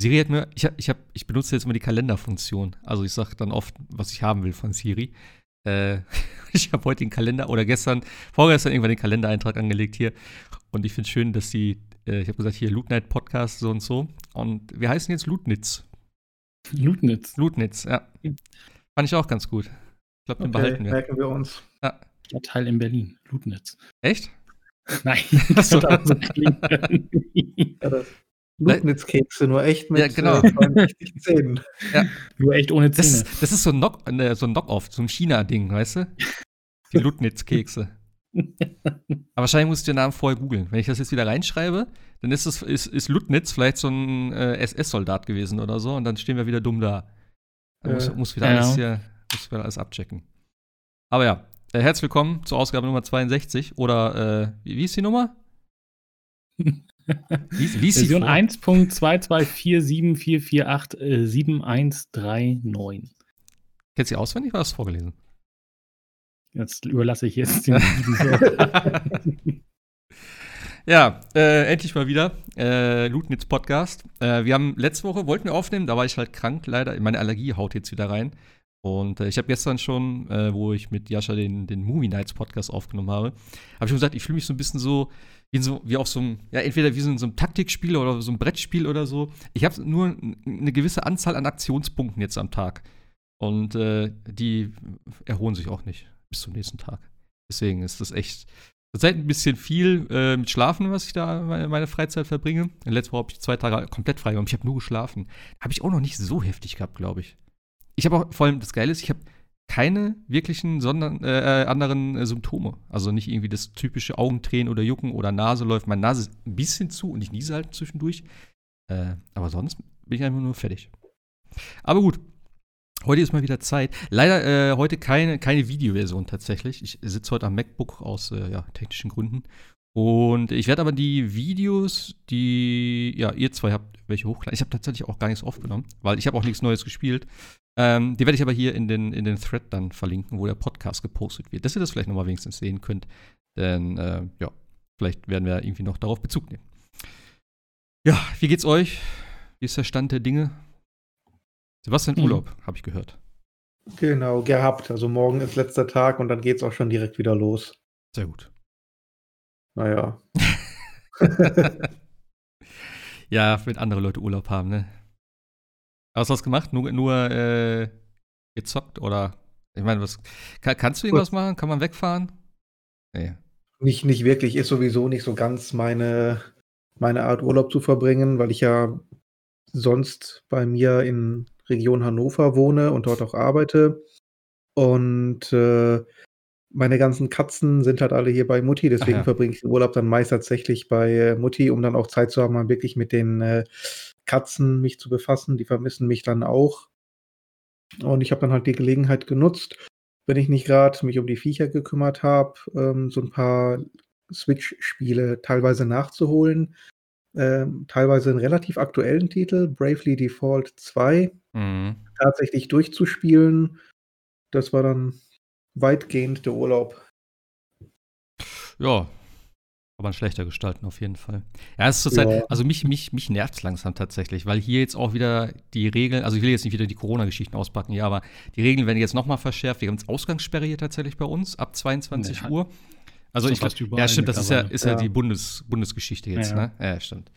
Siri hat mir, ich, ich, hab, ich benutze jetzt immer die Kalenderfunktion. Also ich sage dann oft, was ich haben will von Siri. Äh, ich habe heute den Kalender oder gestern, vorgestern irgendwann den Kalendereintrag angelegt hier. Und ich finde es schön, dass die, äh, ich habe gesagt, hier Loot Night Podcast so und so. Und wir heißen jetzt Lootnitz. Lootnitz. Lootnitz, ja. Fand ich auch ganz gut. Ich glaube, den okay, behalten wir. merken wir uns. Ja. Stadtteil in Berlin, Lootnitz. Echt? Nein, das soll auch so klingen. Lutnitzkekse, nur echt mit ja, genau. äh, Zähnen. Ja. Nur echt ohne Zähne. Das, das ist so ein, Knock, ne, so ein Knock-off, so ein China-Ding, weißt du? Die Lutnitzkekse. Aber wahrscheinlich muss ich den Namen vorher googeln. Wenn ich das jetzt wieder reinschreibe, dann ist, es, ist, ist Lutnitz vielleicht so ein äh, SS-Soldat gewesen oder so und dann stehen wir wieder dumm da. Dann muss, muss, wieder, alles hier, muss wieder alles abchecken. Aber ja, äh, herzlich willkommen zur Ausgabe Nummer 62 oder äh, wie, wie ist die Nummer? Wie, wie Version 1.22444487139. Äh, Kennst du die auswendig oder hast du vorgelesen? Jetzt überlasse ich jetzt den Ja, äh, endlich mal wieder. Äh, Lootnitz Podcast. Äh, wir haben letzte Woche, wollten wir aufnehmen, da war ich halt krank leider. Meine Allergie haut jetzt wieder rein. Und äh, ich habe gestern schon, äh, wo ich mit Jascha den, den Movie Nights Podcast aufgenommen habe, habe ich schon gesagt, ich fühle mich so ein bisschen so wie, so, wie auf so einem, ja, entweder wie so in so einem Taktikspiel oder so einem Brettspiel oder so. Ich habe nur eine gewisse Anzahl an Aktionspunkten jetzt am Tag. Und äh, die erholen sich auch nicht bis zum nächsten Tag. Deswegen ist das echt zurzeit ein bisschen viel äh, mit Schlafen, was ich da meine, meine Freizeit verbringe. Letzte Woche habe ich zwei Tage komplett frei gehabt. Ich habe nur geschlafen. Habe ich auch noch nicht so heftig gehabt, glaube ich. Ich habe auch, vor allem das Geile ist, ich habe keine wirklichen sondern, äh, anderen äh, Symptome. Also nicht irgendwie das typische Augentränen oder Jucken oder Nase läuft. Meine Nase ist ein bisschen zu und ich niese halt zwischendurch. Äh, aber sonst bin ich einfach nur fertig. Aber gut. Heute ist mal wieder Zeit. Leider äh, heute keine, keine Videoversion tatsächlich. Ich sitze heute am MacBook aus äh, ja, technischen Gründen. Und ich werde aber die Videos, die ja, ihr zwei habt, welche hochladen. Ich habe tatsächlich auch gar nichts aufgenommen, weil ich habe auch nichts Neues gespielt. Ähm, die werde ich aber hier in den, in den Thread dann verlinken, wo der Podcast gepostet wird, dass ihr das vielleicht nochmal wenigstens sehen könnt. Denn, äh, ja, vielleicht werden wir irgendwie noch darauf Bezug nehmen. Ja, wie geht's euch? Wie ist der Stand der Dinge? Sebastian mhm. Urlaub, habe ich gehört. Genau, gehabt. Also morgen ist letzter Tag und dann geht's auch schon direkt wieder los. Sehr gut. Naja. ja, wenn andere Leute Urlaub haben, ne? Was hast du gemacht? Nur, nur äh, gezockt oder? Ich meine, was kann, kannst du irgendwas machen? Kann man wegfahren? Nee. Nicht, nicht wirklich, ist sowieso nicht so ganz meine, meine Art, Urlaub zu verbringen, weil ich ja sonst bei mir in Region Hannover wohne und dort auch arbeite. Und äh, meine ganzen Katzen sind halt alle hier bei Mutti, deswegen ja. verbringe ich den Urlaub dann meist tatsächlich bei äh, Mutti, um dann auch Zeit zu haben, mal wirklich mit den äh, Katzen mich zu befassen. Die vermissen mich dann auch. Und ich habe dann halt die Gelegenheit genutzt, wenn ich nicht gerade mich um die Viecher gekümmert habe, ähm, so ein paar Switch-Spiele teilweise nachzuholen. Ähm, teilweise einen relativ aktuellen Titel, Bravely Default 2, mhm. tatsächlich durchzuspielen. Das war dann weitgehend der Urlaub. Ja, kann man schlechter gestalten, auf jeden Fall. Ja, es ist zurzeit, ja. also mich, mich, mich nervt es langsam tatsächlich, weil hier jetzt auch wieder die Regeln, also ich will jetzt nicht wieder die Corona-Geschichten auspacken, ja, aber die Regeln werden jetzt nochmal verschärft. Wir haben jetzt Ausgangssperre hier tatsächlich bei uns ab 22 nee, Uhr. Also ich, ja, stimmt, das ist ja, ist ja, ja die Bundes, Bundesgeschichte jetzt, ja, ne? Ja, stimmt.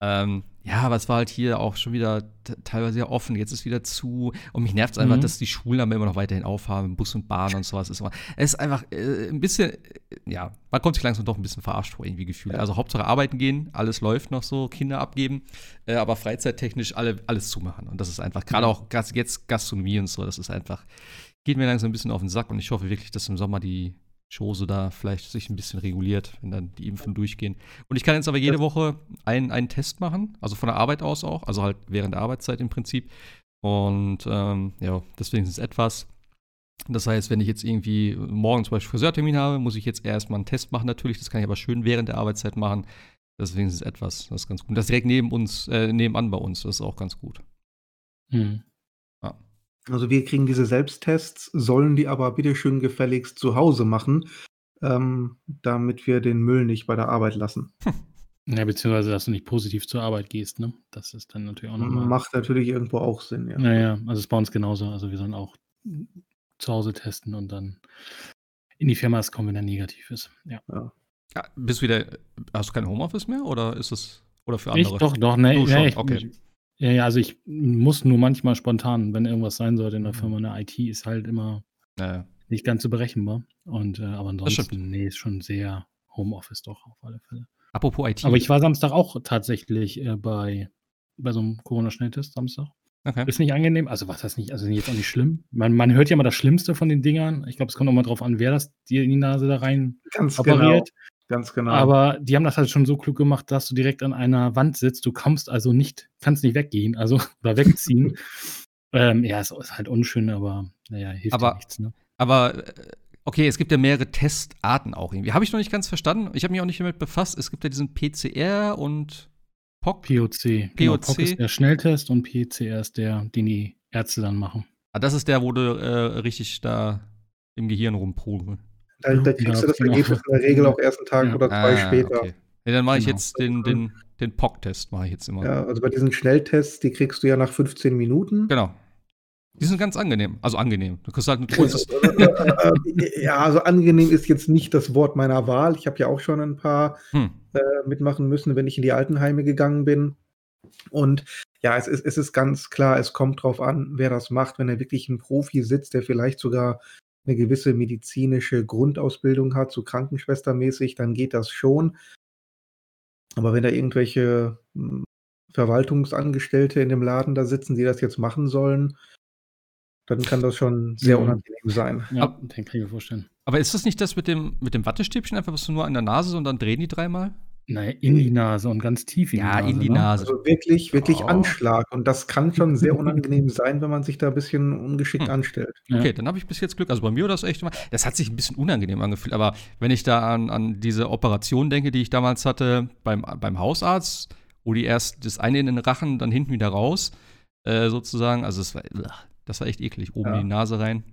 Ähm, ja, aber es war halt hier auch schon wieder teilweise sehr offen. Jetzt ist wieder zu. Und mich nervt es einfach, mhm. dass die Schulen aber immer noch weiterhin aufhaben, Bus und Bahn und sowas. Ist immer, es ist einfach äh, ein bisschen, äh, ja, man kommt sich langsam doch ein bisschen verarscht vor, irgendwie gefühlt. Ja. Also Hauptsache arbeiten gehen, alles läuft noch so, Kinder abgeben, äh, aber freizeittechnisch alle, alles zumachen. Und das ist einfach, gerade mhm. auch jetzt Gastronomie und so, das ist einfach, geht mir langsam ein bisschen auf den Sack und ich hoffe wirklich, dass im Sommer die Chose da vielleicht sich ein bisschen reguliert, wenn dann die Impfen durchgehen. Und ich kann jetzt aber jede Woche einen, einen Test machen, also von der Arbeit aus auch, also halt während der Arbeitszeit im Prinzip. Und ähm, ja, deswegen ist es etwas. Das heißt, wenn ich jetzt irgendwie morgen zum Beispiel Friseurtermin habe, muss ich jetzt erstmal einen Test machen natürlich. Das kann ich aber schön während der Arbeitszeit machen. Deswegen ist es etwas, das ist ganz gut. Das direkt neben uns, äh, nebenan bei uns, das ist auch ganz gut. Hm. Also wir kriegen diese Selbsttests, sollen die aber bitte schön gefälligst zu Hause machen, ähm, damit wir den Müll nicht bei der Arbeit lassen. Hm. Ja, beziehungsweise, dass du nicht positiv zur Arbeit gehst, ne? Das ist dann natürlich auch nochmal. Macht natürlich irgendwo auch Sinn, ja. Naja, also ist bei uns genauso. Also wir sollen auch zu Hause testen und dann in die Firma kommen, wenn er negativ ist. Ja. ja. ja bist du wieder, hast du kein Homeoffice mehr oder ist es, oder für andere? Ich doch, doch, ne, du ja, ich, okay. Ja, ja, also ich muss nur manchmal spontan, wenn irgendwas sein sollte in der mhm. Firma, eine IT ist halt immer ja. nicht ganz so berechenbar. Und äh, aber ansonsten, nee, ist schon sehr Homeoffice doch auf alle Fälle. Apropos IT. Aber ich war Samstag auch tatsächlich äh, bei, bei so einem Corona-Schnelltest Samstag. Okay. Ist nicht angenehm. Also, was heißt nicht? Also, jetzt auch nicht schlimm. Man, man hört ja immer das Schlimmste von den Dingern. Ich glaube, es kommt auch mal drauf an, wer das dir in die Nase da rein Ganz operiert. Genau. Ganz genau. Aber die haben das halt schon so klug gemacht, dass du direkt an einer Wand sitzt. Du kommst also nicht, kannst nicht weggehen, also oder wegziehen. ähm, ja, es ist halt unschön, aber naja, hilft aber, ja nichts. Ne? Aber äh, okay, es gibt ja mehrere Testarten auch irgendwie. Habe ich noch nicht ganz verstanden. Ich habe mich auch nicht damit befasst. Es gibt ja diesen PCR und POC. POC. Genau, POC ist der Schnelltest und PCR ist der, den die Ärzte dann machen. Ah, das ist der, wo du äh, richtig da im Gehirn rumproben. Da, da kriegst ja, du das genau. Ergebnis in der Regel auch erst einen Tag ja. oder zwei ah, später. Okay. Ja, dann mache ich genau. jetzt den, den, den POC-Test, mache ich jetzt immer. Ja, also bei diesen Schnelltests, die kriegst du ja nach 15 Minuten. Genau. Die sind ganz angenehm. Also angenehm. Du kriegst halt ein kurzes. ja, also angenehm ist jetzt nicht das Wort meiner Wahl. Ich habe ja auch schon ein paar hm. äh, mitmachen müssen, wenn ich in die Altenheime gegangen bin. Und ja, es ist, es ist ganz klar, es kommt drauf an, wer das macht. Wenn er wirklich ein Profi sitzt, der vielleicht sogar eine gewisse medizinische Grundausbildung hat, so krankenschwestermäßig, dann geht das schon. Aber wenn da irgendwelche hm, Verwaltungsangestellte in dem Laden da sitzen, die das jetzt machen sollen, dann kann das schon sehr unangenehm sein. Ja, den kann ich mir vorstellen. Aber ist das nicht das mit dem, mit dem Wattestäbchen, einfach was du nur an der Nase und dann drehen die dreimal? Nein, in die Nase und ganz tief in ja, die Nase. Ja, in die ne? Nase. Also wirklich, wirklich oh. Anschlag. Und das kann schon sehr unangenehm sein, wenn man sich da ein bisschen ungeschickt hm. anstellt. Okay, dann habe ich bis jetzt Glück. Also bei mir war das echt immer, das hat sich ein bisschen unangenehm angefühlt. Aber wenn ich da an, an diese Operation denke, die ich damals hatte beim, beim Hausarzt, wo die erst das eine in den Rachen, dann hinten wieder raus, äh, sozusagen. Also es war, das war echt eklig. Oben ja. in die Nase rein.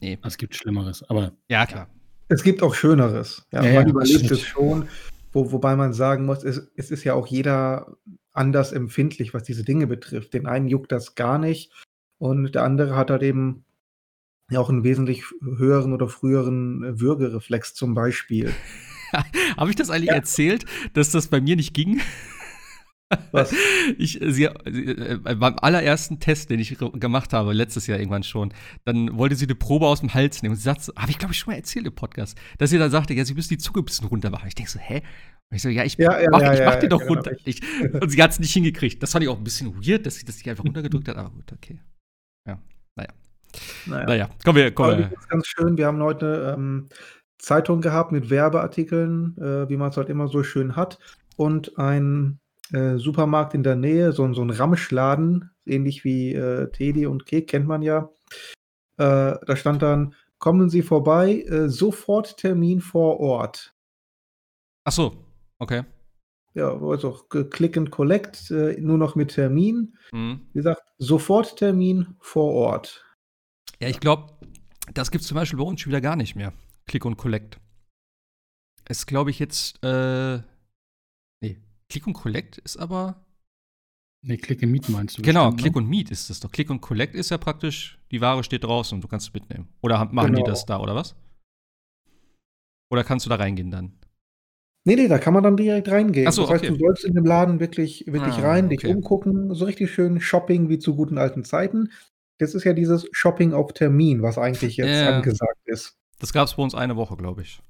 Nee. Es gibt Schlimmeres, aber. Ja, klar. Es gibt auch Schöneres. Ja, ja man ja, überlebt es schon. Wo, wobei man sagen muss, es, es, ist ja auch jeder anders empfindlich, was diese Dinge betrifft. Den einen juckt das gar nicht und der andere hat halt eben ja auch einen wesentlich höheren oder früheren Würgereflex zum Beispiel. Habe ich das eigentlich ja. erzählt, dass das bei mir nicht ging? Was? Ich, sie, äh, beim allerersten Test, den ich gemacht habe, letztes Jahr irgendwann schon, dann wollte sie eine Probe aus dem Hals nehmen. Und sie sagt, habe ich glaube ich schon mal erzählt im Podcast, dass sie dann sagte, ja, sie müssen die Zunge ein bisschen runter machen. Ich denke so, hä? Und ich so, ja, ich ja, ja, mach, ja, ich mach die doch genau, runter. Ich, und sie hat es nicht hingekriegt. Das fand ich auch ein bisschen weird, dass sie das nicht einfach runtergedrückt hat, aber gut, okay. Ja, naja. Naja, naja kommen wir. Kommen wir. ganz schön, wir haben heute ähm, Zeitung gehabt mit Werbeartikeln, äh, wie man es halt immer so schön hat. Und ein äh, Supermarkt in der Nähe, so, so ein Ramschladen, ähnlich wie äh, Teddy und Kek, kennt man ja. Äh, da stand dann, kommen Sie vorbei, äh, sofort Termin vor Ort. Ach so, okay. Ja, also Click and Collect, äh, nur noch mit Termin. Mhm. Wie gesagt, sofort Termin vor Ort. Ja, ich glaube, das gibt es zum Beispiel bei uns schon wieder gar nicht mehr. Click und Collect. Es glaube ich jetzt, äh, Click und Collect ist aber. Nee, Click and Meet meinst du? Genau, bestimmt, Click ne? und Meet ist das doch. Click und Collect ist ja praktisch, die Ware steht draußen und du kannst es mitnehmen. Oder machen genau. die das da, oder was? Oder kannst du da reingehen dann? Nee, nee, da kann man dann direkt reingehen. Ach so, das heißt, okay. du sollst in dem Laden wirklich, wirklich ah, rein, dich umgucken, so richtig schön Shopping wie zu guten alten Zeiten. Das ist ja dieses Shopping auf Termin, was eigentlich jetzt äh, angesagt ist. Das gab es bei uns eine Woche, glaube ich.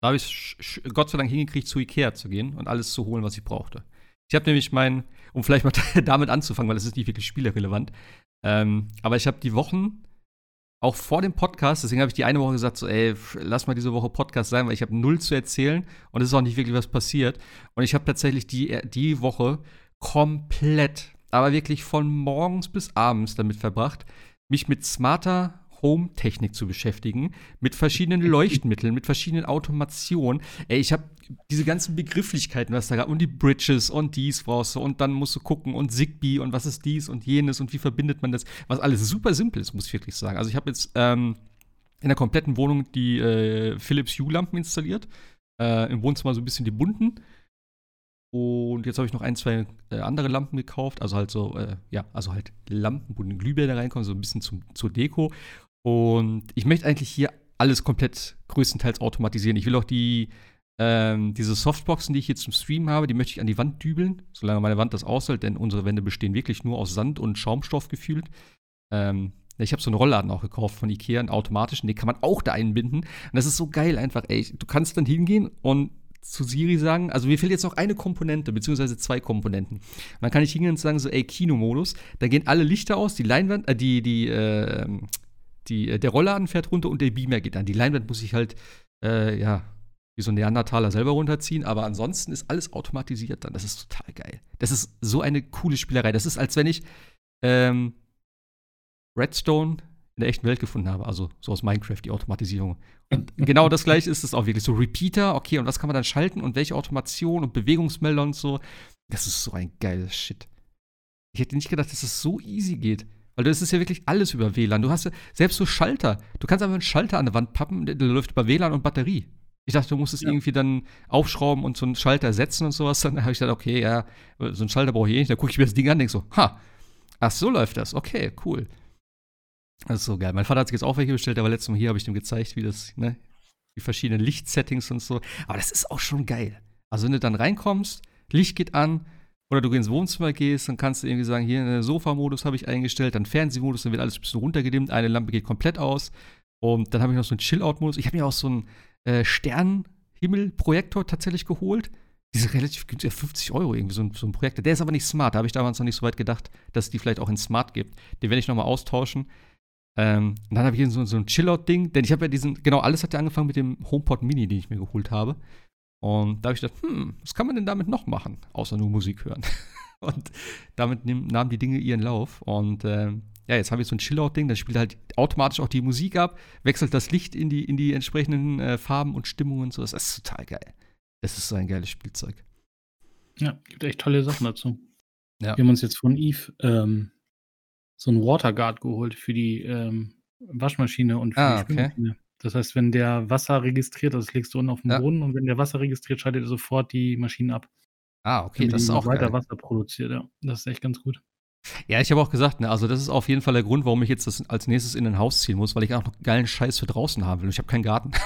Da habe ich Gott sei Dank hingekriegt, zu Ikea zu gehen und alles zu holen, was ich brauchte. Ich habe nämlich mein, um vielleicht mal damit anzufangen, weil das ist nicht wirklich spielerrelevant, ähm, aber ich habe die Wochen auch vor dem Podcast, deswegen habe ich die eine Woche gesagt, so, ey, lass mal diese Woche Podcast sein, weil ich habe null zu erzählen und es ist auch nicht wirklich was passiert. Und ich habe tatsächlich die, die Woche komplett, aber wirklich von morgens bis abends damit verbracht, mich mit smarter Home-Technik zu beschäftigen, mit verschiedenen Leuchtmitteln, mit verschiedenen Automationen. Ey, ich habe diese ganzen Begrifflichkeiten, was da gab, und die Bridges und dies brauchst du und dann musst du gucken und Zigbee und was ist dies und jenes und wie verbindet man das, was alles super simpel ist, muss ich wirklich sagen. Also ich habe jetzt ähm, in der kompletten Wohnung die äh, Philips Hue-Lampen installiert, äh, im Wohnzimmer so ein bisschen die bunten Und jetzt habe ich noch ein, zwei äh, andere Lampen gekauft. Also halt so, äh, ja, also halt Lampen, wo Glühbirne reinkommen, so ein bisschen zum, zur Deko. Und ich möchte eigentlich hier alles komplett größtenteils automatisieren. Ich will auch die, ähm, diese Softboxen, die ich hier zum Stream habe, die möchte ich an die Wand dübeln, solange meine Wand das aushält, denn unsere Wände bestehen wirklich nur aus Sand und Schaumstoff gefühlt. Ähm, ich habe so einen Rollladen auch gekauft von Ikea, einen automatischen, den kann man auch da einbinden. Und das ist so geil einfach, ey. Du kannst dann hingehen und zu Siri sagen, also mir fehlt jetzt noch eine Komponente, beziehungsweise zwei Komponenten. Und dann kann ich hingehen und sagen, so, ey, Kinomodus, da gehen alle Lichter aus, die Leinwand, äh, die, die, äh, die, äh, der Rollladen fährt runter und der Beamer geht an. Die Leinwand muss ich halt, äh, ja, wie so ein Neandertaler selber runterziehen, aber ansonsten ist alles automatisiert dann. Das ist total geil. Das ist so eine coole Spielerei. Das ist, als wenn ich ähm, Redstone in der echten Welt gefunden habe, also so aus Minecraft, die Automatisierung. Und genau das gleiche ist es auch wirklich. So Repeater, okay, und was kann man dann schalten und welche Automation und Bewegungsmelder und so. Das ist so ein geiles Shit. Ich hätte nicht gedacht, dass es das so easy geht. Weil das ist ja wirklich alles über WLAN. Du hast ja selbst so Schalter. Du kannst einfach einen Schalter an der Wand pappen, der, der läuft über WLAN und Batterie. Ich dachte, du musst es ja. irgendwie dann aufschrauben und so einen Schalter setzen und sowas. Dann habe ich gedacht, okay, ja, so einen Schalter brauche ich eh nicht. Dann gucke ich mir das Ding an und denke so, ha, ach, so läuft das. Okay, cool. Das ist so geil. Mein Vater hat sich jetzt auch welche bestellt, aber letztes Mal hier habe ich dem gezeigt, wie das, ne, die verschiedenen Lichtsettings und so. Aber das ist auch schon geil. Also, wenn du dann reinkommst, Licht geht an, oder du ins Wohnzimmer gehst, dann kannst du irgendwie sagen, hier einen Sofa-Modus habe ich eingestellt, dann Fernsehmodus, dann wird alles ein bisschen runtergedimmt, eine Lampe geht komplett aus. Und dann habe ich noch so einen Chill-Out-Modus. Ich habe mir auch so einen äh, Sternenhimmel-Projektor tatsächlich geholt. Diese relativ günstig, 50 Euro irgendwie, so ein, so ein Projektor. Der ist aber nicht smart. Da habe ich damals noch nicht so weit gedacht, dass es die vielleicht auch in smart gibt. Den werde ich nochmal austauschen. Ähm, und dann habe ich hier so, so ein Chill-Out-Ding, denn ich habe ja diesen, genau, alles hat ja angefangen mit dem HomePod Mini, den ich mir geholt habe. Und da habe ich gedacht, hm, was kann man denn damit noch machen, außer nur Musik hören? und damit nahmen die Dinge ihren Lauf. Und äh, ja, jetzt habe ich so ein Chill-Out-Ding, das spielt halt automatisch auch die Musik ab, wechselt das Licht in die, in die entsprechenden äh, Farben und Stimmungen und so. Das ist total geil. Das ist so ein geiles Spielzeug. Ja, gibt echt tolle Sachen dazu. Ja. Wir haben uns jetzt von Eve ähm, so einen Waterguard geholt für die ähm, Waschmaschine und für ah, die Spülmaschine. Okay. Das heißt, wenn der Wasser registriert, das legst du unten auf den ja. Boden und wenn der Wasser registriert, schaltet er sofort die Maschinen ab. Ah, okay, das ist auch weiter geil. Wasser produziert, ja. Das ist echt ganz gut. Ja, ich habe auch gesagt, ne, also das ist auf jeden Fall der Grund, warum ich jetzt das als nächstes in ein Haus ziehen muss, weil ich auch noch geilen Scheiß für draußen haben will. Ich habe keinen Garten.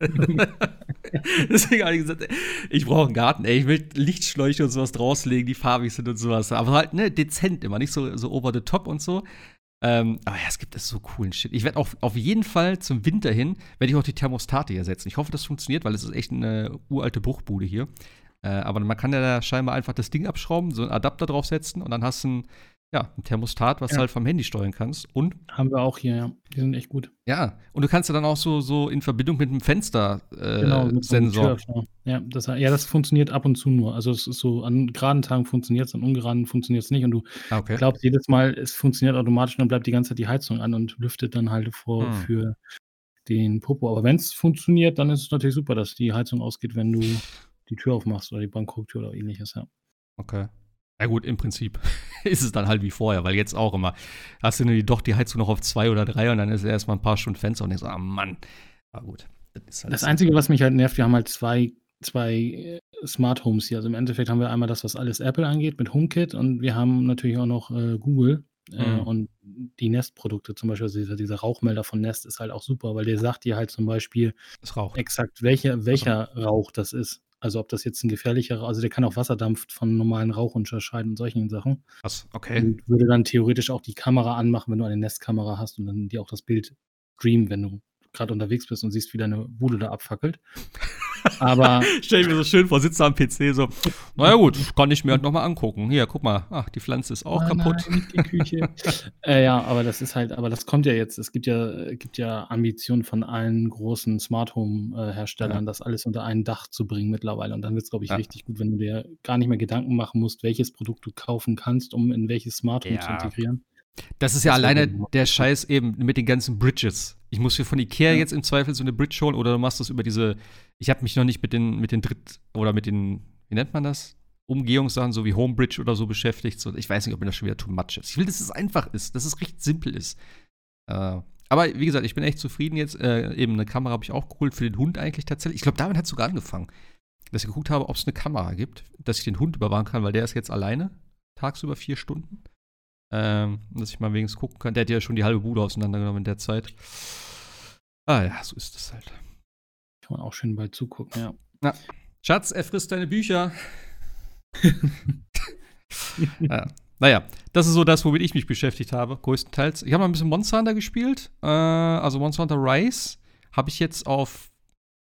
Deswegen habe ich gesagt, ich brauche einen Garten, ey. Ich will Lichtschläuche und sowas drauslegen, die farbig sind und sowas. Aber halt, ne, dezent immer, nicht so, so over the top und so. Ähm, aber ja, es gibt so coolen Shit. Ich werde auch auf jeden Fall zum Winter hin, werde ich auch die Thermostate hier setzen. Ich hoffe, das funktioniert, weil es ist echt eine uralte Bruchbude hier. Äh, aber man kann ja da scheinbar einfach das Ding abschrauben, so einen Adapter draufsetzen und dann hast du ein ja, ein Thermostat, was ja. du halt vom Handy steuern kannst. Und haben wir auch hier, ja. Die sind echt gut. Ja, und du kannst ja dann auch so, so in Verbindung mit einem Fenster-Sensor. Äh, genau, ja, das, ja, das funktioniert ab und zu nur. Also es ist so, an geraden Tagen funktioniert es, an ungeraden funktioniert es nicht. Und du ah, okay. glaubst jedes Mal, es funktioniert automatisch und dann bleibt die ganze Zeit die Heizung an und lüftet dann halt vor hm. für den Popo. Aber wenn es funktioniert, dann ist es natürlich super, dass die Heizung ausgeht, wenn du die Tür aufmachst oder die Bangkok-Tür oder ähnliches, ja. Okay. Ja gut, im Prinzip ist es dann halt wie vorher, weil jetzt auch immer hast du nur doch die Heizung noch auf zwei oder drei und dann ist erstmal ein paar Stunden Fenster und ich so, ah Mann. Aber gut. Das, halt das Einzige, was mich halt nervt, wir haben halt zwei, zwei äh, Smart Homes hier. Also im Endeffekt haben wir einmal das, was alles Apple angeht mit HomeKit und wir haben natürlich auch noch äh, Google. Äh, mhm. und die Nest-Produkte, zum Beispiel also dieser, dieser, Rauchmelder von Nest ist halt auch super, weil der sagt dir halt zum Beispiel exakt, welcher, welcher also. Rauch das ist. Also ob das jetzt ein gefährlicher, also der kann auch Wasserdampf von normalen Rauch unterscheiden und solchen Sachen. Was? Okay. Und würde dann theoretisch auch die Kamera anmachen, wenn du eine Nestkamera hast und dann dir auch das Bild streamen, wenn du gerade unterwegs bist und siehst, wie deine Bude da abfackelt. Aber. Stell ich mir so schön vor, sitzt am PC so. Naja, gut, kann ich mir halt nochmal angucken. Hier, guck mal. Ach, die Pflanze ist auch oh, kaputt. Nein, die Küche. äh, ja, aber das ist halt, aber das kommt ja jetzt. Es gibt ja, gibt ja Ambitionen von allen großen Smart Home-Herstellern, ja. das alles unter ein Dach zu bringen mittlerweile. Und dann wird es, glaube ich, ja. richtig gut, wenn du dir gar nicht mehr Gedanken machen musst, welches Produkt du kaufen kannst, um in welches Smart Home ja. zu integrieren. Das ist ja das alleine der Scheiß eben mit den ganzen Bridges. Ich muss mir von Ikea ja. jetzt im Zweifel so eine Bridge holen oder du machst das über diese. Ich habe mich noch nicht mit den, mit den Dritt- oder mit den, wie nennt man das? Umgehungssachen, so wie Homebridge oder so beschäftigt. So, ich weiß nicht, ob mir das schon wieder too much ist. Ich will, dass es einfach ist, dass es recht simpel ist. Äh, aber wie gesagt, ich bin echt zufrieden jetzt. Äh, eben eine Kamera habe ich auch geholt für den Hund eigentlich tatsächlich. Ich glaube, damit hat es sogar angefangen. dass ich geguckt habe, ob es eine Kamera gibt, dass ich den Hund überwachen kann, weil der ist jetzt alleine, tagsüber vier Stunden. Ähm, dass ich mal wenigstens gucken kann. Der hat ja schon die halbe Bude auseinandergenommen in der Zeit. Ah ja, so ist es halt. Kann man auch schön bald zugucken, ja. Na, Schatz, er frisst deine Bücher. ja. Naja, das ist so das, womit ich mich beschäftigt habe, größtenteils. Ich habe mal ein bisschen Monster Hunter gespielt. Äh, also Monster Hunter Rise habe ich jetzt auf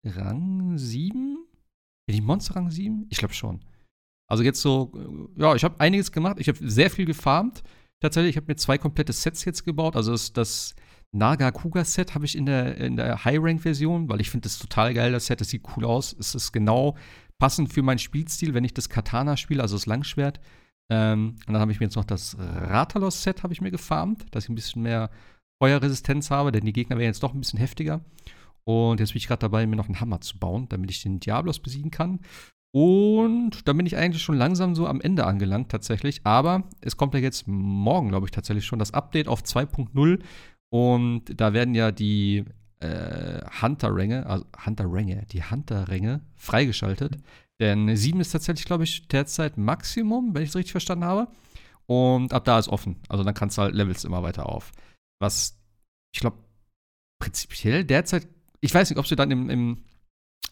Rang 7? Bin ich Monster Rang 7? Ich glaube schon. Also jetzt so, äh, ja, ich habe einiges gemacht. Ich habe sehr viel gefarmt. Tatsächlich, ich habe mir zwei komplette Sets jetzt gebaut. Also das, das Naga Kuga Set habe ich in der, in der High-Rank-Version, weil ich finde das total geil, das Set. Das sieht cool aus. Es ist genau passend für meinen Spielstil, wenn ich das Katana spiele, also das Langschwert. Ähm, und dann habe ich mir jetzt noch das Ratalos-Set habe ich mir gefarmt, dass ich ein bisschen mehr Feuerresistenz habe, denn die Gegner wären jetzt doch ein bisschen heftiger. Und jetzt bin ich gerade dabei, mir noch einen Hammer zu bauen, damit ich den Diablos besiegen kann. Und dann bin ich eigentlich schon langsam so am Ende angelangt, tatsächlich. Aber es kommt ja jetzt morgen, glaube ich, tatsächlich schon das Update auf 2.0. Und da werden ja die äh, Hunter-Ränge, also Hunter-Ränge, die Hunter-Ränge freigeschaltet. Denn 7 ist tatsächlich, glaube ich, derzeit Maximum, wenn ich es richtig verstanden habe. Und ab da ist offen. Also dann kannst du halt Levels immer weiter auf. Was, ich glaube, prinzipiell derzeit, ich weiß nicht, ob sie dann im, im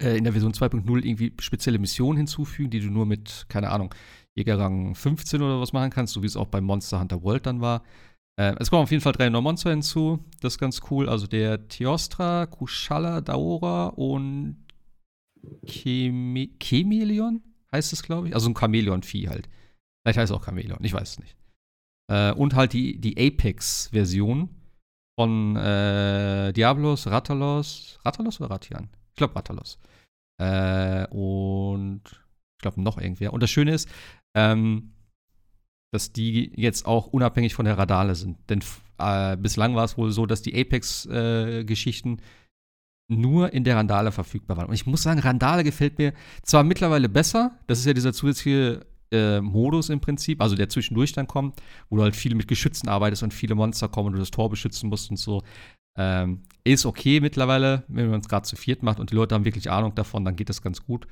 äh, in der Version 2.0 irgendwie spezielle Missionen hinzufügen, die du nur mit, keine Ahnung, Jägerrang 15 oder was machen kannst, so wie es auch bei Monster Hunter World dann war. Äh, es kommen auf jeden Fall drei neue Monster hinzu. Das ist ganz cool. Also der Teostra, Kushala, Daora und Cheme Chemeleon heißt es, glaube ich. Also ein Chamäleon-Vieh halt. Vielleicht heißt es auch Chamäleon, ich weiß es nicht. Äh, und halt die, die Apex-Version von äh, Diablos, Rattalos. Rattalos oder Ratian? Ich glaube Rattalos. Äh, und ich glaube noch irgendwer. Und das Schöne ist, ähm, dass die jetzt auch unabhängig von der Radale sind. Denn äh, bislang war es wohl so, dass die Apex-Geschichten äh, nur in der Randale verfügbar waren. Und ich muss sagen, Randale gefällt mir zwar mittlerweile besser, das ist ja dieser zusätzliche äh, Modus im Prinzip, also der zwischendurch dann kommt, wo du halt viel mit Geschützen arbeitest und viele Monster kommen und du das Tor beschützen musst und so. Ähm, ist okay mittlerweile, wenn man es gerade zu viert macht und die Leute haben wirklich Ahnung davon, dann geht das ganz gut.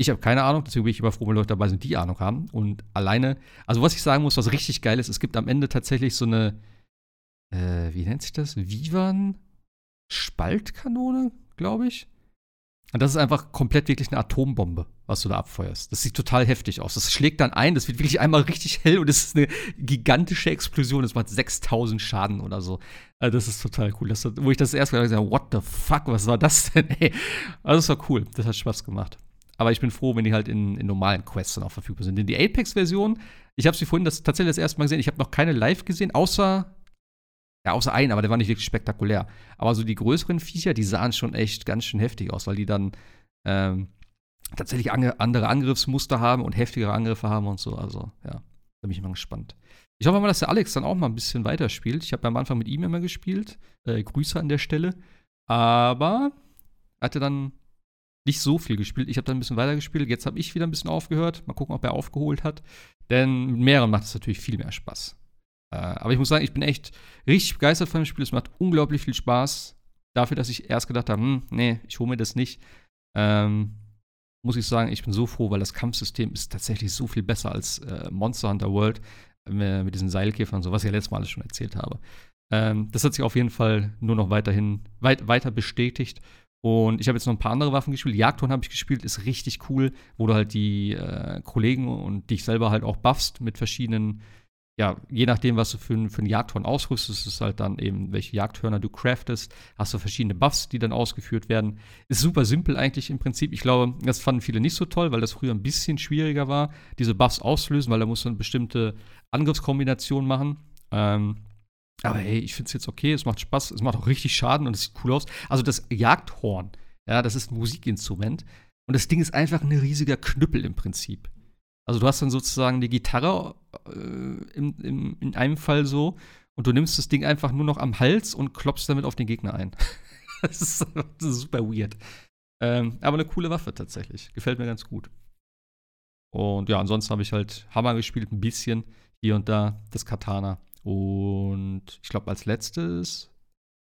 Ich habe keine Ahnung, deswegen bin ich immer froh, wenn Leute dabei sind, die Ahnung haben. Und alleine, also was ich sagen muss, was richtig geil ist, es gibt am Ende tatsächlich so eine, äh, wie nennt sich das? Vivan Spaltkanone, glaube ich. Und das ist einfach komplett wirklich eine Atombombe, was du da abfeuerst. Das sieht total heftig aus. Das schlägt dann ein, das wird wirklich einmal richtig hell und es ist eine gigantische Explosion. Das macht 6000 Schaden oder so. Also das ist total cool. Das, wo ich das erste Mal gesagt habe, what the fuck, was war das denn, ey? Also das war cool. Das hat Spaß gemacht. Aber ich bin froh, wenn die halt in, in normalen Quests dann auch verfügbar sind. Denn die Apex-Version, ich habe sie vorhin das, tatsächlich das erste Mal gesehen. Ich habe noch keine live gesehen, außer ja, außer einen, aber der war nicht wirklich spektakulär. Aber so die größeren Viecher, die sahen schon echt ganz schön heftig aus, weil die dann ähm, tatsächlich andere Angriffsmuster haben und heftigere Angriffe haben und so. Also, ja, da bin ich mal gespannt. Ich hoffe mal, dass der Alex dann auch mal ein bisschen weiterspielt. Ich habe am Anfang mit ihm immer gespielt. Äh, Grüße an der Stelle. Aber hat er dann nicht so viel gespielt. Ich habe dann ein bisschen weiter gespielt. Jetzt habe ich wieder ein bisschen aufgehört. Mal gucken, ob er aufgeholt hat. Denn mit mehreren macht es natürlich viel mehr Spaß. Äh, aber ich muss sagen, ich bin echt richtig begeistert von dem Spiel. Es macht unglaublich viel Spaß. Dafür, dass ich erst gedacht habe, hm, nee, ich hole mir das nicht. Ähm, muss ich sagen, ich bin so froh, weil das Kampfsystem ist tatsächlich so viel besser als äh, Monster Hunter World äh, mit diesen Seilkäfern und so, was ich ja letztes Mal alles schon erzählt habe. Ähm, das hat sich auf jeden Fall nur noch weiterhin weit, weiter bestätigt. Und ich habe jetzt noch ein paar andere Waffen gespielt. Jagdhorn habe ich gespielt, ist richtig cool, wo du halt die äh, Kollegen und dich selber halt auch buffst mit verschiedenen, ja, je nachdem, was du für, für einen Jagdhorn ausrüstest, ist halt dann eben, welche Jagdhörner du craftest, hast du verschiedene Buffs, die dann ausgeführt werden. Ist super simpel eigentlich im Prinzip. Ich glaube, das fanden viele nicht so toll, weil das früher ein bisschen schwieriger war, diese Buffs auszulösen, weil da musst du eine bestimmte Angriffskombination machen. Ähm, aber hey, ich finde es jetzt okay, es macht Spaß, es macht auch richtig Schaden und es sieht cool aus. Also das Jagdhorn, ja, das ist ein Musikinstrument. Und das Ding ist einfach ein riesiger Knüppel im Prinzip. Also du hast dann sozusagen die Gitarre äh, im, im, in einem Fall so und du nimmst das Ding einfach nur noch am Hals und klopfst damit auf den Gegner ein. das, ist, das, ist, super weird. Ähm, aber eine coole Waffe tatsächlich. Gefällt mir ganz gut. Und ja, ansonsten habe ich halt Hammer gespielt, ein bisschen hier und da, das Katana. Und ich glaube, als letztes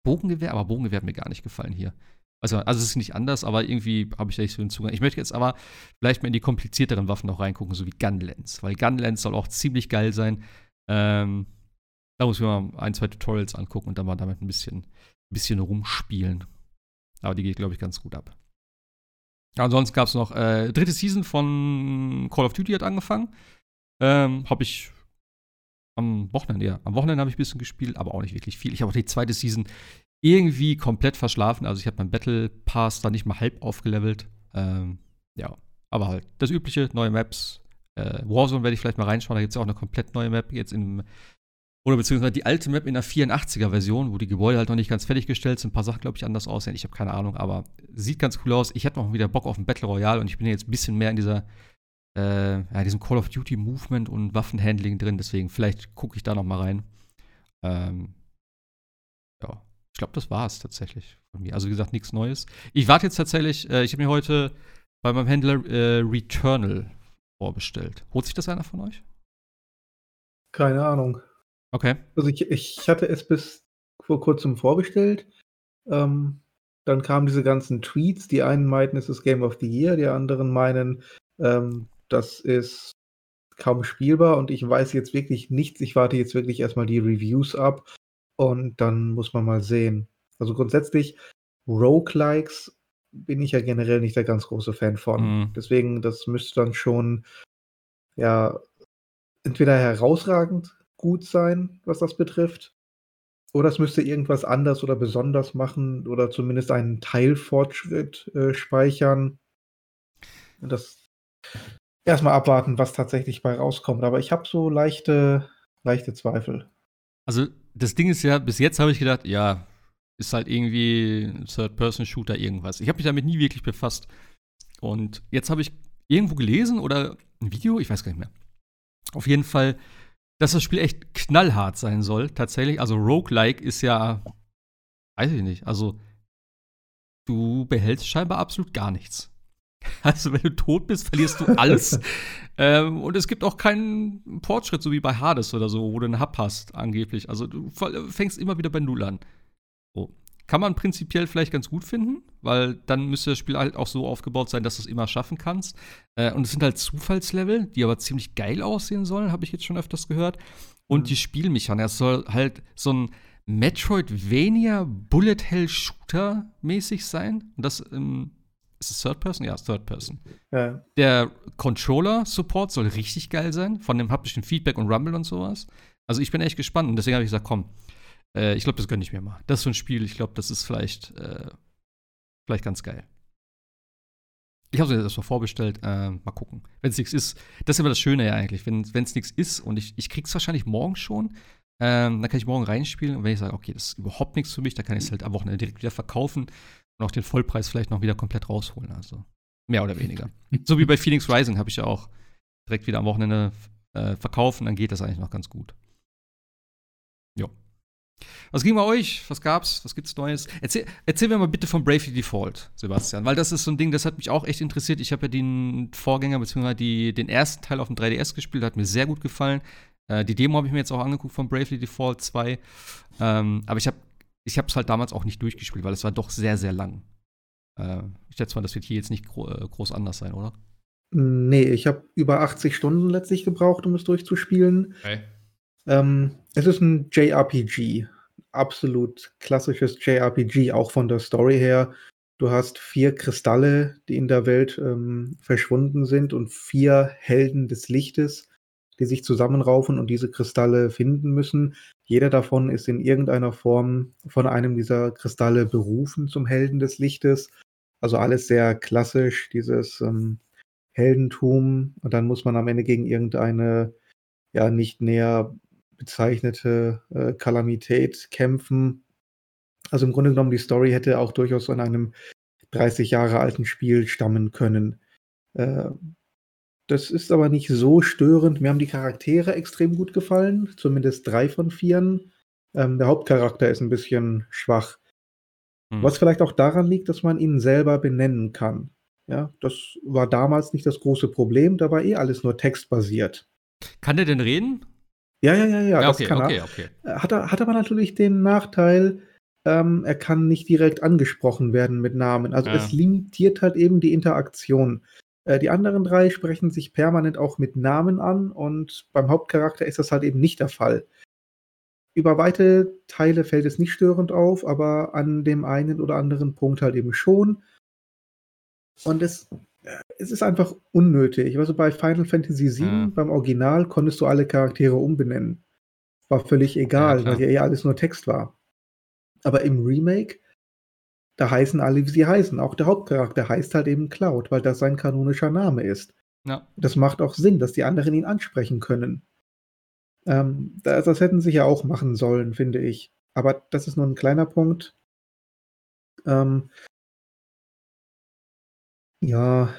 Bogengewehr, aber Bogengewehr hat mir gar nicht gefallen hier. Also, also es ist nicht anders, aber irgendwie habe ich da nicht so den Zugang. Ich möchte jetzt aber vielleicht mal in die komplizierteren Waffen noch reingucken, so wie Gunlens, weil Gunlens soll auch ziemlich geil sein. Ähm, da muss ich mir mal ein, zwei Tutorials angucken und dann mal damit ein bisschen, bisschen rumspielen. Aber die geht, glaube ich, ganz gut ab. ansonsten gab es noch äh, dritte Season von Call of Duty hat angefangen. Ähm, habe ich am Wochenende, ja. Am Wochenende habe ich ein bisschen gespielt, aber auch nicht wirklich viel. Ich habe auch die zweite Season irgendwie komplett verschlafen. Also ich habe meinen Battle Pass da nicht mal halb aufgelevelt. Ähm, ja, aber halt das übliche, neue Maps. Äh, Warzone werde ich vielleicht mal reinschauen. Da gibt es ja auch eine komplett neue Map jetzt in oder beziehungsweise die alte Map in der 84er-Version, wo die Gebäude halt noch nicht ganz fertiggestellt sind. Ein paar Sachen, glaube ich, anders aussehen. Ich habe keine Ahnung, aber sieht ganz cool aus. Ich hätte noch wieder Bock auf ein Battle Royale und ich bin jetzt ein bisschen mehr in dieser äh, ja, diesem Call of Duty Movement und Waffenhandling drin. Deswegen, vielleicht gucke ich da noch mal rein. Ähm, ja, ich glaube, das war es tatsächlich von mir. Also, wie gesagt, nichts Neues. Ich warte jetzt tatsächlich, äh, ich habe mir heute bei meinem Händler äh, Returnal vorbestellt. Holt sich das einer von euch? Keine Ahnung. Okay. Also, ich, ich hatte es bis vor kurzem vorbestellt. Ähm, dann kamen diese ganzen Tweets. Die einen meinten, es ist Game of the Year, die anderen meinen, ähm, das ist kaum spielbar und ich weiß jetzt wirklich nichts. Ich warte jetzt wirklich erstmal die Reviews ab und dann muss man mal sehen. Also grundsätzlich, Roguelikes bin ich ja generell nicht der ganz große Fan von. Mhm. Deswegen, das müsste dann schon, ja, entweder herausragend gut sein, was das betrifft, oder es müsste irgendwas anders oder besonders machen oder zumindest einen Teilfortschritt äh, speichern. Das erstmal abwarten, was tatsächlich bei rauskommt. Aber ich habe so leichte, leichte Zweifel. Also, das Ding ist ja, bis jetzt habe ich gedacht, ja, ist halt irgendwie Third-Person-Shooter irgendwas. Ich habe mich damit nie wirklich befasst. Und jetzt habe ich irgendwo gelesen oder ein Video, ich weiß gar nicht mehr. Auf jeden Fall, dass das Spiel echt knallhart sein soll, tatsächlich. Also, Roguelike ist ja, weiß ich nicht, also, du behältst scheinbar absolut gar nichts. Also, wenn du tot bist, verlierst du alles. ähm, und es gibt auch keinen Fortschritt, so wie bei Hades oder so, wo du einen Hub hast, angeblich. Also, du fängst immer wieder bei Null an. So. Kann man prinzipiell vielleicht ganz gut finden, weil dann müsste das Spiel halt auch so aufgebaut sein, dass du es immer schaffen kannst. Äh, und es sind halt Zufallslevel, die aber ziemlich geil aussehen sollen, habe ich jetzt schon öfters gehört. Und mhm. die Spielmechanik, es soll halt so ein Metroidvania Bullet Hell Shooter mäßig sein. Und das im ist es Third Person? Ja, Third Person. Ja. Der Controller-Support soll richtig geil sein, von dem haptischen Feedback und Rumble und sowas. Also ich bin echt gespannt und deswegen habe ich gesagt, komm, äh, ich glaube, das gönne ich mir mal. Das ist so ein Spiel, ich glaube, das ist vielleicht, äh, vielleicht ganz geil. Ich habe es jetzt erstmal vorbestellt, äh, mal gucken. Wenn es nichts ist, das ist immer das Schöne ja eigentlich, wenn es nichts ist und ich, ich krieg's wahrscheinlich morgen schon, ähm, dann kann ich morgen reinspielen und wenn ich sage, okay, das ist überhaupt nichts für mich, dann kann ich es halt am Wochenende direkt wieder verkaufen und auch den Vollpreis vielleicht noch wieder komplett rausholen. Also mehr oder weniger. so wie bei Phoenix Rising habe ich ja auch direkt wieder am Wochenende äh, verkaufen, dann geht das eigentlich noch ganz gut. Jo. Was ging bei euch? Was gab's? Was gibt's Neues? Erzähl, erzähl mir mal bitte von Bravely Default, Sebastian, weil das ist so ein Ding, das hat mich auch echt interessiert. Ich habe ja den Vorgänger bzw. den ersten Teil auf dem 3DS gespielt, hat mir sehr gut gefallen. Äh, die Demo habe ich mir jetzt auch angeguckt von Bravely Default 2. Ähm, aber ich habe ich habe es halt damals auch nicht durchgespielt, weil es war doch sehr, sehr lang. Äh, ich schätze mal, das wird hier jetzt nicht gro äh, groß anders sein, oder? Nee, ich habe über 80 Stunden letztlich gebraucht, um es durchzuspielen. Okay. Ähm, es ist ein JRPG. Absolut klassisches JRPG, auch von der Story her. Du hast vier Kristalle, die in der Welt ähm, verschwunden sind und vier Helden des Lichtes, die sich zusammenraufen und diese Kristalle finden müssen. Jeder davon ist in irgendeiner Form von einem dieser Kristalle berufen zum Helden des Lichtes. Also alles sehr klassisch, dieses ähm, Heldentum. Und dann muss man am Ende gegen irgendeine ja nicht näher bezeichnete äh, Kalamität kämpfen. Also im Grunde genommen, die Story hätte auch durchaus von einem 30 Jahre alten Spiel stammen können. Äh, das ist aber nicht so störend. Mir haben die Charaktere extrem gut gefallen, zumindest drei von vieren. Ähm, der Hauptcharakter ist ein bisschen schwach. Hm. Was vielleicht auch daran liegt, dass man ihn selber benennen kann. Ja, das war damals nicht das große Problem, da war eh alles nur textbasiert. Kann der denn reden? Ja, ja, ja, ja, ja okay, okay, okay. Hat, hat aber natürlich den Nachteil, ähm, er kann nicht direkt angesprochen werden mit Namen. Also ja. es limitiert halt eben die Interaktion. Äh, die anderen drei sprechen sich permanent auch mit Namen an und beim Hauptcharakter ist das halt eben nicht der Fall. Über weite Teile fällt es nicht störend auf, aber an dem einen oder anderen Punkt halt eben schon. Und es, äh, es ist einfach unnötig. Also bei Final Fantasy VII, mhm. beim Original, konntest du alle Charaktere umbenennen. War völlig egal, ja, weil ja eh alles nur Text war. Aber im Remake da heißen alle, wie sie heißen. Auch der Hauptcharakter heißt halt eben Cloud, weil das sein kanonischer Name ist. Ja. Das macht auch Sinn, dass die anderen ihn ansprechen können. Ähm, das, das, hätten sie ja auch machen sollen, finde ich. Aber das ist nur ein kleiner Punkt. Ähm, ja,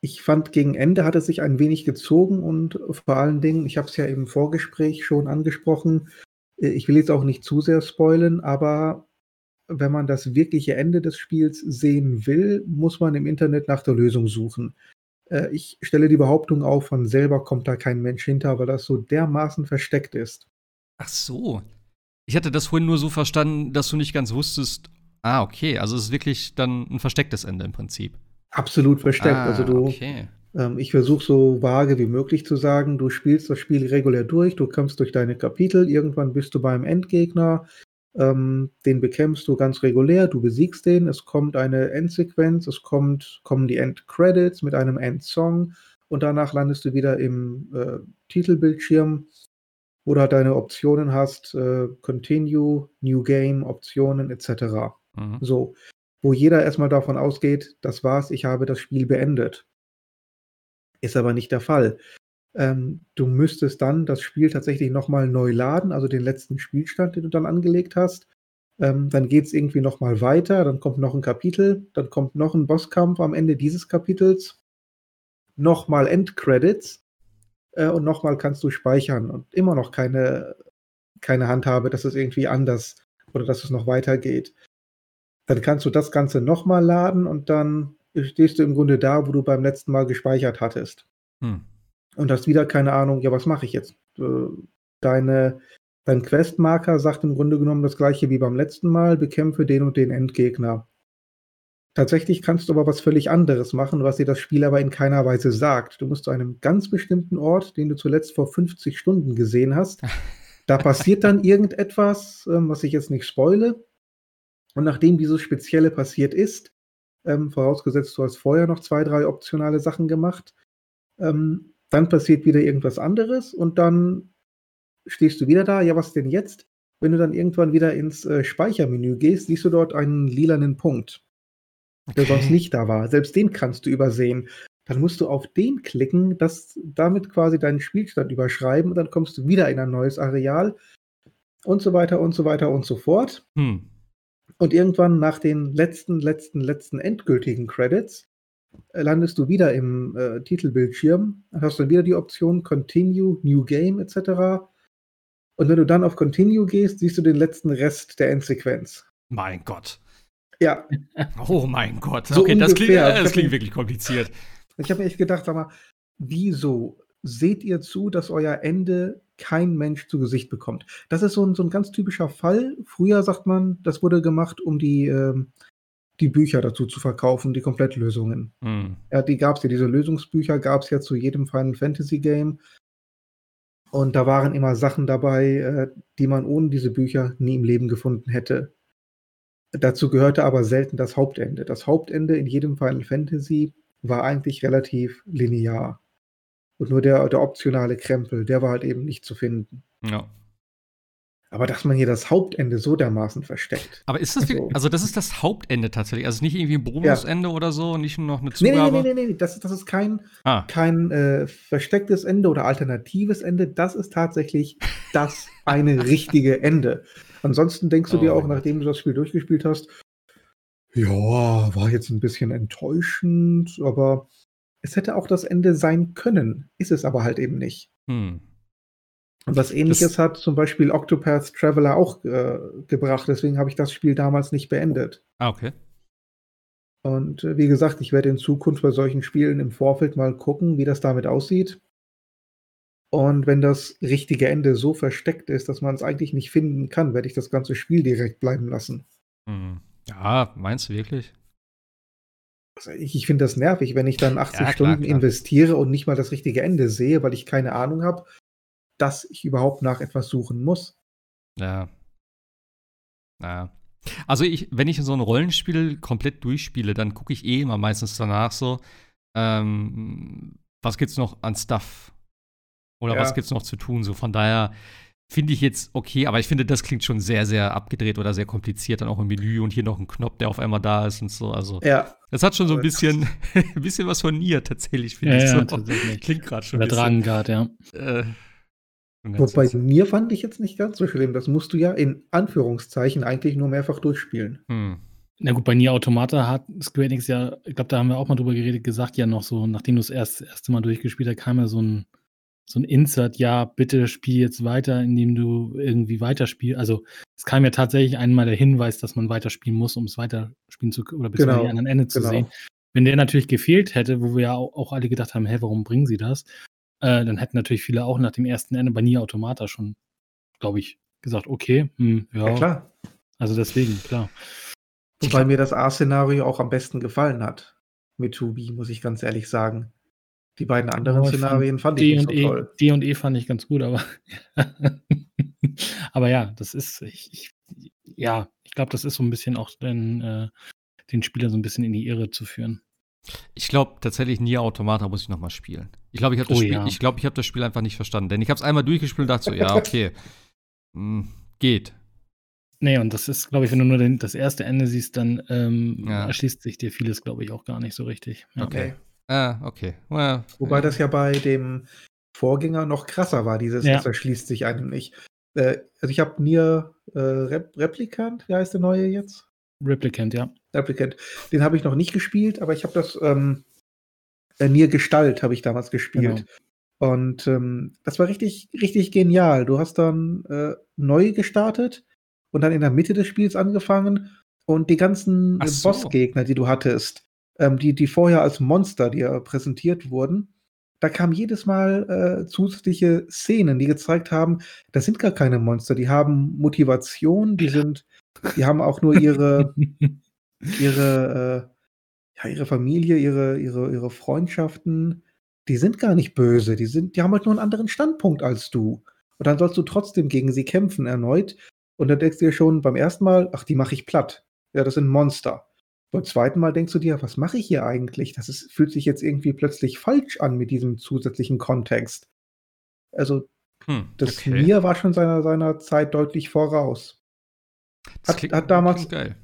ich fand, gegen Ende hat es sich ein wenig gezogen und vor allen Dingen, ich habe es ja im Vorgespräch schon angesprochen, äh, ich will jetzt auch nicht zu sehr spoilen, aber wenn man das wirkliche Ende des Spiels sehen will, muss man im Internet nach der Lösung suchen. Äh, ich stelle die Behauptung auf, von selber kommt da kein Mensch hinter, weil das so dermaßen versteckt ist. Ach so. Ich hatte das vorhin nur so verstanden, dass du nicht ganz wusstest, ah, okay, also es ist wirklich dann ein verstecktes Ende im Prinzip. Absolut versteckt. Ah, also du, okay. ähm, ich versuche so vage wie möglich zu sagen, du spielst das Spiel regulär durch, du kommst durch deine Kapitel, irgendwann bist du beim Endgegner, ähm, den bekämpfst du ganz regulär, du besiegst den, es kommt eine Endsequenz, es kommt, kommen die Endcredits mit einem Endsong und danach landest du wieder im äh, Titelbildschirm, wo du halt deine Optionen hast, äh, Continue, New Game, Optionen etc. Mhm. So, wo jeder erstmal davon ausgeht, das war's, ich habe das Spiel beendet. Ist aber nicht der Fall. Ähm, du müsstest dann das Spiel tatsächlich nochmal neu laden, also den letzten Spielstand, den du dann angelegt hast. Ähm, dann geht es irgendwie nochmal weiter, dann kommt noch ein Kapitel, dann kommt noch ein Bosskampf am Ende dieses Kapitels, nochmal Endcredits äh, und nochmal kannst du speichern und immer noch keine, keine Handhabe, dass es irgendwie anders oder dass es noch weitergeht. Dann kannst du das Ganze nochmal laden und dann stehst du im Grunde da, wo du beim letzten Mal gespeichert hattest. Hm und hast wieder keine Ahnung, ja, was mache ich jetzt? Äh, deine, dein Questmarker sagt im Grunde genommen das gleiche wie beim letzten Mal, bekämpfe den und den Endgegner. Tatsächlich kannst du aber was völlig anderes machen, was dir das Spiel aber in keiner Weise sagt. Du musst zu einem ganz bestimmten Ort, den du zuletzt vor 50 Stunden gesehen hast. Da passiert dann irgendetwas, ähm, was ich jetzt nicht spoile. Und nachdem dieses Spezielle passiert ist, ähm, vorausgesetzt du hast vorher noch zwei, drei optionale Sachen gemacht, ähm, dann passiert wieder irgendwas anderes und dann stehst du wieder da. Ja, was denn jetzt? Wenn du dann irgendwann wieder ins äh, Speichermenü gehst, siehst du dort einen lilanen Punkt, der okay. sonst nicht da war. Selbst den kannst du übersehen. Dann musst du auf den klicken, das damit quasi deinen Spielstand überschreiben und dann kommst du wieder in ein neues Areal und so weiter und so weiter und so fort. Hm. Und irgendwann nach den letzten, letzten, letzten endgültigen Credits landest du wieder im äh, Titelbildschirm, hast dann wieder die Option Continue, New Game etc. Und wenn du dann auf Continue gehst, siehst du den letzten Rest der Endsequenz. Mein Gott. Ja. Oh mein Gott. So okay, das klingt, äh, das klingt wirklich kompliziert. Ich habe mir echt gedacht, sag mal, wieso seht ihr zu, dass euer Ende kein Mensch zu Gesicht bekommt? Das ist so ein, so ein ganz typischer Fall. Früher sagt man, das wurde gemacht, um die ähm, die Bücher dazu zu verkaufen, die Komplettlösungen. Mhm. Ja, die gab es ja, diese Lösungsbücher gab es ja zu jedem Final Fantasy Game. Und da waren immer Sachen dabei, äh, die man ohne diese Bücher nie im Leben gefunden hätte. Dazu gehörte aber selten das Hauptende. Das Hauptende in jedem Final Fantasy war eigentlich relativ linear. Und nur der, der optionale Krempel, der war halt eben nicht zu finden. Ja. Aber dass man hier das Hauptende so dermaßen versteckt. Aber ist das, also, wie, also das ist das Hauptende tatsächlich, also nicht irgendwie ein Bonusende ja. oder so, nicht nur noch eine Zugabe? Nee, nee, nee, nee, nee. Das, das ist kein, ah. kein äh, verstecktes Ende oder alternatives Ende, das ist tatsächlich das eine richtige Ende. Ansonsten denkst du oh, dir auch, nachdem du das Spiel durchgespielt hast, ja, war jetzt ein bisschen enttäuschend, aber es hätte auch das Ende sein können, ist es aber halt eben nicht. Hm. Und was ähnliches das, hat zum Beispiel Octopath Traveler auch äh, gebracht, deswegen habe ich das Spiel damals nicht beendet. Ah, okay. Und äh, wie gesagt, ich werde in Zukunft bei solchen Spielen im Vorfeld mal gucken, wie das damit aussieht. Und wenn das richtige Ende so versteckt ist, dass man es eigentlich nicht finden kann, werde ich das ganze Spiel direkt bleiben lassen. Hm. Ja, meinst du wirklich? Also ich, ich finde das nervig, wenn ich dann 80 Ja, klar, Stunden klar. investiere und nicht mal das richtige Ende sehe, weil ich keine Ahnung habe, dass ich überhaupt nach etwas suchen muss. Ja. Ja. Also ich, wenn ich so ein Rollenspiel komplett durchspiele, dann gucke ich eh immer meistens danach so, ähm, was gibt's noch an Stuff? Oder Ja. was gibt's noch zu tun? So von daher finde ich jetzt okay, aber ich finde, das klingt schon sehr, sehr abgedreht oder sehr kompliziert, dann auch im Menü und hier noch ein Knopf, der auf einmal da ist und so. Also Ja, das hat schon so ein Aber bisschen, ein bisschen was von Nier tatsächlich, Ja, finde ich. ja, so. tatsächlich. Klingt gerade schon bisschen. Dragengard, ja. Äh, wobei mir fand ich jetzt nicht ganz so schlimm. Das musst du ja in Anführungszeichen eigentlich nur mehrfach durchspielen. Hm. Na gut, bei Nier Automata hat Square Enix ja, ich glaube, da haben wir auch mal drüber geredet, gesagt, ja noch so, nachdem du es erst das erste Mal durchgespielt hast, kam ja so ein, so ein Insert, ja, bitte spiel jetzt weiter, indem du irgendwie weiterspielst. Also es kam ja tatsächlich einmal der Hinweis, dass man weiterspielen muss, um es weiterspielen zu können oder beziehungsweise Genau, die anderen Ende zu genau. sehen. Wenn der natürlich gefehlt hätte, wo wir ja auch, auch alle gedacht haben, hä, warum bringen sie das? Äh, dann hätten natürlich viele auch nach dem ersten Ende bei Nier Automata schon, glaube ich, gesagt, okay, hm, ja, Ja, klar. also deswegen, klar. Wobei mir das A-Szenario auch am besten gefallen hat. Mit Tubi, muss ich ganz ehrlich sagen. Die beiden anderen fand Szenarien fand, D ich und nicht so E, toll. D und E fand ich ganz gut, aber aber ja, das ist ich, ich ja, ich glaube, das ist so ein bisschen auch den, äh, den Spieler so ein bisschen in die Irre zu führen. Ich glaube tatsächlich Nier Automata muss ich noch mal spielen. Ich glaube, ich habe das, Oh, Spiel, ja. ich glaub, ich hab das Spiel einfach nicht verstanden. Denn ich habe es einmal durchgespielt und dachte so, ja, okay. Hm, geht. Nee, und das ist, glaube ich, wenn du nur den, das erste Ende siehst, dann ähm, Ja. erschließt sich dir vieles, glaube ich, auch gar nicht so richtig. Ja. Okay. Ah, okay. Well, Wobei das ja bei dem Vorgänger noch krasser war, dieses, Ja. das erschließt sich einem nicht. Äh, also ich habe Nier äh, Rep Replicant, wie heißt der neue jetzt? Replicant, ja. Replicant. Den habe ich noch nicht gespielt, aber ich habe das ähm, äh, Nier Gestalt habe ich damals gespielt. Genau. Und ähm, das war richtig, richtig genial. Du hast dann äh, neu gestartet und dann in der Mitte des Spiels angefangen und die ganzen so. Bossgegner, die du hattest, ähm, die, die vorher als Monster dir präsentiert wurden, da kamen jedes Mal äh, zusätzliche Szenen, die gezeigt haben, das sind gar keine Monster, die haben Motivation, die sind, die haben auch nur ihre, ihre, äh, ja, ihre Familie, ihre, ihre, ihre Freundschaften, die sind gar nicht böse, die sind, die haben halt nur einen anderen Standpunkt als du. Und dann sollst du trotzdem gegen sie kämpfen erneut. Und dann denkst du dir schon beim ersten Mal, ach, die mache ich platt. Ja, das sind Monster. Beim zweiten Mal denkst du dir, was mache ich hier eigentlich? Das ist, fühlt sich jetzt irgendwie plötzlich falsch an mit diesem zusätzlichen Kontext. Also, hm, das okay. Nier war schon seiner, seiner Zeit deutlich voraus. Das hat- hat damals- klingt geil.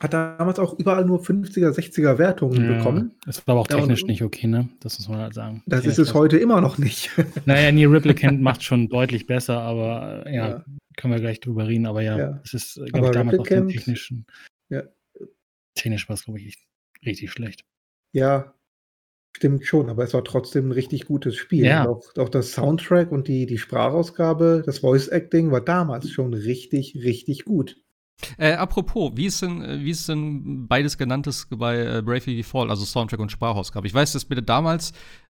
Hat damals auch überall nur 50er, 60er Wertungen Ja, bekommen. Das war aber auch Ja, technisch nicht okay, ne? Das muss man halt sagen. Das Ja, ist es das- heute immer noch nicht. Naja, Nier Replicant macht schon deutlich besser, aber äh, ja, Ja. können wir gleich drüber reden. Aber ja, Ja. es ist, glaube Aber ich, damals auf den technischen. Ja. Technisch war es, glaube ich, richtig schlecht. Ja, stimmt schon, aber es war trotzdem ein richtig gutes Spiel. Ja. Auch, auch das Soundtrack und die, die Sprachausgabe, das Voice Acting war damals schon richtig, richtig gut. Äh, apropos, wie ist denn, äh, wie ist denn beides genanntes bei äh, Bravely Default, also Soundtrack und Sprachausgabe? Ich weiß, dass bitte damals,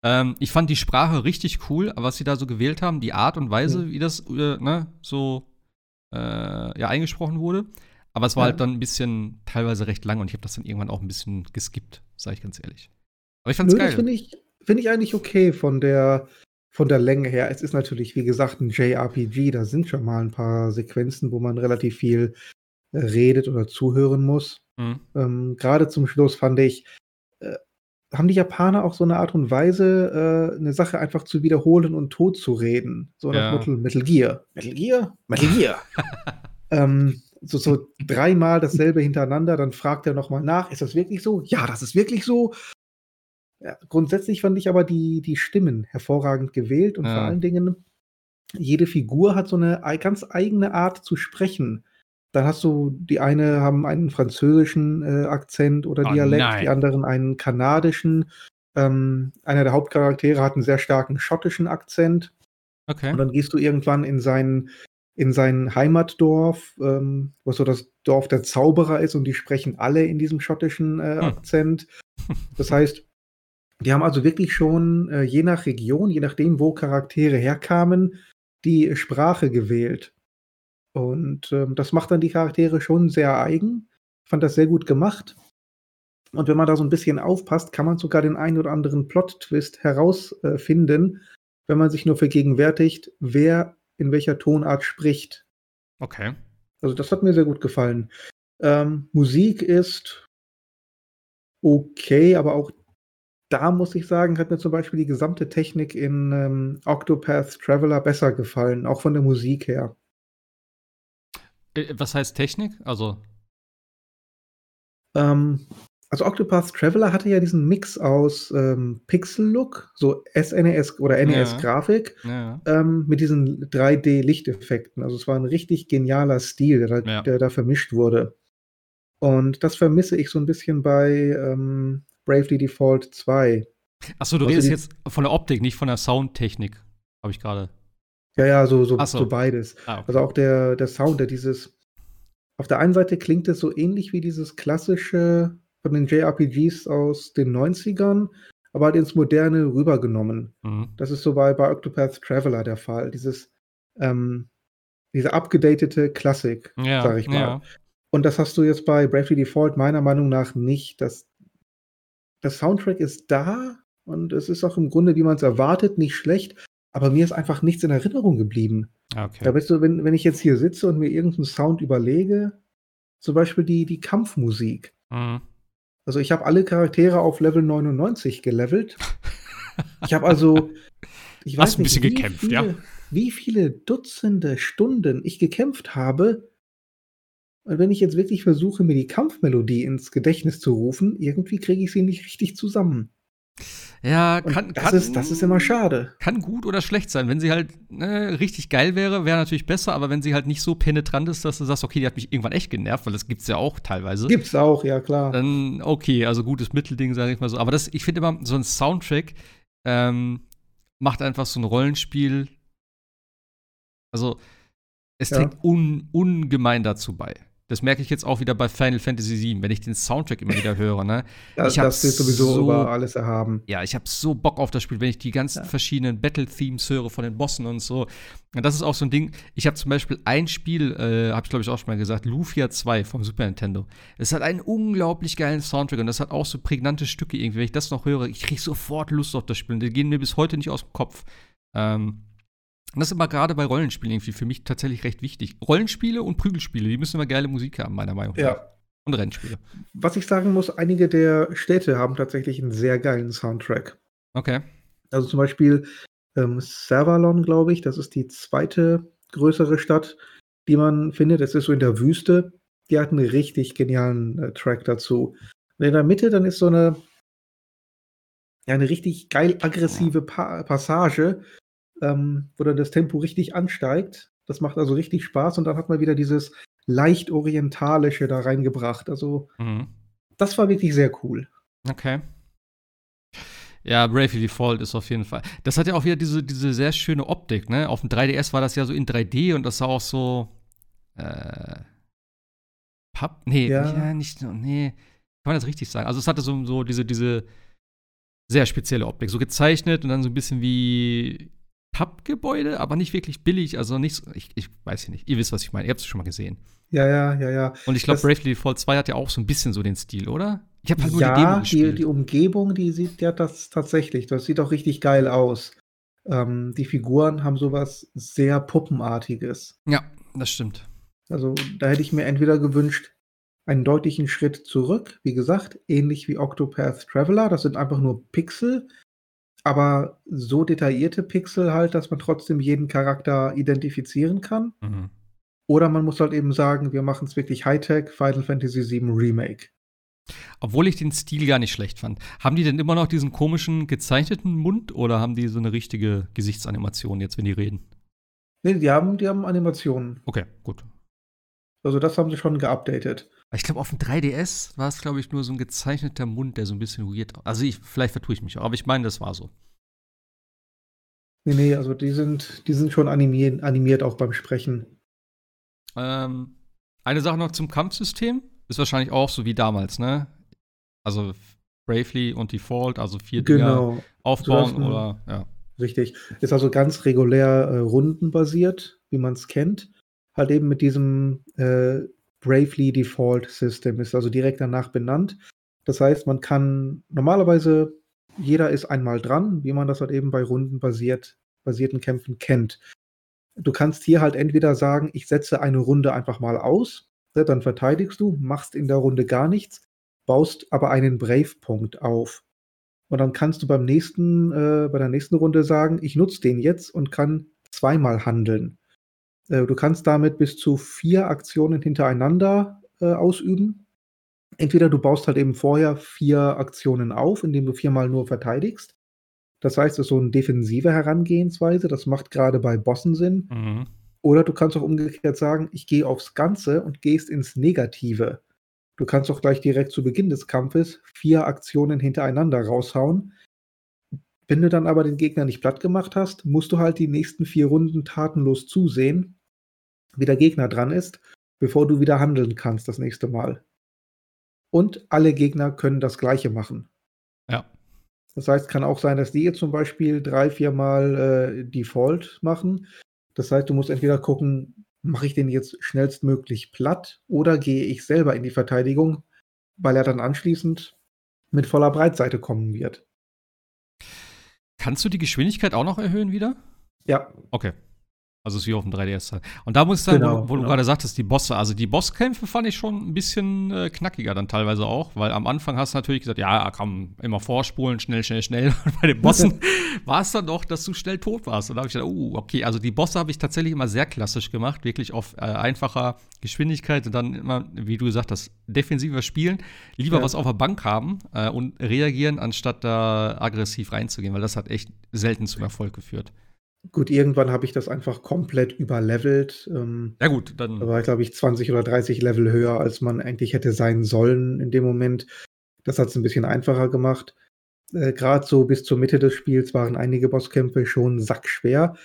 ähm, ich fand die Sprache richtig cool, was sie da so gewählt haben, die Art und Weise, Mhm. wie das äh, ne, so äh, ja, eingesprochen wurde. Aber es war Ja. halt dann ein bisschen teilweise recht lang und ich habe das dann irgendwann auch ein bisschen geskippt, sage ich ganz ehrlich. Aber ich fand's Nö, geil. finde ich, finde ich eigentlich okay von der, von der Länge her. Es ist natürlich, wie gesagt, ein JRPG. Da sind schon mal ein paar Sequenzen, wo man relativ viel redet oder zuhören muss. Mhm. Ähm, Gerade zum Schluss fand ich, äh, haben die Japaner auch so eine Art und Weise, äh, eine Sache einfach zu wiederholen und tot zu reden. So nach Ja. Motto Metal Gear. Metal Gear? Metal Gear. ähm, so, so dreimal dasselbe hintereinander, dann fragt er nochmal nach, ist das wirklich so? Ja, das ist wirklich so. Ja, grundsätzlich fand ich aber die, die Stimmen hervorragend gewählt und Ja. vor allen Dingen, jede Figur hat so eine ei- ganz eigene Art zu sprechen. Dann hast du, die eine haben einen französischen äh, Akzent oder Oh, Dialekt, nein. die anderen einen kanadischen. Ähm, einer der Hauptcharaktere hat einen sehr starken schottischen Akzent. Okay. Und dann gehst du irgendwann in sein, in sein Heimatdorf, ähm, was so das Dorf der Zauberer ist, und die sprechen alle in diesem schottischen äh, Hm. Akzent. Das heißt, Die haben also wirklich schon, äh, je nach Region, je nachdem, wo Charaktere herkamen, die Sprache gewählt. Und, ähm, das macht dann die Charaktere schon sehr eigen. Ich fand das sehr gut gemacht. Und wenn man da so ein bisschen aufpasst, kann man sogar den einen oder anderen Plot-Twist herausfinden, äh, wenn man sich nur vergegenwärtigt, wer in welcher Tonart spricht. Okay. Also, das hat mir sehr gut gefallen. Ähm, Musik ist okay, aber auch da muss ich sagen, hat mir zum Beispiel die gesamte Technik in ähm, Octopath Traveler besser gefallen, auch von der Musik her. Äh, was heißt Technik? Also. Ähm, also Octopath Traveler hatte ja diesen Mix aus ähm, Pixel-Look, so SNES oder NES-Grafik, Ja. ähm, mit diesen 3D-Lichteffekten. Also es war ein richtig genialer Stil, der da, Ja. der da vermischt wurde. Und das vermisse ich so ein bisschen bei ähm, Bravely Default 2. Achso, du Also redest jetzt von der Optik, nicht von der Soundtechnik. Habe ich gerade. Ja, ja, so, so, Ach so. so beides. Ah, okay. Also auch der, der Sound, der dieses. Auf der einen Seite klingt es so ähnlich wie dieses klassische von den JRPGs aus den 90ern, aber halt ins Moderne rübergenommen. Mhm. Das ist so bei, bei Octopath Traveler der Fall. Dieses, ähm, diese abgedatete Klassik, Ja, sag ich mal. ja. Und das hast du jetzt bei Bravely Default meiner Meinung nach nicht. Das, das Soundtrack ist da und es ist auch im Grunde, wie man es erwartet, nicht schlecht, aber mir ist einfach nichts in Erinnerung geblieben. Okay. Da weißt du, wenn, wenn ich jetzt hier sitze und mir irgendeinen Sound überlege, zum Beispiel die, die Kampfmusik. Mhm. Also ich habe alle Charaktere auf Level 99 gelevelt. Ich habe also, ich Hast weiß ein nicht, bisschen wie gekämpft, viele, ja. wie viele Dutzende Stunden ich gekämpft habe. Und wenn ich jetzt wirklich versuche, mir die Kampfmelodie ins Gedächtnis zu rufen, irgendwie kriege ich sie nicht richtig zusammen. Ja, kann, das, kann, ist, das ist immer schade. Kann gut oder schlecht sein. Wenn sie halt ne, richtig geil wäre, wäre natürlich besser, aber wenn sie halt nicht so penetrant ist, dass du sagst, okay, die hat mich irgendwann echt genervt, weil das gibt's ja auch teilweise. Gibt's auch, ja klar. Dann okay, also gutes Mittelding, sage ich mal so. Aber das, ich finde immer, so ein Soundtrack ähm, macht einfach so ein Rollenspiel. Also, es Ja. trägt un, ungemein dazu bei. Das merke ich jetzt auch wieder bei Final Fantasy VII, wenn ich den Soundtrack immer wieder höre. Ne? Das, ich das ist sowieso so- über alles erhaben. Ja, ich habe so Bock auf das Spiel, wenn ich die ganzen Ja. verschiedenen Battle-Themes höre von den Bossen und so. Und das ist auch so ein Ding. Ich habe zum Beispiel ein Spiel, äh, habe ich glaube ich auch schon mal gesagt, Lufia 2 vom Super Nintendo. Es hat einen unglaublich geilen Soundtrack und das hat auch so prägnante Stücke irgendwie. Wenn ich das noch höre, ich kriege sofort Lust auf das Spiel. Und die gehen mir bis heute nicht aus dem Kopf. Ähm, und das ist immer gerade bei Rollenspielen irgendwie für mich tatsächlich recht wichtig. Rollenspiele und Prügelspiele, die müssen immer geile Musik haben, meiner Meinung nach. Ja. Und Rennspiele. Was ich sagen muss, einige der Städte haben tatsächlich einen sehr geilen Soundtrack. Okay. Also zum Beispiel ähm, Savalon, glaube ich, das ist die zweite größere Stadt, die man findet. Das ist so in der Wüste. Die hat einen richtig genialen äh, Track dazu. Und in der Mitte dann ist so eine, ja, eine richtig geil aggressive pa Passage, ähm, wo dann das Tempo richtig ansteigt. Das macht also richtig Spaß und dann hat man wieder dieses leicht orientalische da reingebracht. Also Mhm. das war wirklich sehr cool. Okay. Ja, Bravely Default ist auf jeden Fall. Das hat ja auch wieder diese, diese sehr schöne Optik, ne? Auf dem 3DS war das ja so in 3D und das sah auch so. Äh. Papp? Nee, Ja. ja. nicht so. Nee. Kann man das richtig sagen? Also, es hatte so, so diese, diese sehr spezielle Optik. So gezeichnet und dann so ein bisschen wie Pappgebäude, aber nicht wirklich billig. Also, nicht. Ich, ich weiß ja nicht. Ihr wisst, was ich meine. Ihr habt es schon mal gesehen. Ja, ja, ja, ja. Und ich glaube, Bravely Default 2 hat ja auch so ein bisschen so den Stil, oder? Ich habe halt nur die Demo Ja, die, gespielt. die Umgebung, die sieht ja das tatsächlich. Das sieht auch richtig geil aus. Ähm, die Figuren haben sowas sehr Puppenartiges. ja, das stimmt. Also da hätte ich mir entweder gewünscht, einen deutlichen Schritt zurück. Wie gesagt, ähnlich wie Octopath Traveler. Das sind einfach nur Pixel, aber so detaillierte Pixel halt, dass man trotzdem jeden Charakter identifizieren kann. Mhm. Oder man muss halt eben sagen, wir machen es wirklich Hightech, Final Fantasy VII Remake. Obwohl ich den Stil gar nicht schlecht fand. Haben die denn immer noch diesen komischen gezeichneten Mund oder haben die so eine richtige Gesichtsanimation jetzt, wenn die reden? Nee, die haben, die haben Animationen. Okay, gut. Also das haben sie schon geupdatet. Ich glaube, auf dem 3DS war es, glaube ich, nur so ein gezeichneter Mund, der so ein bisschen weird Also ich, vielleicht vertue ich mich auch, aber ich meine, das war so. Nee, nee, also die sind, die sind schon animiert, animiert auch beim Sprechen. Ähm, eine Sache noch zum Kampfsystem. Ist wahrscheinlich auch so wie damals, ne? Also Bravely und Default, also vier Genau. Dinger aufbauen oder ja. Richtig. Ist also ganz regulär äh, rundenbasiert, wie man es kennt. Halt eben mit diesem äh, Bravely Default System. Ist also direkt danach benannt. Das heißt, man kann normalerweise, jeder ist einmal dran, wie man das halt eben bei rundenbasiert basierten Kämpfen kennt. Du kannst hier halt entweder sagen, ich setze eine Runde einfach mal aus, ne, dann verteidigst du, machst in der Runde gar nichts, baust aber einen Brave-Punkt auf. Und dann kannst du beim nächsten, äh, bei der nächsten Runde sagen, ich nutze den jetzt und kann zweimal handeln. Äh, du kannst damit bis zu vier Aktionen hintereinander äh, ausüben. Entweder du baust halt eben vorher vier Aktionen auf, indem du viermal nur verteidigst. Das heißt, es ist so eine defensive Herangehensweise. Das macht gerade bei Bossen Sinn. Mhm. Oder du kannst auch umgekehrt sagen, ich gehe aufs Ganze und gehst ins Negative. Du kannst auch gleich direkt zu Beginn des Kampfes vier Aktionen hintereinander raushauen. Wenn du dann aber den Gegner nicht platt gemacht hast, musst du halt die nächsten vier Runden tatenlos zusehen, wie der Gegner dran ist, bevor du wieder handeln kannst das nächste Mal. Und alle Gegner können das Gleiche machen. Ja. Das heißt, kann auch sein, dass die jetzt zum Beispiel drei, viermal äh, Default machen. Das heißt, du musst entweder gucken, mache ich den jetzt schnellstmöglich platt oder gehe ich selber in die Verteidigung, weil er dann anschließend mit voller Breitseite kommen wird. Kannst du die Geschwindigkeit auch noch erhöhen wieder? Ja, Okay. Also ist wie auf dem 3DS. Und da muss ich sagen, wo, Genau, du- wo du genau. gerade sagtest, die Bosse, also die Bosskämpfe fand ich schon ein bisschen äh, knackiger dann teilweise auch, weil am Anfang hast du natürlich gesagt, ja, komm, immer vorspulen, schnell, schnell, schnell. Und bei den Bossen war es dann doch, dass du schnell tot warst. Und da habe ich gedacht, uh, okay, also die Bosse habe ich tatsächlich immer sehr klassisch gemacht, wirklich auf äh, einfacher Geschwindigkeit und dann immer, wie du gesagt hast, defensiver spielen, lieber Ja. was auf der Bank haben äh, und reagieren, anstatt da aggressiv reinzugehen, weil das hat echt selten zum Erfolg geführt. Gut, irgendwann habe ich das einfach komplett überlevelt. Ähm, Ja gut, dann da war ich, glaube ich, 20 oder 30 Level höher, als man eigentlich hätte sein sollen in dem Moment. Das hat es ein bisschen einfacher gemacht. Äh, Gerade so bis zur Mitte des Spiels waren einige Bosskämpfe schon sackschwer.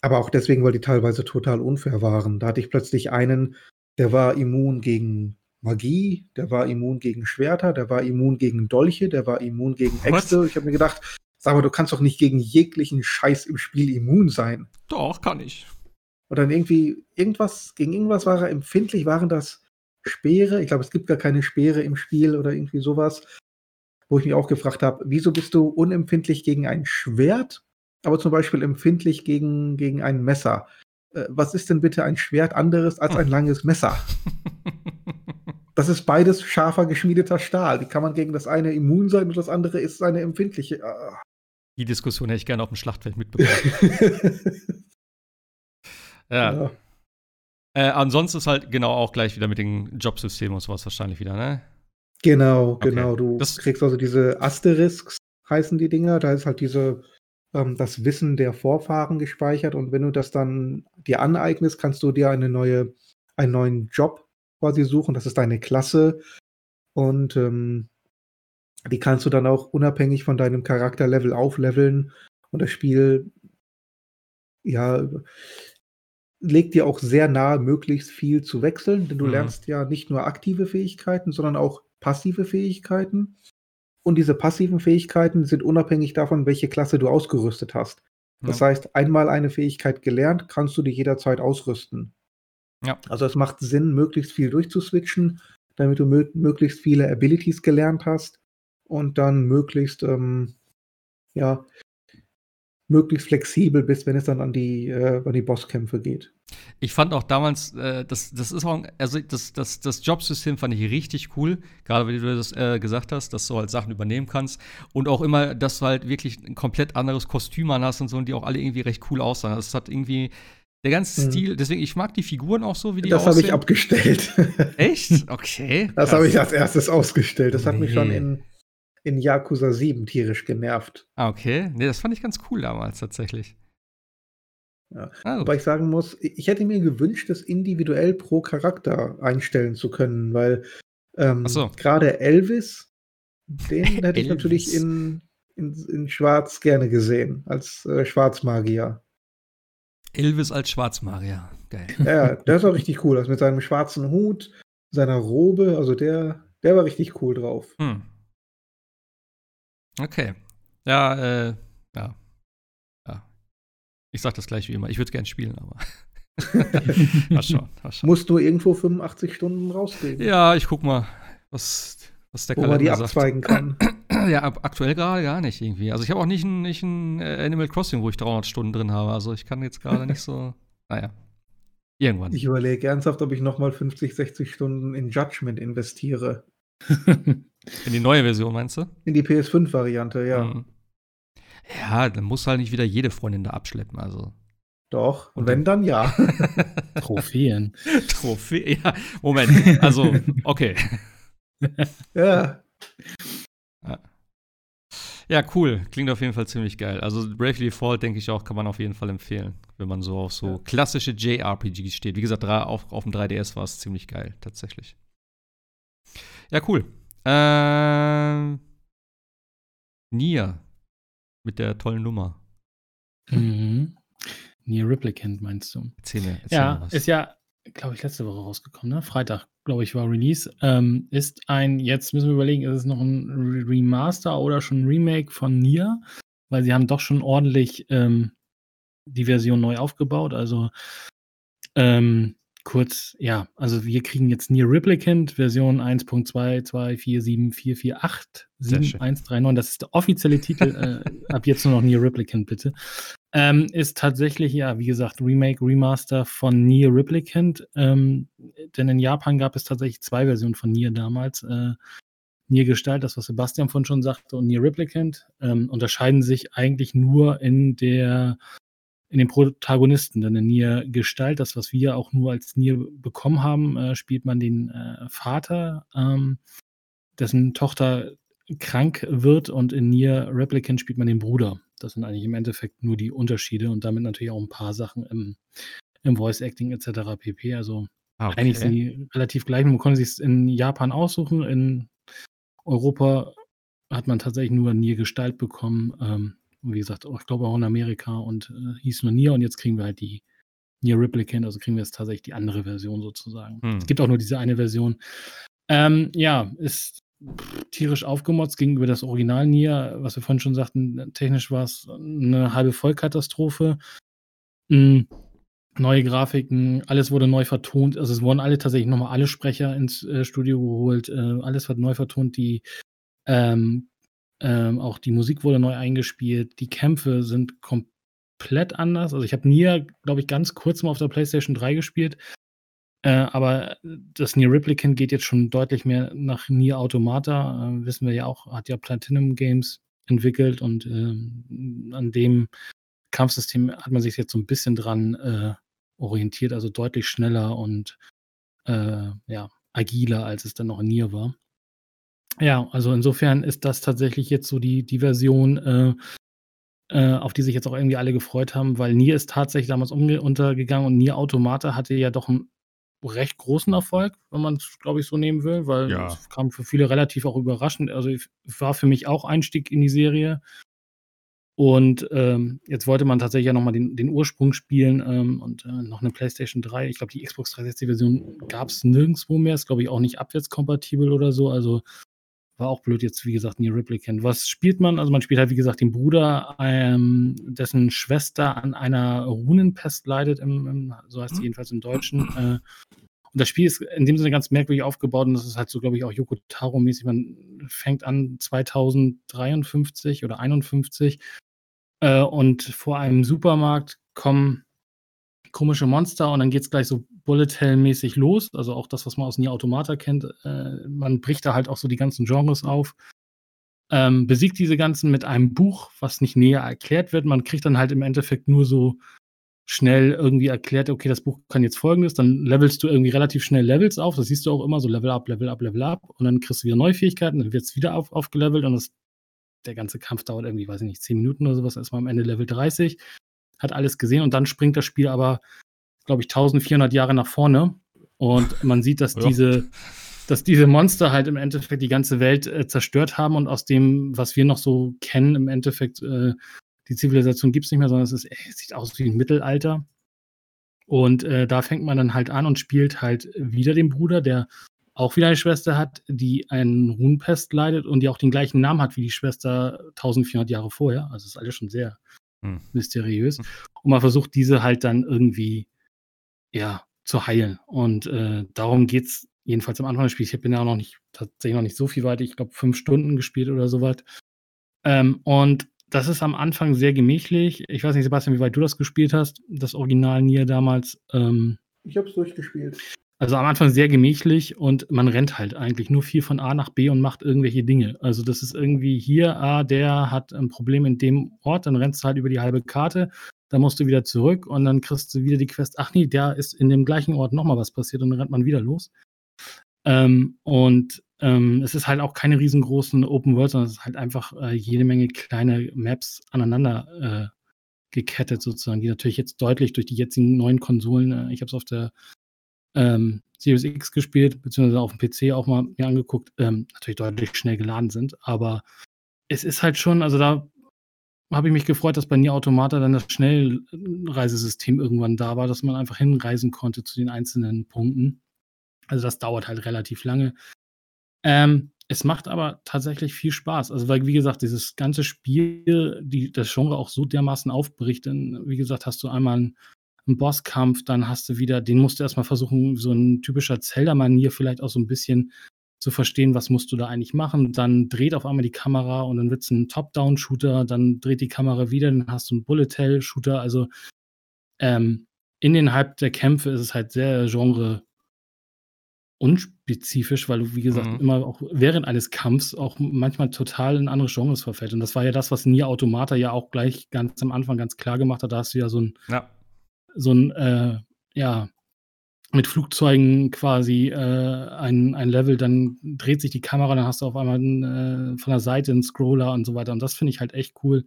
Aber auch deswegen, weil die teilweise total unfair waren. Da hatte ich plötzlich einen, der war immun gegen Magie, der war immun gegen Schwerter, der war immun gegen Dolche, der war immun gegen Was? Äxte. Ich habe mir gedacht, sag mal, du kannst doch nicht gegen jeglichen Scheiß im Spiel immun sein. Doch, kann ich. Und dann irgendwie, irgendwas, gegen irgendwas war er empfindlich, waren das Speere. Ich glaube, es gibt gar keine Speere im Spiel oder irgendwie sowas. Wo ich mich auch gefragt habe, wieso bist du unempfindlich gegen ein Schwert, aber zum Beispiel empfindlich gegen, gegen ein Messer? Äh, was ist denn bitte ein Schwert anderes als ein langes Messer? Das ist beides scharfer geschmiedeter Stahl. Wie kann man gegen das eine immun sein und das andere ist eine empfindliche? Die Diskussion hätte ich gerne auf dem Schlachtfeld mitbekommen. ja. Ja. Äh, ansonsten ist halt genau auch gleich wieder mit den Jobsystemen und sowas wahrscheinlich wieder, ne? Genau, Okay. genau. Du Das- kriegst also diese Asterisks, heißen die Dinger. Da ist halt diese, ähm, das Wissen der Vorfahren gespeichert. Und wenn du das dann dir aneignest, kannst du dir eine neue, einen neuen Job quasi suchen. Das ist deine Klasse. Und ähm, die kannst du dann auch unabhängig von deinem Charakterlevel aufleveln. Und das Spiel, ja, legt dir auch sehr nahe, möglichst viel zu wechseln, denn du Mhm. lernst ja nicht nur aktive Fähigkeiten, sondern auch passive Fähigkeiten. Und diese passiven Fähigkeiten sind unabhängig davon, welche Klasse du ausgerüstet hast. Das Ja. heißt, einmal eine Fähigkeit gelernt, kannst du die jederzeit ausrüsten. Ja. Also es macht Sinn, möglichst viel durchzuswitchen, damit du mö möglichst viele Abilities gelernt hast und dann möglichst, ähm, ja, möglichst flexibel bist, wenn es dann an die, äh, an die Bosskämpfe geht. Ich fand auch damals, äh, das, das ist auch, also das, das, das Jobsystem fand ich richtig cool, gerade wie du das äh, gesagt hast, dass du halt Sachen übernehmen kannst und auch immer, dass du halt wirklich ein komplett anderes Kostüm an hast und so und die auch alle irgendwie recht cool aussahen. Das hat irgendwie der ganze Mhm. Stil, deswegen, ich mag die Figuren auch so, wie die Das habe ich aussehen. abgestellt. Echt? Okay. Das habe ich als erstes ausgestellt. Das hat mich schon Nee. in, in Yakuza 7 tierisch genervt. Ah, okay. Nee, das fand ich ganz cool damals tatsächlich. Ja. Ah, Wobei ich sagen muss, ich hätte mir gewünscht, das individuell pro Charakter einstellen zu können, weil ähm, so. gerade Elvis, den hätte ich natürlich Elvis. in, in, in Schwarz gerne gesehen, als äh, Schwarzmagier. Elvis als Schwarzmagier. Geil. Ja, der ist auch richtig cool. Also mit seinem schwarzen Hut, seiner Robe, also der, der war richtig cool drauf. Hm. Okay. Ja, äh, ja. Ja. Ich sag das gleich wie immer. Ich würde gern spielen, aber. mal schauen, mal schauen. Musst du irgendwo 85 Stunden rauskriegen? Ja, ich guck mal, was, was der Wo man die sagt. abzweigen kann. Ja, aktuell gerade gar nicht irgendwie. Also ich habe auch nicht ein, nicht ein äh, Animal Crossing, wo ich 300 Stunden drin habe. Also ich kann jetzt gerade nicht so. Naja. Irgendwann. Ich überlege ernsthaft, ob ich nochmal 50, 60 Stunden in Judgment investiere. in die neue Version, meinst du? In die PS5-Variante, ja. Mhm. Ja, dann muss halt nicht wieder jede Freundin da abschleppen, also. Doch, und wenn dann ja. Trophäen. Trophäen, ja. Moment, also, okay. ja. ja. Cool. Klingt auf jeden Fall ziemlich geil. Also Bravely Default, denke ich auch, kann man auf jeden Fall empfehlen, wenn man so auf so ja. klassische JRPGs steht. Wie gesagt, auf, auf dem 3DS war es ziemlich geil, tatsächlich. Ja, cool. Ähm, Nier mit der tollen Nummer. Mhm. Nier Replicant meinst du? Erzähl mir, erzähl ja, mir ist ja, glaube ich, letzte Woche rausgekommen, ne? Freitag, glaube ich, war Release. Ähm, ist ein, jetzt müssen wir überlegen, ist es noch ein Remaster oder schon ein Remake von Nier? Weil sie haben doch schon ordentlich ähm, die Version neu aufgebaut. Also ähm, kurz, ja, also wir kriegen jetzt Near Replicant Version 1.22474487139. Das ist der offizielle Titel. äh, ab jetzt nur noch Near Replicant, bitte. Ähm, ist tatsächlich, ja, wie gesagt, Remake, Remaster von Near Replicant. Ähm, denn in Japan gab es tatsächlich zwei Versionen von Nier damals. Äh, Nier Gestalt, das was Sebastian von schon sagte, und Nier Replicant ähm, unterscheiden sich eigentlich nur in der in den Protagonisten. Denn in Nier Gestalt, das, was wir auch nur als Nier bekommen haben, äh, spielt man den äh, Vater, ähm, dessen Tochter krank wird und in Nier Replicant spielt man den Bruder. Das sind eigentlich im Endeffekt nur die Unterschiede und damit natürlich auch ein paar Sachen im, im Voice Acting etc. pp. Also okay. eigentlich sind die relativ gleich. Man konnte sich in Japan aussuchen. In Europa hat man tatsächlich nur Nier Gestalt bekommen. Ähm, und wie gesagt, ich glaube auch in Amerika und äh, hieß nur Nier und jetzt kriegen wir halt die Nier Replicant, also kriegen wir jetzt tatsächlich die andere Version sozusagen. Hm. Es gibt auch nur diese eine Version. Ähm, ja, ist tierisch aufgemotzt gegenüber das Original Nier, was wir vorhin schon sagten, technisch war es eine halbe Vollkatastrophe. Mhm. Neue Grafiken, alles wurde neu vertont. Also es wurden alle tatsächlich nochmal alle Sprecher ins äh, Studio geholt. Äh, alles wird neu vertont. Die ähm, ähm, auch die Musik wurde neu eingespielt. Die Kämpfe sind komplett anders. Also ich habe Nier, glaube ich, ganz kurz mal auf der PlayStation 3 gespielt. Äh, aber das Nier Replicant geht jetzt schon deutlich mehr nach Nier Automata. Äh, wissen wir ja auch, hat ja Platinum Games entwickelt und äh, an dem Kampfsystem hat man sich jetzt so ein bisschen dran äh, orientiert, also deutlich schneller und äh, ja, agiler, als es dann noch in Nier war. Ja, also insofern ist das tatsächlich jetzt so die, die Version, äh, äh, auf die sich jetzt auch irgendwie alle gefreut haben, weil Nier ist tatsächlich damals untergegangen und Nier Automata hatte ja doch einen recht großen Erfolg, wenn man es, glaube ich, so nehmen will, weil ja. es kam für viele relativ auch überraschend. Also war für mich auch Einstieg in die Serie. Und ähm, jetzt wollte man tatsächlich ja nochmal den, den Ursprung spielen ähm, und äh, noch eine PlayStation 3. Ich glaube, die Xbox 360-Version gab es nirgendwo mehr. Ist, glaube ich, auch nicht abwärtskompatibel oder so. Also war auch blöd jetzt, wie gesagt, nie Replicant. Was spielt man? Also man spielt halt, wie gesagt, den Bruder, ähm, dessen Schwester an einer Runenpest leidet, im, im, so heißt sie mhm. jedenfalls im Deutschen. Äh, und das Spiel ist in dem Sinne ganz merkwürdig aufgebaut und das ist halt so, glaube ich, auch Yoko Taro-mäßig. Man fängt an 2053 oder 51 äh, und vor einem Supermarkt kommen komische Monster und dann geht es gleich so Bullet Hell-mäßig los. Also auch das, was man aus Nier Automata kennt. Äh, man bricht da halt auch so die ganzen Genres auf. Ähm, besiegt diese ganzen mit einem Buch, was nicht näher erklärt wird. Man kriegt dann halt im Endeffekt nur so schnell irgendwie erklärt, okay, das Buch kann jetzt folgendes, dann levelst du irgendwie relativ schnell Levels auf, das siehst du auch immer, so Level up, Level up, Level up und dann kriegst du wieder neue Fähigkeiten, dann wird es wieder auf, aufgelevelt und das, der ganze Kampf dauert irgendwie, weiß ich nicht, 10 Minuten oder sowas, erstmal am Ende Level 30 hat alles gesehen und dann springt das Spiel aber, glaube ich, 1400 Jahre nach vorne und man sieht, dass ja. diese dass diese Monster halt im Endeffekt die ganze Welt äh, zerstört haben und aus dem, was wir noch so kennen, im Endeffekt äh, die Zivilisation gibt es nicht mehr, sondern es, ist, ey, es sieht aus wie ein Mittelalter. Und äh, da fängt man dann halt an und spielt halt wieder den Bruder, der auch wieder eine Schwester hat, die einen Runenpest leidet und die auch den gleichen Namen hat wie die Schwester 1400 Jahre vorher. Also ist alles schon sehr hm. mysteriös. Hm. Und man versucht diese halt dann irgendwie, ja, zu heilen. Und äh, darum geht es jedenfalls am Anfang des Spiels. Ich bin ja auch noch nicht, tatsächlich noch nicht so viel weit. Ich glaube, fünf Stunden gespielt oder so weit. Ähm, und das ist am Anfang sehr gemächlich. Ich weiß nicht, Sebastian, wie weit du das gespielt hast, das Original Nier damals. Ähm, ich habe es durchgespielt. Also am Anfang sehr gemächlich und man rennt halt eigentlich nur viel von A nach B und macht irgendwelche Dinge. Also das ist irgendwie hier, ah, der hat ein Problem in dem Ort, dann rennst du halt über die halbe Karte, dann musst du wieder zurück und dann kriegst du wieder die Quest, ach nee, der ist in dem gleichen Ort nochmal was passiert und dann rennt man wieder los. Ähm, und ähm, es ist halt auch keine riesengroßen Open World, sondern es ist halt einfach äh, jede Menge kleine Maps aneinander äh, gekettet sozusagen, die natürlich jetzt deutlich durch die jetzigen neuen Konsolen, äh, ich habe es auf der ähm, Series X gespielt, beziehungsweise auf dem PC auch mal mir angeguckt, ähm, natürlich deutlich schnell geladen sind. Aber es ist halt schon, also da habe ich mich gefreut, dass bei Nier Automata dann das Schnellreisesystem irgendwann da war, dass man einfach hinreisen konnte zu den einzelnen Punkten. Also das dauert halt relativ lange. Ähm, es macht aber tatsächlich viel Spaß. Also, weil, wie gesagt, dieses ganze Spiel, die, das Genre auch so dermaßen aufbricht. Denn, wie gesagt, hast du einmal einen ein Bosskampf, dann hast du wieder, den musst du erstmal versuchen, so ein typischer Zelda-Manier vielleicht auch so ein bisschen zu verstehen, was musst du da eigentlich machen. Dann dreht auf einmal die Kamera und dann wird es ein Top-Down-Shooter, dann dreht die Kamera wieder, dann hast du einen Bullet-Hell-Shooter. Also ähm, in den Halb der Kämpfe ist es halt sehr genre unspezifisch, weil du, wie gesagt, mhm. immer auch während eines Kampfs auch manchmal total in andere Genres verfällt. Und das war ja das, was Nier Automata ja auch gleich ganz am Anfang ganz klar gemacht hat. Da hast du ja so ein ja so ein, äh, ja, mit Flugzeugen quasi äh, ein, ein Level, dann dreht sich die Kamera, dann hast du auf einmal äh, von der Seite einen Scroller und so weiter. Und das finde ich halt echt cool.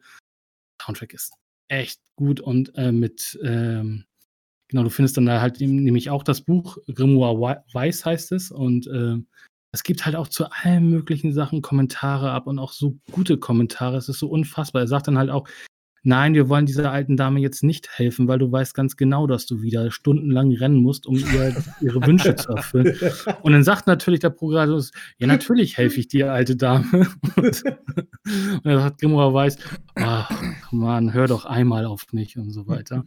Soundtrack ist echt gut und äh, mit, ähm, genau, du findest dann da halt nämlich auch das Buch, Grimoire Weiß heißt es. Und äh, es gibt halt auch zu allen möglichen Sachen Kommentare ab und auch so gute Kommentare. Es ist so unfassbar. Er sagt dann halt auch, nein, wir wollen dieser alten Dame jetzt nicht helfen, weil du weißt ganz genau, dass du wieder stundenlang rennen musst, um ihr ihre Wünsche zu erfüllen. Und dann sagt natürlich der Programmierer, ja, natürlich helfe ich dir, alte Dame. Und, und dann sagt Grimoire Weiß, ach, Mann, hör doch einmal auf mich und so weiter.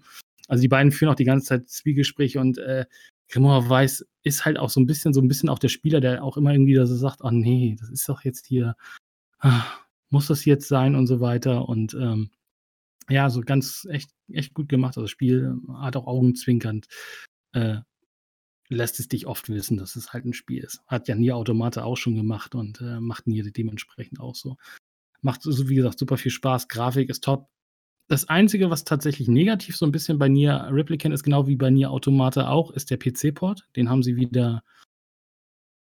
Also die beiden führen auch die ganze Zeit Zwiegespräche und äh, Grimoire Weiß ist halt auch so ein bisschen, so ein bisschen auch der Spieler, der auch immer irgendwie so sagt, oh nee, das ist doch jetzt hier, ah, muss das jetzt sein und so weiter. Und ähm, ja, so ganz echt, echt gut gemacht. Also das Spiel hat auch augenzwinkernd, äh, lässt es dich oft wissen, dass es halt ein Spiel ist. Hat ja Nier Automate auch schon gemacht und äh, macht Nier dementsprechend auch so. Macht, so wie gesagt, super viel Spaß. Grafik ist top. Das Einzige, was tatsächlich negativ so ein bisschen bei Nier Replicant ist, genau wie bei Nier Automata auch, ist der PC-Port. Den haben sie wieder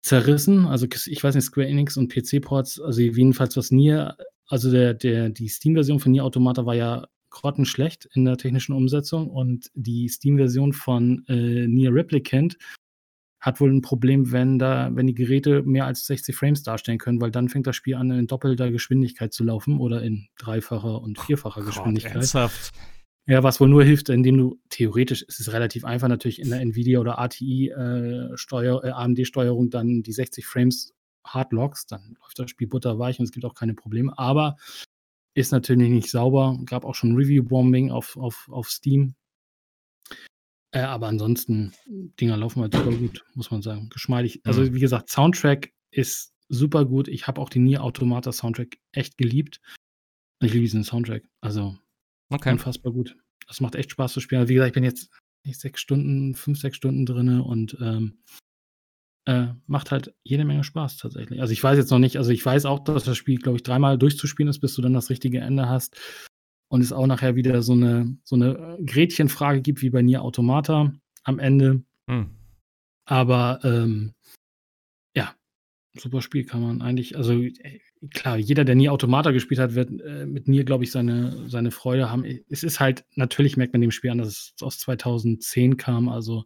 zerrissen. Also ich weiß nicht, Square Enix und PC-Ports, also jedenfalls was Nier, also der, der, die Steam-Version von Nier Automata war ja grottenschlecht in der technischen Umsetzung und die Steam-Version von äh, Nier Replicant hat wohl ein Problem, wenn da, wenn die Geräte mehr als 60 Frames darstellen können, weil dann fängt das Spiel an, in doppelter Geschwindigkeit zu laufen oder in dreifacher und vierfacher oh Geschwindigkeit. ernsthaft? Ja, was wohl nur hilft, indem du theoretisch ist es relativ einfach natürlich in der Nvidia oder ATI äh, Steuer, äh, AMD Steuerung dann die 60 Frames Hardlocks, dann läuft das Spiel butterweich und es gibt auch keine Probleme. Aber ist natürlich nicht sauber. Gab auch schon Review-Bombing auf, auf, auf Steam. Äh, aber ansonsten, Dinger laufen halt super gut, muss man sagen. Geschmeidig. Also, mhm. wie gesagt, Soundtrack ist super gut. Ich habe auch den Nier Automata Soundtrack echt geliebt. Ich liebe diesen Soundtrack. Also, okay. unfassbar gut. Das macht echt Spaß zu spielen. Wie gesagt, ich bin jetzt sechs Stunden, fünf, sechs Stunden drin und ähm, äh, macht halt jede Menge Spaß tatsächlich. Also ich weiß jetzt noch nicht, also ich weiß auch, dass das Spiel, glaube ich, dreimal durchzuspielen ist, bis du dann das richtige Ende hast. Und es auch nachher wieder so eine, so eine Gretchenfrage gibt, wie bei Nier Automata am Ende. Hm. Aber ähm, ja, super Spiel kann man eigentlich, also äh, klar, jeder, der nie Automata gespielt hat, wird äh, mit Nier, glaube ich, seine, seine Freude haben. Es ist halt, natürlich merkt man dem Spiel an, dass es aus 2010 kam, also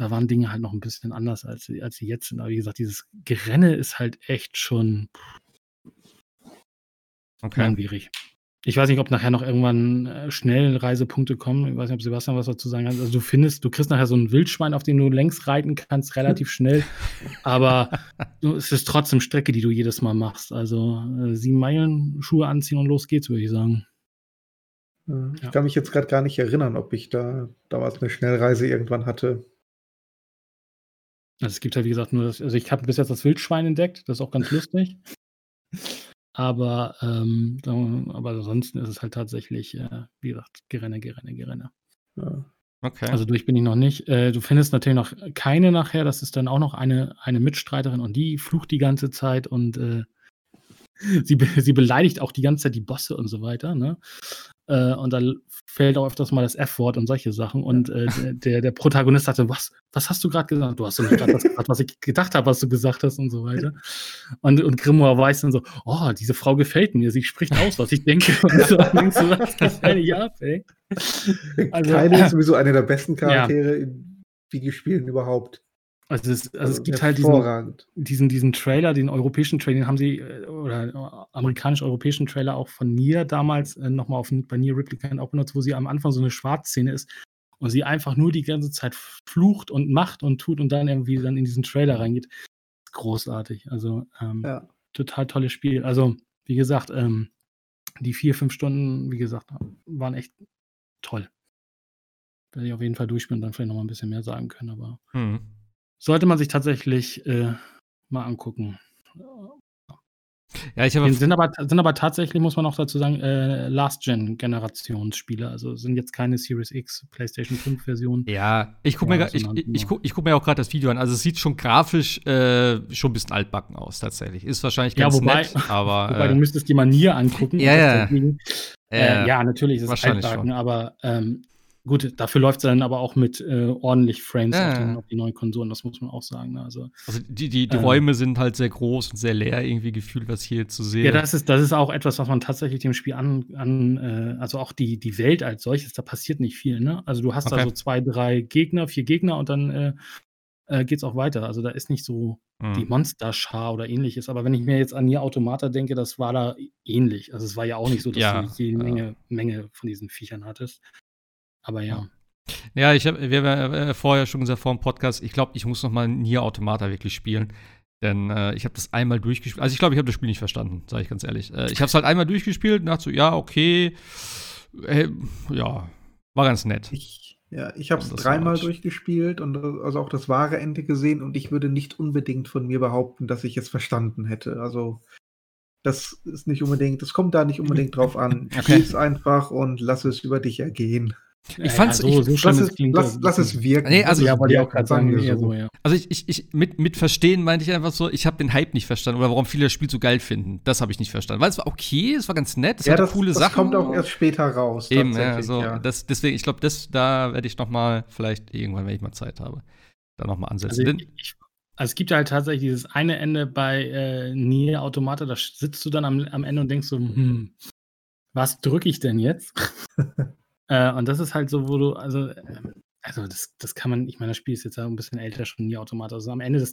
da waren Dinge halt noch ein bisschen anders, als, sie, als sie jetzt sind. Aber wie gesagt, dieses Gerenne ist halt echt schon okay. langwierig. ich weiß nicht, ob nachher noch irgendwann äh, Schnellreisepunkte kommen. Ich weiß nicht, ob Sebastian was dazu sagen kann. Also du findest, du kriegst nachher so ein Wildschwein, auf dem du längs reiten kannst, relativ schnell. Aber es ist trotzdem Strecke, die du jedes Mal machst. Also äh, sieben Meilen, Schuhe anziehen und los geht's, würde ich sagen. Ich ja. kann mich jetzt gerade gar nicht erinnern, ob ich da damals eine Schnellreise irgendwann hatte. Also es gibt ja, wie gesagt, nur das, also ich habe bis jetzt das Wildschwein entdeckt, das ist auch ganz lustig. Aber, ähm, aber ansonsten ist es halt tatsächlich, äh, wie gesagt, Gerenne, Gerenne, Gerenne. Ja. Okay. Also durch bin ich noch nicht. Äh, du findest natürlich noch keine nachher, das ist dann auch noch eine, eine Mitstreiterin und die flucht die ganze Zeit und äh, sie, sie beleidigt auch die ganze Zeit die Bosse und so weiter. Ne? Äh, und dann fällt auch öfters mal das F-Wort und solche Sachen. Und äh, der, der Protagonist sagte, was, was hast du gerade gesagt? Du hast doch nicht gerade das gesagt, was ich gedacht habe, was du gesagt hast und so weiter. Und, und Grimoire weiß dann so, oh, diese Frau gefällt mir, sie spricht aus, was ich denke. Und so denkst du, was gefällt nicht ab, ey. Also, Keine ist sowieso einer der besten Charaktere ja. in Videospielen überhaupt. Also es, also es gibt halt diesen, diesen, diesen Trailer, den europäischen Trailer, den haben sie, äh, oder amerikanisch-europäischen Trailer auch von Nier damals äh, nochmal auf, bei Nier Replicant auch benutzt, wo sie am Anfang so eine Schwarzszene ist und sie einfach nur die ganze Zeit flucht und macht und tut und dann irgendwie dann in diesen Trailer reingeht. Großartig. Also ähm, ja. total tolles Spiel. Also, wie gesagt, ähm, die vier, fünf Stunden, wie gesagt, waren echt toll. Werde ich auf jeden Fall durchspielen und dann vielleicht nochmal ein bisschen mehr sagen können, aber. Mhm. Sollte man sich tatsächlich äh, mal angucken. Ja, ich habe. Sind aber, sind aber tatsächlich, muss man auch dazu sagen, äh, Last-Gen-Generationsspiele. Also sind jetzt keine Series X, PlayStation 5-Versionen. Ja, ich gucke mir, ich, ich, guck, ich guck mir auch gerade das Video an. Also es sieht schon grafisch äh, schon ein bisschen altbacken aus, tatsächlich. Ist wahrscheinlich ganz ja, wobei, nett, aber. Wobei, du müsstest dir mal Nier angucken. Ja, ja. Äh, ja, natürlich ist es altbacken, schon. aber ähm, Gut, dafür läuft es dann aber auch mit äh, ordentlich Frames ja. auf, den, auf, die neuen Konsolen, das muss man auch sagen. Ne? Also, also die, die, die äh, Räume sind halt sehr groß und sehr leer, irgendwie gefühlt, was hier zu sehen. Ja, das ist, das ist auch etwas, was man tatsächlich dem Spiel an, an äh, also auch die, die Welt als solches, da passiert nicht viel, ne? Also du hast okay. da so zwei, drei Gegner, vier Gegner und dann äh, äh, geht es auch weiter. Also da ist nicht so hm. die Monsterschar oder ähnliches. Aber wenn ich mir jetzt an Nier Automata denke, das war da ähnlich. Also es war ja auch nicht so, dass ja, du die Menge, Menge von diesen Viechern hattest. Aber ja. Ja, ich habe, wir haben ja vorher schon gesagt vor dem Podcast, ich glaube, ich muss noch mal Nier Automata wirklich spielen. Denn äh, ich habe das einmal durchgespielt. Also ich glaube, ich habe das Spiel nicht verstanden, sage ich ganz ehrlich. Äh, ich habe es halt einmal durchgespielt und dachte so, ja, okay. Äh, ja, war ganz nett. Ich, ja, ich habe es dreimal durchgespielt und also auch das wahre Ende gesehen und ich würde nicht unbedingt von mir behaupten, dass ich es verstanden hätte. Also das ist nicht unbedingt, das kommt da nicht unbedingt drauf an. Okay. Spiel es einfach und lass es über dich ergehen. Ich fand's, ja, so, so ich, lass, es, lass, lass, es wirken. Nee, also, ja, wollte ich auch gerade sagen, so. so. ja. Also ich, ich, ich mit, mit Verstehen meinte ich einfach so, ich habe den Hype nicht verstanden oder warum viele das Spiel so geil finden. Das habe ich nicht verstanden. Weil es war okay, es war ganz nett, es ja, hatte das, coole das Sachen. kommt auch erst später raus. Eben, ja, also ja. Das, deswegen, ich glaube, das, da werde ich noch mal, vielleicht irgendwann, wenn ich mal Zeit habe, da noch mal ansetzen. Also, ich, also es gibt ja halt tatsächlich dieses eine Ende bei äh, Nier Automata, da sitzt du dann am, am Ende und denkst so, hm, was drücke ich denn jetzt? Äh, und das ist halt so, wo du, also, ähm, also das, das kann man, ich meine, das Spiel ist jetzt ja ein bisschen älter schon, die Automata. Also am Ende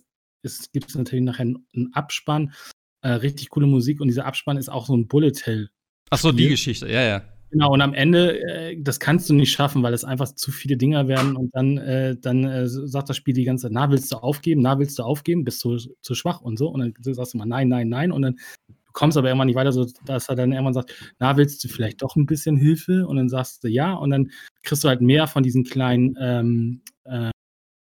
gibt es natürlich nachher einen Abspann, äh, richtig coole Musik und dieser Abspann ist auch so ein Bullet Hell. Ach so, die Geschichte, ja, ja. Genau, und am Ende, äh, das kannst du nicht schaffen, weil es einfach zu viele Dinger werden und dann, äh, dann äh, sagt das Spiel die ganze Zeit, na, willst du aufgeben, na, willst du aufgeben, bist du zu schwach und so. Und dann sagst du mal, nein, nein, nein. Und dann kommst aber irgendwann nicht weiter, so dass er dann irgendwann sagt, na, willst du vielleicht doch ein bisschen Hilfe? Und dann sagst du ja, und dann kriegst du halt mehr von diesen kleinen ähm, äh,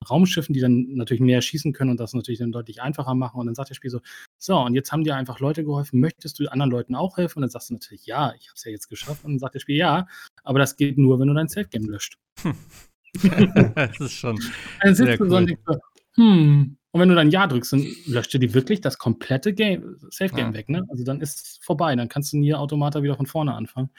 Raumschiffen, die dann natürlich mehr schießen können und das natürlich dann deutlich einfacher machen. Und dann sagt das Spiel so, so, und jetzt haben dir einfach Leute geholfen, möchtest du anderen Leuten auch helfen? Und dann sagst du natürlich, ja, ich habe es ja jetzt geschafft. Und dann sagt das Spiel, ja, aber das geht nur, wenn du dein Safe-Game löscht. das ist schon. Dann sitzt du cool. so und denkst, hm, und wenn du dann Ja drückst, dann löscht dir die wirklich das komplette Game, Safe Game ja. weg, ne? Also dann ist es vorbei. Dann kannst du nie Automata wieder von vorne anfangen.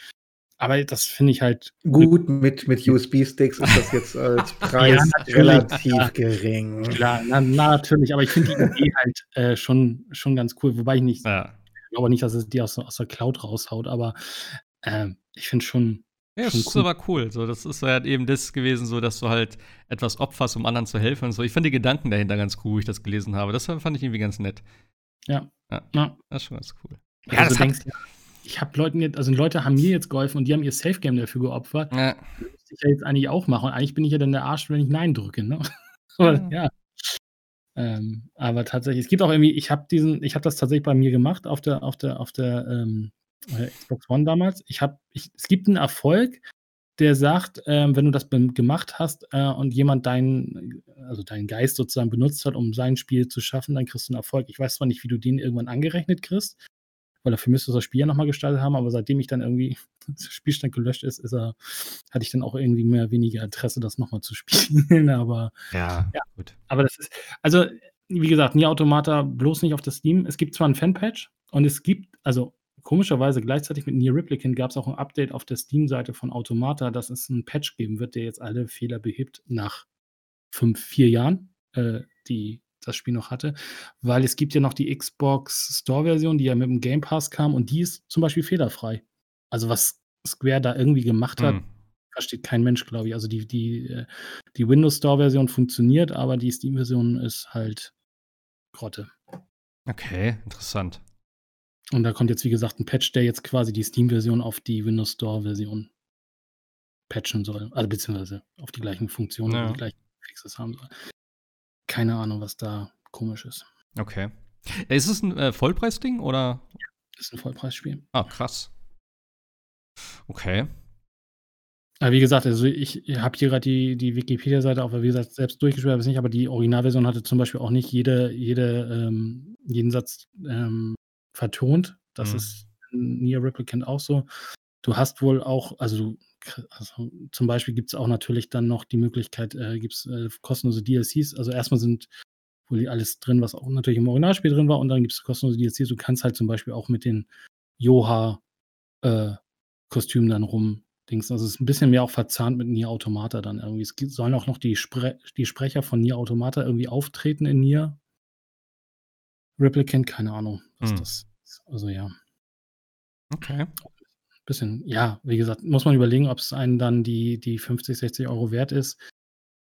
Aber das finde ich halt. Gut, mit, mit USB-Sticks ist das jetzt als Preis ja, relativ ja, gering. Klar, na, natürlich, aber ich finde die Idee halt äh, schon, schon ganz cool, wobei ich nicht, ja. ich glaube nicht, dass es die aus, aus der Cloud raushaut, aber äh, ich finde schon, ja, das ist cool. aber cool. So, das ist halt eben das gewesen, so dass du halt etwas opferst, um anderen zu helfen und so. Ich fand die Gedanken dahinter ganz cool, wie ich das gelesen habe. Das fand ich irgendwie ganz nett. Ja. Ja. ja. Das ist schon ganz cool. Ja, also das du denkst, ja, ich habe Leuten jetzt, also Leute haben mir jetzt geholfen und die haben ihr Safe Game dafür geopfert. Ja. Das müsste ich ja jetzt eigentlich auch machen. Und eigentlich bin ich ja dann der Arsch, wenn ich Nein drücke, ne? aber, ja. Ähm, aber tatsächlich, es gibt auch irgendwie, ich habe diesen, ich habe das tatsächlich bei mir gemacht auf der, auf der, auf der ähm, äh, Xbox One damals. Ich habe, es gibt einen Erfolg, der sagt, ähm, wenn du das gemacht hast äh, und jemand deinen, also deinen Geist sozusagen benutzt hat, um sein Spiel zu schaffen, dann kriegst du einen Erfolg. Ich weiß zwar nicht, wie du den irgendwann angerechnet kriegst, weil dafür müsstest du das Spiel ja nochmal gestaltet haben, aber seitdem ich dann irgendwie der Spielstand gelöscht ist, ist er, hatte ich dann auch irgendwie mehr weniger Interesse, das nochmal zu spielen. aber ja, ja, gut. Aber das ist, also wie gesagt, nie Automata bloß nicht auf das Steam. Es gibt zwar ein Fanpage und es gibt, also komischerweise gleichzeitig mit Near Replicant gab es auch ein Update auf der Steam-Seite von Automata, dass es einen Patch geben wird, der jetzt alle Fehler behebt nach fünf, vier Jahren, äh, die das Spiel noch hatte. Weil es gibt ja noch die Xbox Store-Version, die ja mit dem Game Pass kam und die ist zum Beispiel fehlerfrei. Also was Square da irgendwie gemacht hat, hm. versteht kein Mensch, glaube ich. Also die, die, äh, die Windows Store-Version funktioniert, aber die Steam-Version ist halt Grotte. Okay, interessant. Und da kommt jetzt, wie gesagt, ein Patch, der jetzt quasi die Steam-Version auf die Windows Store-Version patchen soll. Also beziehungsweise auf die gleichen Funktionen, ja. die gleichen Fixes haben soll. Keine Ahnung, was da komisch ist. Okay. Ist es ein äh, Vollpreisding oder? Ja, ist ein Vollpreisspiel. Ah, krass. Okay. Aber wie gesagt, also ich habe hier gerade die, die Wikipedia-Seite auch, wie gesagt, selbst durchgespielt habe ich nicht, aber die Originalversion hatte zum Beispiel auch nicht jede, jede, ähm, jeden Satz ähm, vertont. Das mhm. ist in Near Replicant auch so. Du hast wohl auch, also, also zum Beispiel gibt es auch natürlich dann noch die Möglichkeit, äh, gibt es äh, kostenlose DLCs. Also erstmal sind wohl alles drin, was auch natürlich im Originalspiel drin war, und dann gibt es kostenlose DLCs. Du kannst halt zum Beispiel auch mit den Joha-Kostümen äh, dann rumdings. Also es ist ein bisschen mehr auch verzahnt mit Nier Automata dann irgendwie. Es sollen auch noch die, Spre die Sprecher von Nier Automata irgendwie auftreten in Nier Replicant, keine Ahnung, was hm. das ist. Also ja. Okay. Bisschen, ja, wie gesagt, muss man überlegen, ob es einen dann die, die 50, 60 Euro wert ist.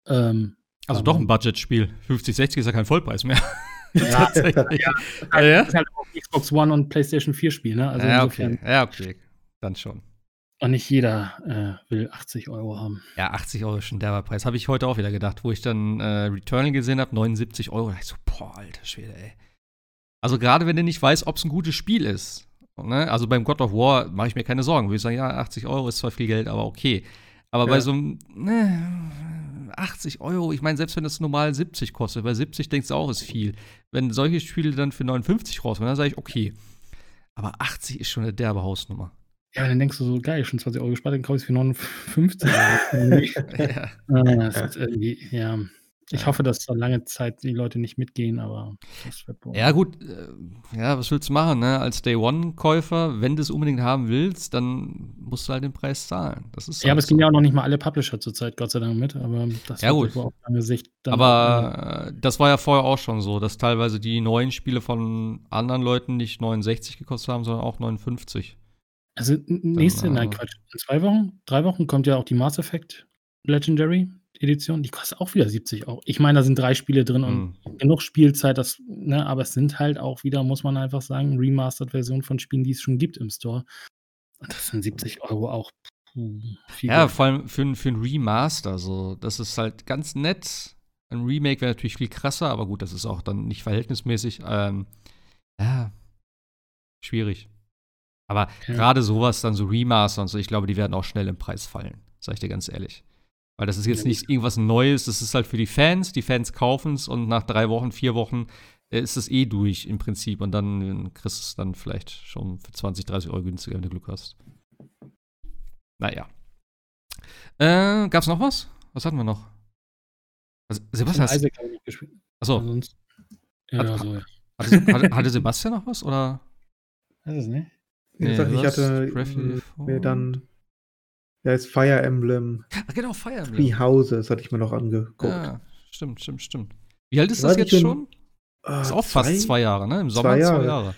Ähm, also doch ein Budgetspiel. 50, 60 ist ja kein Vollpreis mehr. Ja, Tatsächlich. Ja, also ja. ist halt auch Xbox One und PlayStation 4 Spiel, ne? Also ja, okay. Ja, okay. Dann schon. Und nicht jeder äh, will 80 Euro haben. Ja, 80 Euro ist schon der Preis. Habe ich heute auch wieder gedacht, wo ich dann äh, Returnal gesehen habe, 79 Euro. Da ich so, boah, alter Schwede, ey. Also gerade wenn du nicht weißt, ob es ein gutes Spiel ist. Ne? Also beim God of War mache ich mir keine Sorgen. Würde ich sagen, ja, 80 Euro ist zwar viel Geld, aber okay. Aber ja. bei so einem ne, 80 Euro, ich meine, selbst wenn das normal 70 kostet, bei 70 denkst du auch, ist viel. Wenn solche Spiele dann für 59 rauskommen, dann sage ich, okay. Aber 80 ist schon eine derbe Hausnummer. Ja, dann denkst du so, geil, schon 20 Euro gespart, dann kaufe ich es für 59. ja. Ah, das ist irgendwie, ja. Ich hoffe, dass da lange Zeit die Leute nicht mitgehen, aber das. Ja, gut, äh, ja, was willst du machen, ne? Als Day-One-Käufer, wenn du es unbedingt haben willst, dann musst du halt den Preis zahlen. Das ist ja, halt aber es so. gehen ja auch noch nicht mal alle Publisher zurzeit, Gott sei Dank, mit, aber das ja, gut. auf lange Sicht Aber äh, das war ja vorher auch schon so, dass teilweise die neuen Spiele von anderen Leuten nicht 69 gekostet haben, sondern auch 59. Also nächste, dann, nein, äh, Quatsch. In zwei Wochen, drei Wochen kommt ja auch die Mass Effect Legendary. Edition, die kostet auch wieder 70 Euro. Ich meine, da sind drei Spiele drin und mhm. genug Spielzeit, das, ne, aber es sind halt auch wieder, muss man einfach sagen, Remastered-Versionen von Spielen, die es schon gibt im Store. Und das sind 70 Euro auch. Puh, ja, Geld. vor allem für, für ein Remaster, so, das ist halt ganz nett. Ein Remake wäre natürlich viel krasser, aber gut, das ist auch dann nicht verhältnismäßig. Ähm, ja, schwierig. Aber ja. gerade sowas, dann so Remaster und so, ich glaube, die werden auch schnell im Preis fallen, sag ich dir ganz ehrlich. Weil das ist jetzt nicht irgendwas Neues, das ist halt für die Fans. Die Fans kaufen es und nach drei Wochen, vier Wochen äh, ist es eh durch im Prinzip. Und dann kriegst du es dann vielleicht schon für 20, 30 Euro günstiger, wenn du Glück hast. Naja. Äh, gab's noch was? Was hatten wir noch? Also, Sebastian hast Isaac gespielt. Achso. Ja, hat, so, ja. Hatte, hatte, Sebastian noch was? Oder? Weiß es nicht. Nee, ich hatte mir dann ja, ist Fire Emblem. Ach genau, Fire Emblem. Three Houses hatte ich mir noch angeguckt. Ja, stimmt, stimmt, stimmt. Wie alt ist das jetzt schon? Das ist auch fast zwei, zwei Jahre, ne? Im Sommer zwei Jahre. zwei Jahre.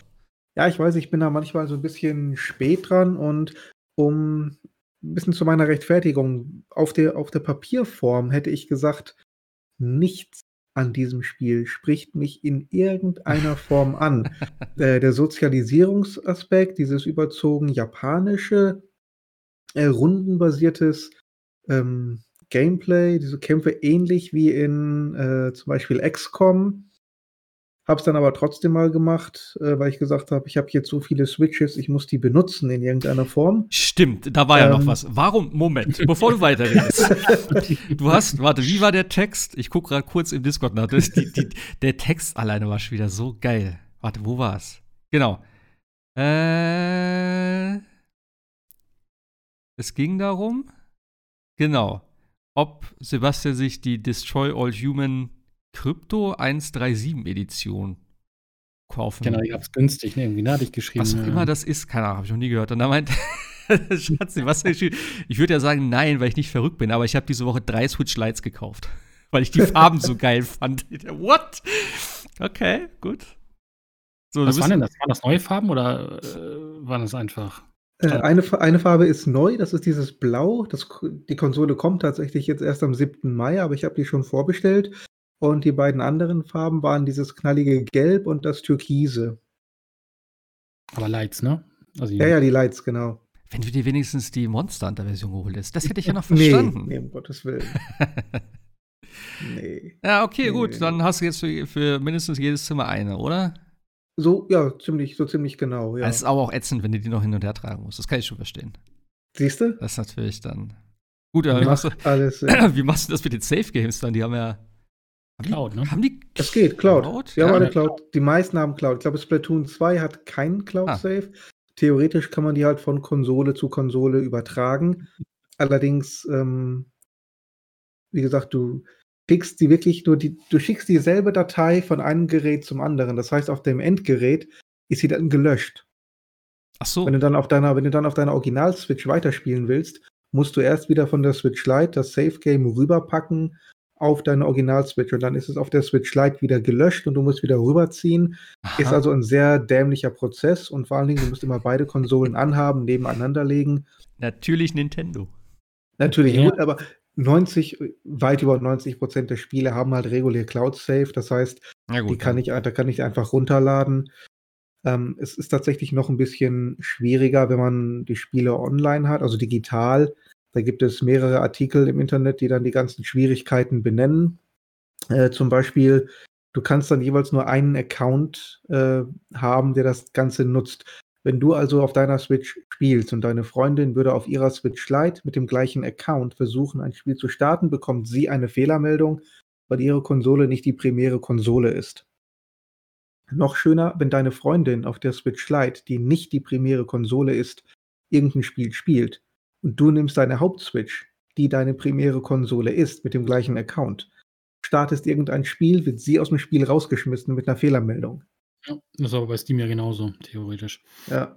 Ja, ich weiß, ich bin da manchmal so ein bisschen spät dran und um ein bisschen zu meiner Rechtfertigung, auf der, auf der Papierform hätte ich gesagt, nichts an diesem Spiel spricht mich in irgendeiner Form an. äh, der Sozialisierungsaspekt, dieses überzogen japanische, äh, rundenbasiertes ähm, Gameplay, diese Kämpfe ähnlich wie in äh, zum Beispiel XCOM. Hab's dann aber trotzdem mal gemacht, äh, weil ich gesagt habe, ich habe jetzt so viele Switches, ich muss die benutzen in irgendeiner Form. Stimmt, da war ja noch ähm. was. Warum? Moment, bevor du weiterredest. du hast, warte, wie war der Text? Ich gucke gerade kurz im Discord nach. Das, die, die, der Text alleine war schon wieder so geil. Warte, wo war's? Genau. Äh, es ging darum, genau, ob Sebastian sich die Destroy All Human Crypto 137 Edition kaufen. Genau, ich hab's günstig, ne? Irgendwie hatte ich geschrieben. Was auch ja. immer das ist, keine Ahnung, habe ich noch nie gehört. Und da meint Schatzi, was? Ich würde ja sagen, nein, weil ich nicht verrückt bin, aber ich habe diese Woche drei Switch Lights gekauft, weil ich die Farben so geil fand. What? Okay, gut. So, was waren denn das? Waren das neue Farben oder äh, waren das einfach? Äh, eine, eine Farbe ist neu, das ist dieses Blau. Das, die Konsole kommt tatsächlich jetzt erst am 7. Mai, aber ich habe die schon vorbestellt. Und die beiden anderen Farben waren dieses knallige Gelb und das Türkise. Aber Lights, ne? Also ja, ja, die Lights, genau. Wenn du dir wenigstens die Monster Hunter-Version geholt hättest, das hätte ich ja noch verstanden. Nee, nee um Gottes Willen. nee. Ja, okay, nee, gut. Nee. Dann hast du jetzt für, für, mindestens jedes Zimmer eine, oder? So, ja, ziemlich, so ziemlich genau, ja. Es ist aber auch ätzend, wenn du die noch hin und her tragen musst. Das kann ich schon verstehen. Siehst du? Das ist natürlich dann. Gut, aber wie machst, du, alles, ja. wie machst du das mit den Safe Games dann? Die haben ja Cloud, ne? Haben die Es geht, Cloud. Cloud? Die ja, haben eine Cloud. Die meisten haben Cloud. Ich glaube, Splatoon 2 hat keinen Cloud-Save. Ah. Theoretisch kann man die halt von Konsole zu Konsole übertragen. Allerdings, ähm, wie gesagt, du schickst die wirklich nur die, du schickst dieselbe Datei von einem Gerät zum anderen. Das heißt, auf dem Endgerät ist sie dann gelöscht. Ach so. Wenn du dann auf deiner, wenn du dann auf deiner Original-Switch weiterspielen willst, musst du erst wieder von der Switch Lite das Save Game rüberpacken auf deine Original-Switch und dann ist es auf der Switch Lite wieder gelöscht und du musst wieder rüberziehen. Aha. Ist also ein sehr dämlicher Prozess und vor allen Dingen, du musst immer beide Konsolen anhaben, nebeneinander legen. Natürlich Nintendo. Natürlich, ja. gut, aber 90, weit über 90 Prozent der Spiele haben halt regulär Cloud Save. Das heißt, gut, die kann ja. ich, da kann ich einfach runterladen. Ähm, es ist tatsächlich noch ein bisschen schwieriger, wenn man die Spiele online hat, also digital. Da gibt es mehrere Artikel im Internet, die dann die ganzen Schwierigkeiten benennen. Äh, zum Beispiel, du kannst dann jeweils nur einen Account äh, haben, der das Ganze nutzt. Wenn du also auf deiner Switch spielst und deine Freundin würde auf ihrer Switch Lite mit dem gleichen Account versuchen, ein Spiel zu starten, bekommt sie eine Fehlermeldung, weil ihre Konsole nicht die primäre Konsole ist. Noch schöner, wenn deine Freundin auf der Switch Lite, die nicht die primäre Konsole ist, irgendein Spiel spielt, und du nimmst deine Hauptswitch, die deine primäre Konsole ist, mit dem gleichen Account, startest irgendein Spiel, wird sie aus dem Spiel rausgeschmissen mit einer Fehlermeldung. Ja, das ist aber bei Steam ja genauso, theoretisch. Ja.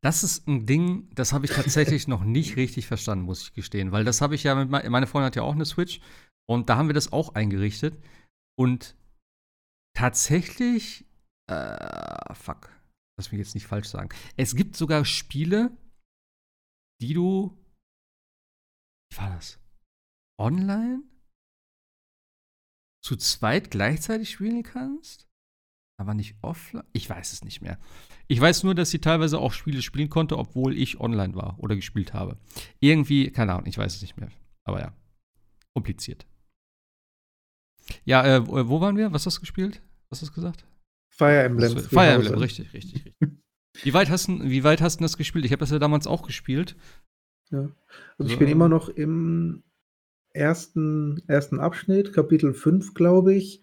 Das ist ein Ding, das habe ich tatsächlich noch nicht richtig verstanden, muss ich gestehen. Weil das habe ich ja mit me meine Freundin hat ja auch eine Switch und da haben wir das auch eingerichtet. Und tatsächlich, äh, fuck, lass mich jetzt nicht falsch sagen. Es gibt sogar Spiele, die du, wie war das? Online zu zweit gleichzeitig spielen kannst? Aber nicht offline? Ich weiß es nicht mehr. Ich weiß nur, dass sie teilweise auch Spiele spielen konnte, obwohl ich online war oder gespielt habe. Irgendwie, keine Ahnung, ich weiß es nicht mehr. Aber ja, kompliziert. Ja, äh, wo waren wir? Was hast du gespielt? Was hast du gesagt? Fire Emblem. Fire Emblem, richtig, richtig, richtig. Wie weit hast du, wie weit hast du das gespielt? Ich habe das ja damals auch gespielt. Ja. Also ich bin immer noch im ersten, ersten Abschnitt, Kapitel 5, glaube ich.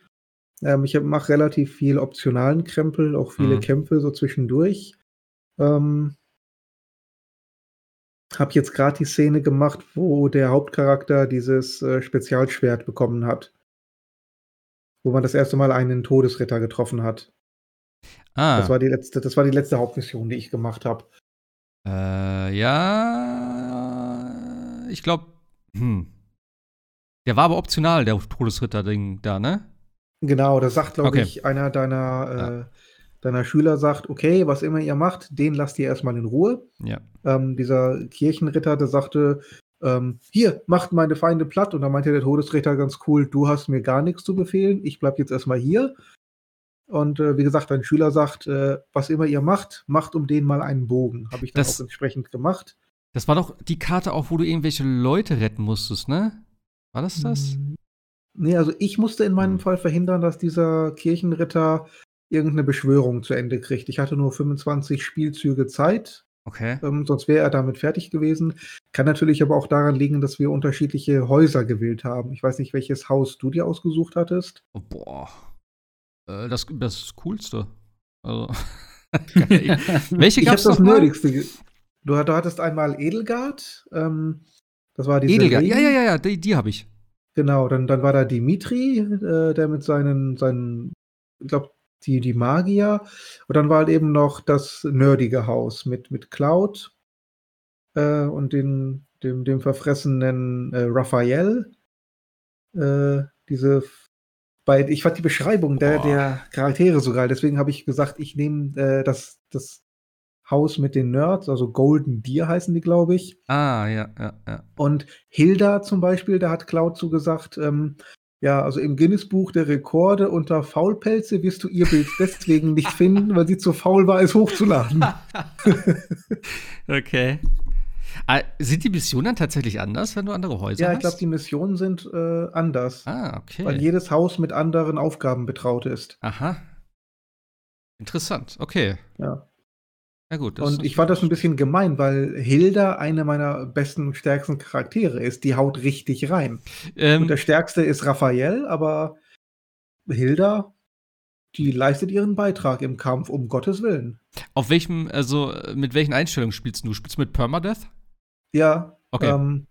Ähm, ich mache relativ viel optionalen Krempel, auch viele mhm. Kämpfe so zwischendurch. Ähm, habe jetzt gerade die Szene gemacht, wo der Hauptcharakter dieses äh, Spezialschwert bekommen hat. Wo man das erste Mal einen Todesritter getroffen hat. Ah. Das war die letzte, das war die letzte Hauptmission, die ich gemacht habe. Äh, ja. Ich glaube, hm. Der war aber optional, der Todesritter-Ding da, ne? Genau, da sagt, glaube okay. ich, einer deiner, äh, ja. deiner Schüler sagt, okay, was immer ihr macht, den lasst ihr erstmal in Ruhe. Ja. Ähm, dieser Kirchenritter, der sagte, ähm, hier, macht meine Feinde platt. Und dann meinte der Todesrichter ganz cool, du hast mir gar nichts zu befehlen, ich bleib jetzt erstmal hier. Und äh, wie gesagt, ein Schüler sagt, äh, was immer ihr macht, macht um den mal einen Bogen. Habe ich dann Das- auch entsprechend gemacht. Das war doch die Karte auch, wo du irgendwelche Leute retten musstest, ne? War das das? Nee, also ich musste in meinem Hm. Fall verhindern, dass dieser Kirchenritter irgendeine Beschwörung zu Ende kriegt. Ich hatte nur 25 Spielzüge Zeit, Okay. ähm, sonst wäre er damit fertig gewesen. Kann natürlich aber auch daran liegen, dass wir unterschiedliche Häuser gewählt haben. Ich weiß nicht, welches Haus du dir ausgesucht hattest. Oh, boah. Äh, das, das Coolste. Also. Welche Ich gab's habe das? Nerdigste. Du, du hattest einmal Edelgard. Ähm, das war diese Edelgard. Ja, Lady. ja, ja, ja, die, die habe ich. Genau, dann, dann war da Dimitri, äh, der mit seinen, seinen ich glaube, die, die Magier. Und dann war halt eben noch das nerdige Haus mit, mit Cloud äh, und den, dem, dem verfressenen äh, Raphael. Äh, diese bei, ich fand die Beschreibung der, der Charaktere so geil, deswegen habe ich gesagt, ich nehme äh, das, das Haus mit den Nerds, also Golden Deer heißen die, glaube ich. Ah, ja, ja, ja. Und Hilda zum Beispiel, da hat Cloud zugesagt, ähm, ja, also im Guinness-Buch der Rekorde unter Faulpelze wirst du ihr Bild deswegen nicht finden, weil sie zu faul war, es hochzuladen. okay. Ah, sind die Missionen dann tatsächlich anders, wenn du andere Häuser ja, hast? ich glaube, die Missionen sind äh, anders, Ah, okay. weil jedes Haus mit anderen Aufgaben betraut ist. Aha. Interessant, okay. Ja. Na gut. Und ich fand das ein bisschen gemein, weil Hilda eine meiner besten, stärksten Charaktere ist. Die haut richtig rein. Ähm, Und der stärkste ist Raphael, aber Hilda, die leistet ihren Beitrag im Kampf, um Gottes Willen. auf welchem, also äh, mit welchen Einstellungen spielst du? Spielst du mit Permadeath? Ja. Okay. Ähm,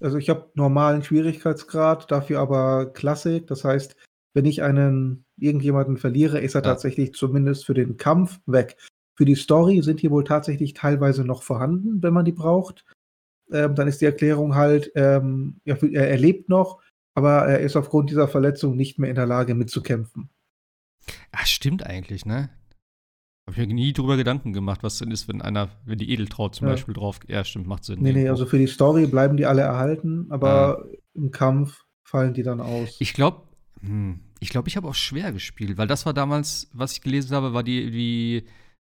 also ich habe normalen Schwierigkeitsgrad, dafür aber Klassik. Das heißt, wenn ich einen irgendjemanden verliere, ist er Ja. tatsächlich zumindest für den Kampf weg. Für die Story sind die wohl tatsächlich teilweise noch vorhanden, wenn man die braucht. Ähm, dann ist die Erklärung halt, ähm, ja, er, lebt noch, aber er ist aufgrund dieser Verletzung nicht mehr in der Lage mitzukämpfen. Ah, stimmt eigentlich, ne? Hab ich mir nie drüber Gedanken gemaemacht, was denn ist, wenn einer, wenn die Edeltraut zum Ja. Beispiel drauf. Ja, stimmt, macht Sinn. Nee, nee, irgendwo. also für die Story bleiben die alle erhalten, aber im Kampf fallen die dann aus. Ich glaube, hm, ich glaube, ich habe auch schwer gespielt, weil das war damals, was ich gelesen habe, war die, die,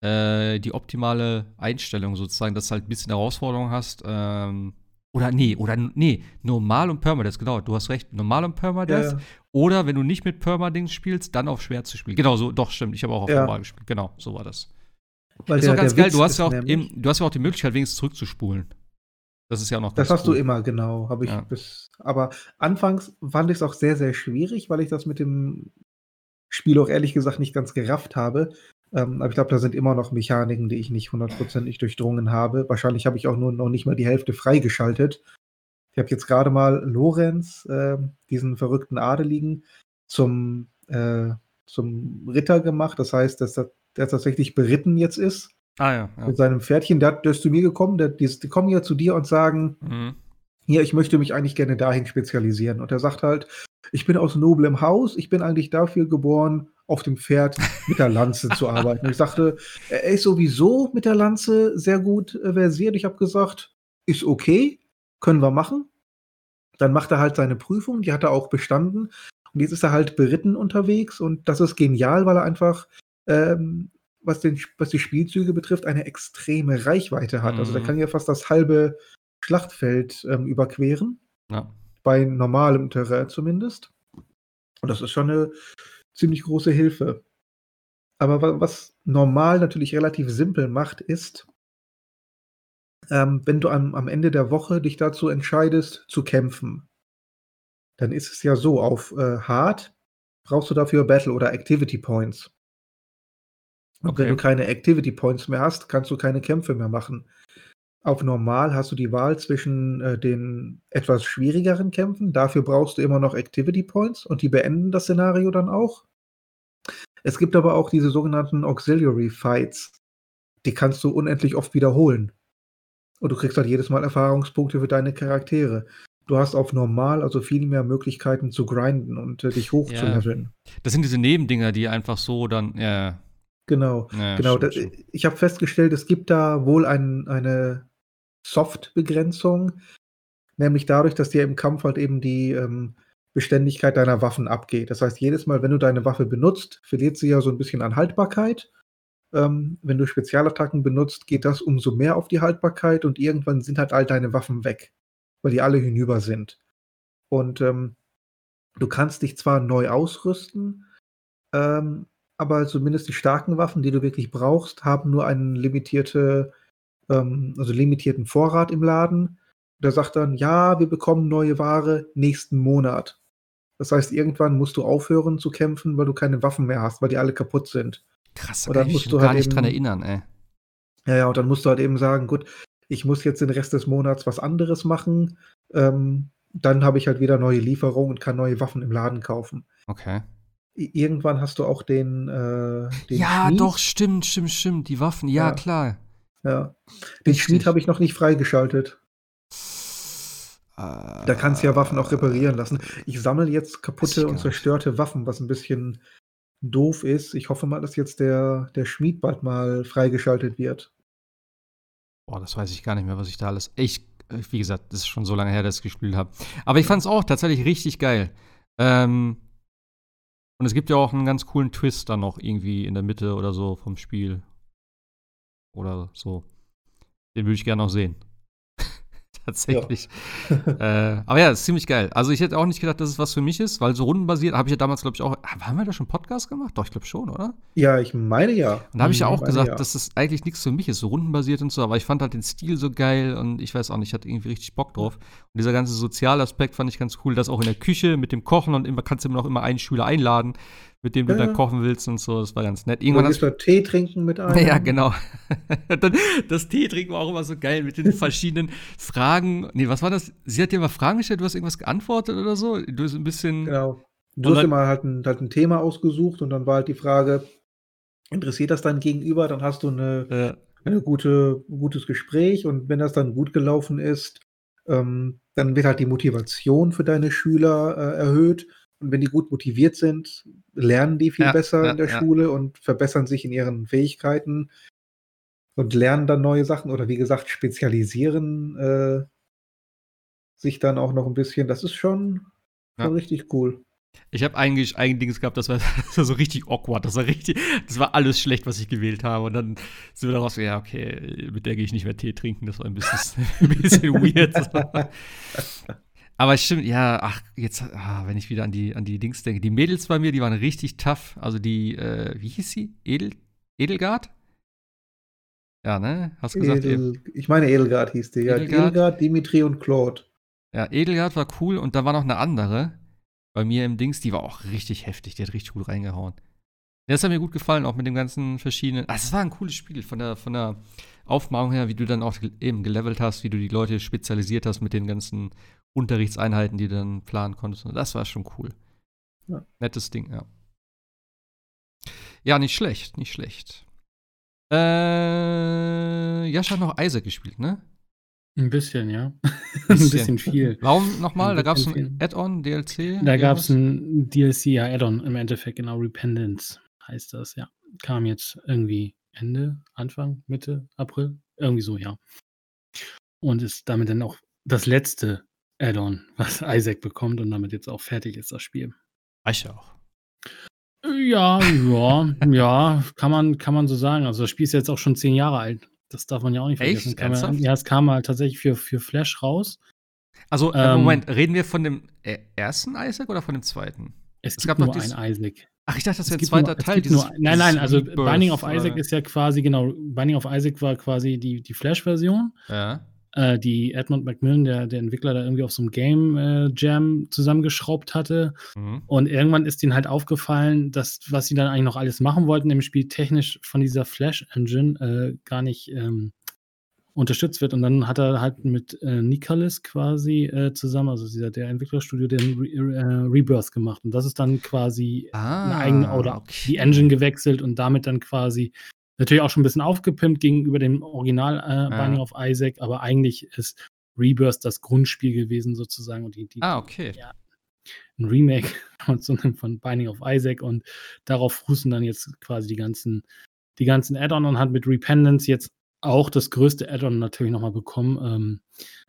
äh, die optimale Einstellung sozusagen, dass du halt ein bisschen Herausforderung hast. Ähm, oder nee, oder nee, normal und Permadeath, genau, du hast recht, normal und Permadeath. Ja, Oder wenn du nicht mit Permadings spielst, dann auf schwer zu spielen. Genau, so, doch, stimmt, ich habe auch auf Ja. normal gespielt. Genau, so war das. weil ist der- auch ganz geil, Witz du hast ja auch eben, du hast ja auch die Möglichkeit, wenigstens zurückzuspulen. Das ist ja auch noch Das hast cool. du immer, genau. Habe ich Ja. bis. Aber anfangs fand ich es auch sehr, sehr schwierig, weil ich das mit dem Spiel auch ehrlich gesagt nicht ganz gerafft habe. Ähm, aber ich glaube, da sind immer noch Mechaniken, die ich nicht hundertprozentig durchdrungen habe. Wahrscheinlich habe ich auch nur noch nicht mal die Hälfte freigeschaltet. Ich habe jetzt gerade mal Lorenz, äh, diesen verrückten Adeligen, zum, äh, zum Ritter gemacht. Das heißt, dass er, der tatsächlich beritten jetzt ist Ah ja. ja. mit seinem Pferdchen. Der, der ist zu mir gekommen, der, die, die kommen ja zu dir und sagen, Mhm. hier, ich möchte mich eigentlich gerne dahin spezialisieren. Und er sagt halt, ich bin aus noblem Haus, ich bin eigentlich dafür geboren, auf dem Pferd mit der Lanze zu arbeiten. Ich sagte, er ist sowieso mit der Lanze sehr gut äh, versiert. Ich habe gesagt, ist okay, können wir machen. Dann macht er halt seine Prüfung, die hat er auch bestanden. Und jetzt ist er halt beritten unterwegs und das ist genial, weil er einfach, ähm, was, den, was die Spielzüge betrifft, eine extreme Reichweite hat. Also der Mhm. kann ja fast das halbe Schlachtfeld ähm, überqueren Ja. Bei normalem Terrain zumindest. Und das ist schon eine ziemlich große Hilfe. Aber wa- was normal natürlich relativ simpel macht, ist, ähm, wenn du am, am Ende der Woche dich dazu entscheidest, zu kämpfen, dann ist es ja so, auf äh, Hard brauchst du dafür Battle oder Activity Points. Und Okay. wenn du keine Activity Points mehr hast, kannst du keine Kämpfe mehr machen. Auf normal hast du die Wahl zwischen äh, den etwas schwierigeren Kämpfen. Dafür brauchst du immer noch Activity Points und die beenden das Szenario dann auch. Es gibt aber auch diese sogenannten Auxiliary Fights. Die kannst du unendlich oft wiederholen. Und du kriegst halt jedes Mal Erfahrungspunkte für deine Charaktere. Du hast auf normal also viel mehr Möglichkeiten zu grinden und äh, dich hochzuleveln. Das sind diese Nebendinger, die einfach so dann, ja. Genau. ja Genau, da, stimmt. ich habe festgestellt, es gibt da wohl ein, eine Soft-Begrenzung. nämlich dadurch, dass dir im Kampf halt eben die ähm, Beständigkeit deiner Waffen abgeht. Das heißt, jedes Mal, wenn du deine Waffe benutzt, verliert sie ja so ein bisschen an Haltbarkeit. Ähm, wenn du Spezialattacken benutzt, geht das umso mehr auf die Haltbarkeit und irgendwann sind halt all deine Waffen weg, weil die alle hinüber sind. Und ähm, du kannst dich zwar neu ausrüsten, ähm, aber zumindest die starken Waffen, die du wirklich brauchst, haben nur einen limitierte, ähm, also limitierten Vorrat im Laden. Der sagt dann, ja, wir bekommen neue Ware nächsten Monat. Das heißt, irgendwann musst du aufhören zu kämpfen, weil du keine Waffen mehr hast, weil die alle kaputt sind. Krass, da kann ich mich gar halt nicht eben, dran erinnern, ey. Ja, ja, und dann musst du halt eben sagen, gut, ich muss jetzt den Rest des Monats was anderes machen. Ähm, dann habe ich halt wieder neue Lieferungen und kann neue Waffen im Laden kaufen. Okay. Irgendwann hast du auch den. Äh, den ja, Schmied. doch, stimmt, stimmt, stimmt. Die Waffen, ja, ja. klar. Ja. Den. Schmied habe ich noch nicht freigeschaltet. Äh, da kannst du ja Waffen auch reparieren lassen. Ich sammle jetzt kaputte und zerstörte Waffen, was ein bisschen doof ist. Ich hoffe mal, dass jetzt der, der Schmied bald mal freigeschaltet wird. Boah, das weiß ich gar nicht mehr, was ich da alles. Ich, wie gesagt, das ist schon so lange her, dass ich gespielt habe. Aber ich fand es auch tatsächlich richtig geil. Ähm, und es gibt ja auch einen ganz coolen Twist dann noch irgendwie in der Mitte oder so vom Spiel. Oder so. Den würde ich gerne noch sehen. tatsächlich. Ja. äh, aber ja, ist ziemlich geil. Also ich hätte auch nicht gedacht, dass es was für mich ist, weil so rundenbasiert habe ich ja damals, glaube ich, auch. Ah, haben wir da schon Podcast gemacht? Doch, ich glaube schon, oder? Ja, ich meine ja. Und da habe ich ja auch gesagt, ja. dass das eigentlich nichts für mich ist, so rundenbasiert und so, aber ich fand halt den Stil so geil und ich weiß auch nicht, ich hatte irgendwie richtig Bock drauf. Und dieser ganze Sozialaspekt fand ich ganz cool, dass auch in der Küche mit dem Kochen und immer kannst du immer noch immer einen Schüler einladen mit dem du ja. dann kochen willst und so. Das war ganz nett. Irgendwann hast du Tee trinken mit einem. Ja, genau. das Tee trinken war auch immer so geil mit den verschiedenen Fragen. Nee, was war das? Sie hat dir mal Fragen gestellt, du hast irgendwas geantwortet oder so? Du hast ein bisschen. Genau. Du hast immer halt ein, halt ein Thema ausgesucht und dann war halt die Frage, interessiert das dein Gegenüber? Dann hast du eine, ja. eine gute, ein gutes Gespräch und wenn das dann gut gelaufen ist, ähm, dann wird halt die Motivation für deine Schüler äh, erhöht und wenn die gut motiviert sind, lernen die viel ja, besser ja, in der ja. Schule und verbessern sich in ihren Fähigkeiten und lernen dann neue Sachen oder wie gesagt, spezialisieren äh, sich dann auch noch ein bisschen. Das ist schon, schon richtig cool. Ich habe eigentlich ein Ding gehabt, das war, das war, so richtig awkward. Das war richtig, das war alles schlecht, was ich gewählt habe. Und dann sind wir daraus, ja, okay, mit der gehe ich nicht mehr Tee trinken. Das war ein bisschen, ein bisschen weird. Aber stimmt, ja, ach, jetzt, ah, wenn ich wieder an die, an die Dings denke. Die Mädels bei mir, die waren richtig tough. Also die, äh, wie hieß sie? Edel, Edelgard? Ja, ne? Hast du gesagt? Edel, ich meine, Edelgard hieß die. Ja, Edelgard, Edelgard, Dimitri und Claude. Ja, Edelgard war cool und da war noch eine andere bei mir im Dings, die war auch richtig heftig. Die hat richtig gut reingehauen. Das hat mir gut gefallen, auch mit dem ganzen verschiedenen. Also, es war ein cooles Spiel von der, von der Aufmachung her, wie du dann auch eben gelevelt hast, wie du die Leute spezialisiert hast mit den ganzen Unterrichtseinheiten, die du dann planen konntest. Das war schon cool. Ja. Nettes Ding, ja. Ja, nicht schlecht, nicht schlecht. Äh, Jascha hat noch Isaac gespielt, ne? Ein bisschen, ja. Ein bisschen, viel. Warum nochmal? Da gab es ein Add-on, DLC? Da gab es ein DLC, ja, Add-on im Endeffekt, genau, Repentance heißt das, ja. Kam jetzt irgendwie Ende, Anfang, Mitte, April, irgendwie so, ja. Und ist damit dann auch das letzte Add-on, was Isaac bekommt und damit jetzt auch fertig ist, das Spiel. Reicht ja auch. Ja, ja, ja, kann man, kann man so sagen. Also das Spiel ist jetzt auch schon zehn Jahre alt. Das darf man ja auch nicht vergessen. Man, ja, es kam halt tatsächlich für, für Flash raus. Also, äh, ähm, Moment, reden wir von dem äh, ersten Isaac oder von dem zweiten? Es, es gab nur noch einen Isaac. Ach, ich dachte, das wäre ein zweiter nur, Teil. Dieses, nur, nein, nein, also Rebirth, Binding of Isaac ist ja quasi, genau, Binding of Isaac war quasi die, die Flash-Version. Ja äh, die Edmund Macmillan, der, der Entwickler, da irgendwie auf so einem Game äh, Jam zusammengeschraubt hatte. Mhm. Und irgendwann ist ihnen halt aufgefallen, dass, was sie dann eigentlich noch alles machen wollten im Spiel, technisch von dieser Flash-Engine äh, gar nicht ähm, unterstützt wird. Und dann hat er halt mit äh, Nicalis quasi äh, zusammen, also dieser, der Entwicklerstudio, den Re äh, Rebirth gemacht. Und das ist dann quasi ah, eine eigene, oder okay. die Engine gewechselt und damit dann quasi Natürlich auch schon ein bisschen aufgepimpt gegenüber dem Original äh, Binding of Isaac, aber eigentlich ist Rebirth das Grundspiel gewesen sozusagen. Und die, die, ah, okay. Ja, ein Remake von Binding of Isaac und darauf fußen dann jetzt quasi die ganzen, die ganzen Add-on und hat mit Repentance jetzt auch das größte Add-on natürlich nochmal bekommen, ähm,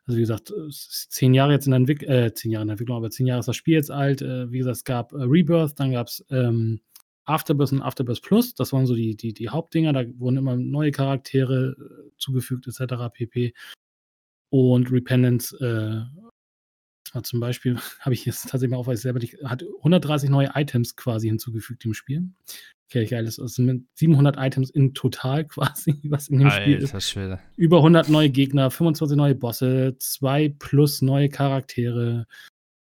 Also wie gesagt, es ist zehn Jahre jetzt in der Entwicklung, äh, zehn Jahre in der Entwicklung, aber zehn Jahre ist das Spiel jetzt alt. Äh, wie gesagt, es gab äh, Rebirth, dann gab es ähm, Afterbirth und Afterbirth Plus. Das waren so die, die, die Hauptdinger. Da wurden immer neue Charaktere äh, zugefügt, etc. pp. Und Repentance äh, zum Beispiel, habe ich jetzt tatsächlich mal auf, weil ich selber nicht, hat 130 neue Items quasi hinzugefügt im Spiel. Okay, geil. Das sind 700 Items in total quasi, was in dem Alter, Spiel ist. Schwede. Über 100 neue Gegner, 25 neue Bosse, zwei plus neue Charaktere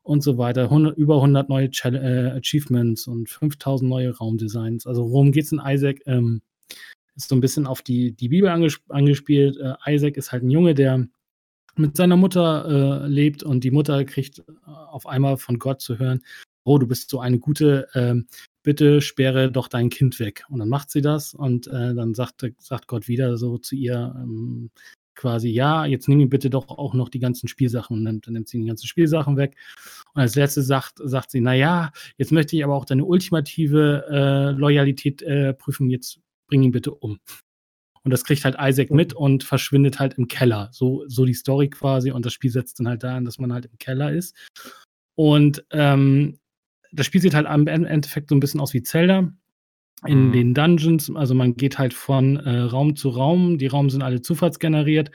und so weiter. 100, über 100 neue Chal äh, Achievements und 5000 neue Raumdesigns. Also worum geht es in Isaac? Ähm, ist so ein bisschen auf die, die Bibel angesp angespielt. Äh, Isaac ist halt ein Junge, der mit seiner Mutter äh, lebt und die Mutter kriegt äh, auf einmal von Gott zu hören, oh, du bist so eine gute, ähm, bitte sperre doch dein Kind weg. Und dann macht sie das und äh, dann sagt, sagt Gott wieder so zu ihr ähm, quasi, ja, jetzt nimm ihm bitte doch auch noch die ganzen Spielsachen und nimmt, dann nimmt sie die ganzen Spielsachen weg. Und als letztes sagt, sagt sie, naja, jetzt möchte ich aber auch deine ultimative äh, Loyalität äh, prüfen, jetzt bring ihn bitte um. Und das kriegt halt Isaac mit und verschwindet halt im Keller. So, so die Story quasi. Und das Spiel setzt dann halt daran, dass man halt im Keller ist. Und ähm, das Spiel sieht halt am Endeffekt so ein bisschen aus wie Zelda. In mhm. den Dungeons, also man geht halt von äh, Raum zu Raum. Die Raum sind alle zufallsgeneriert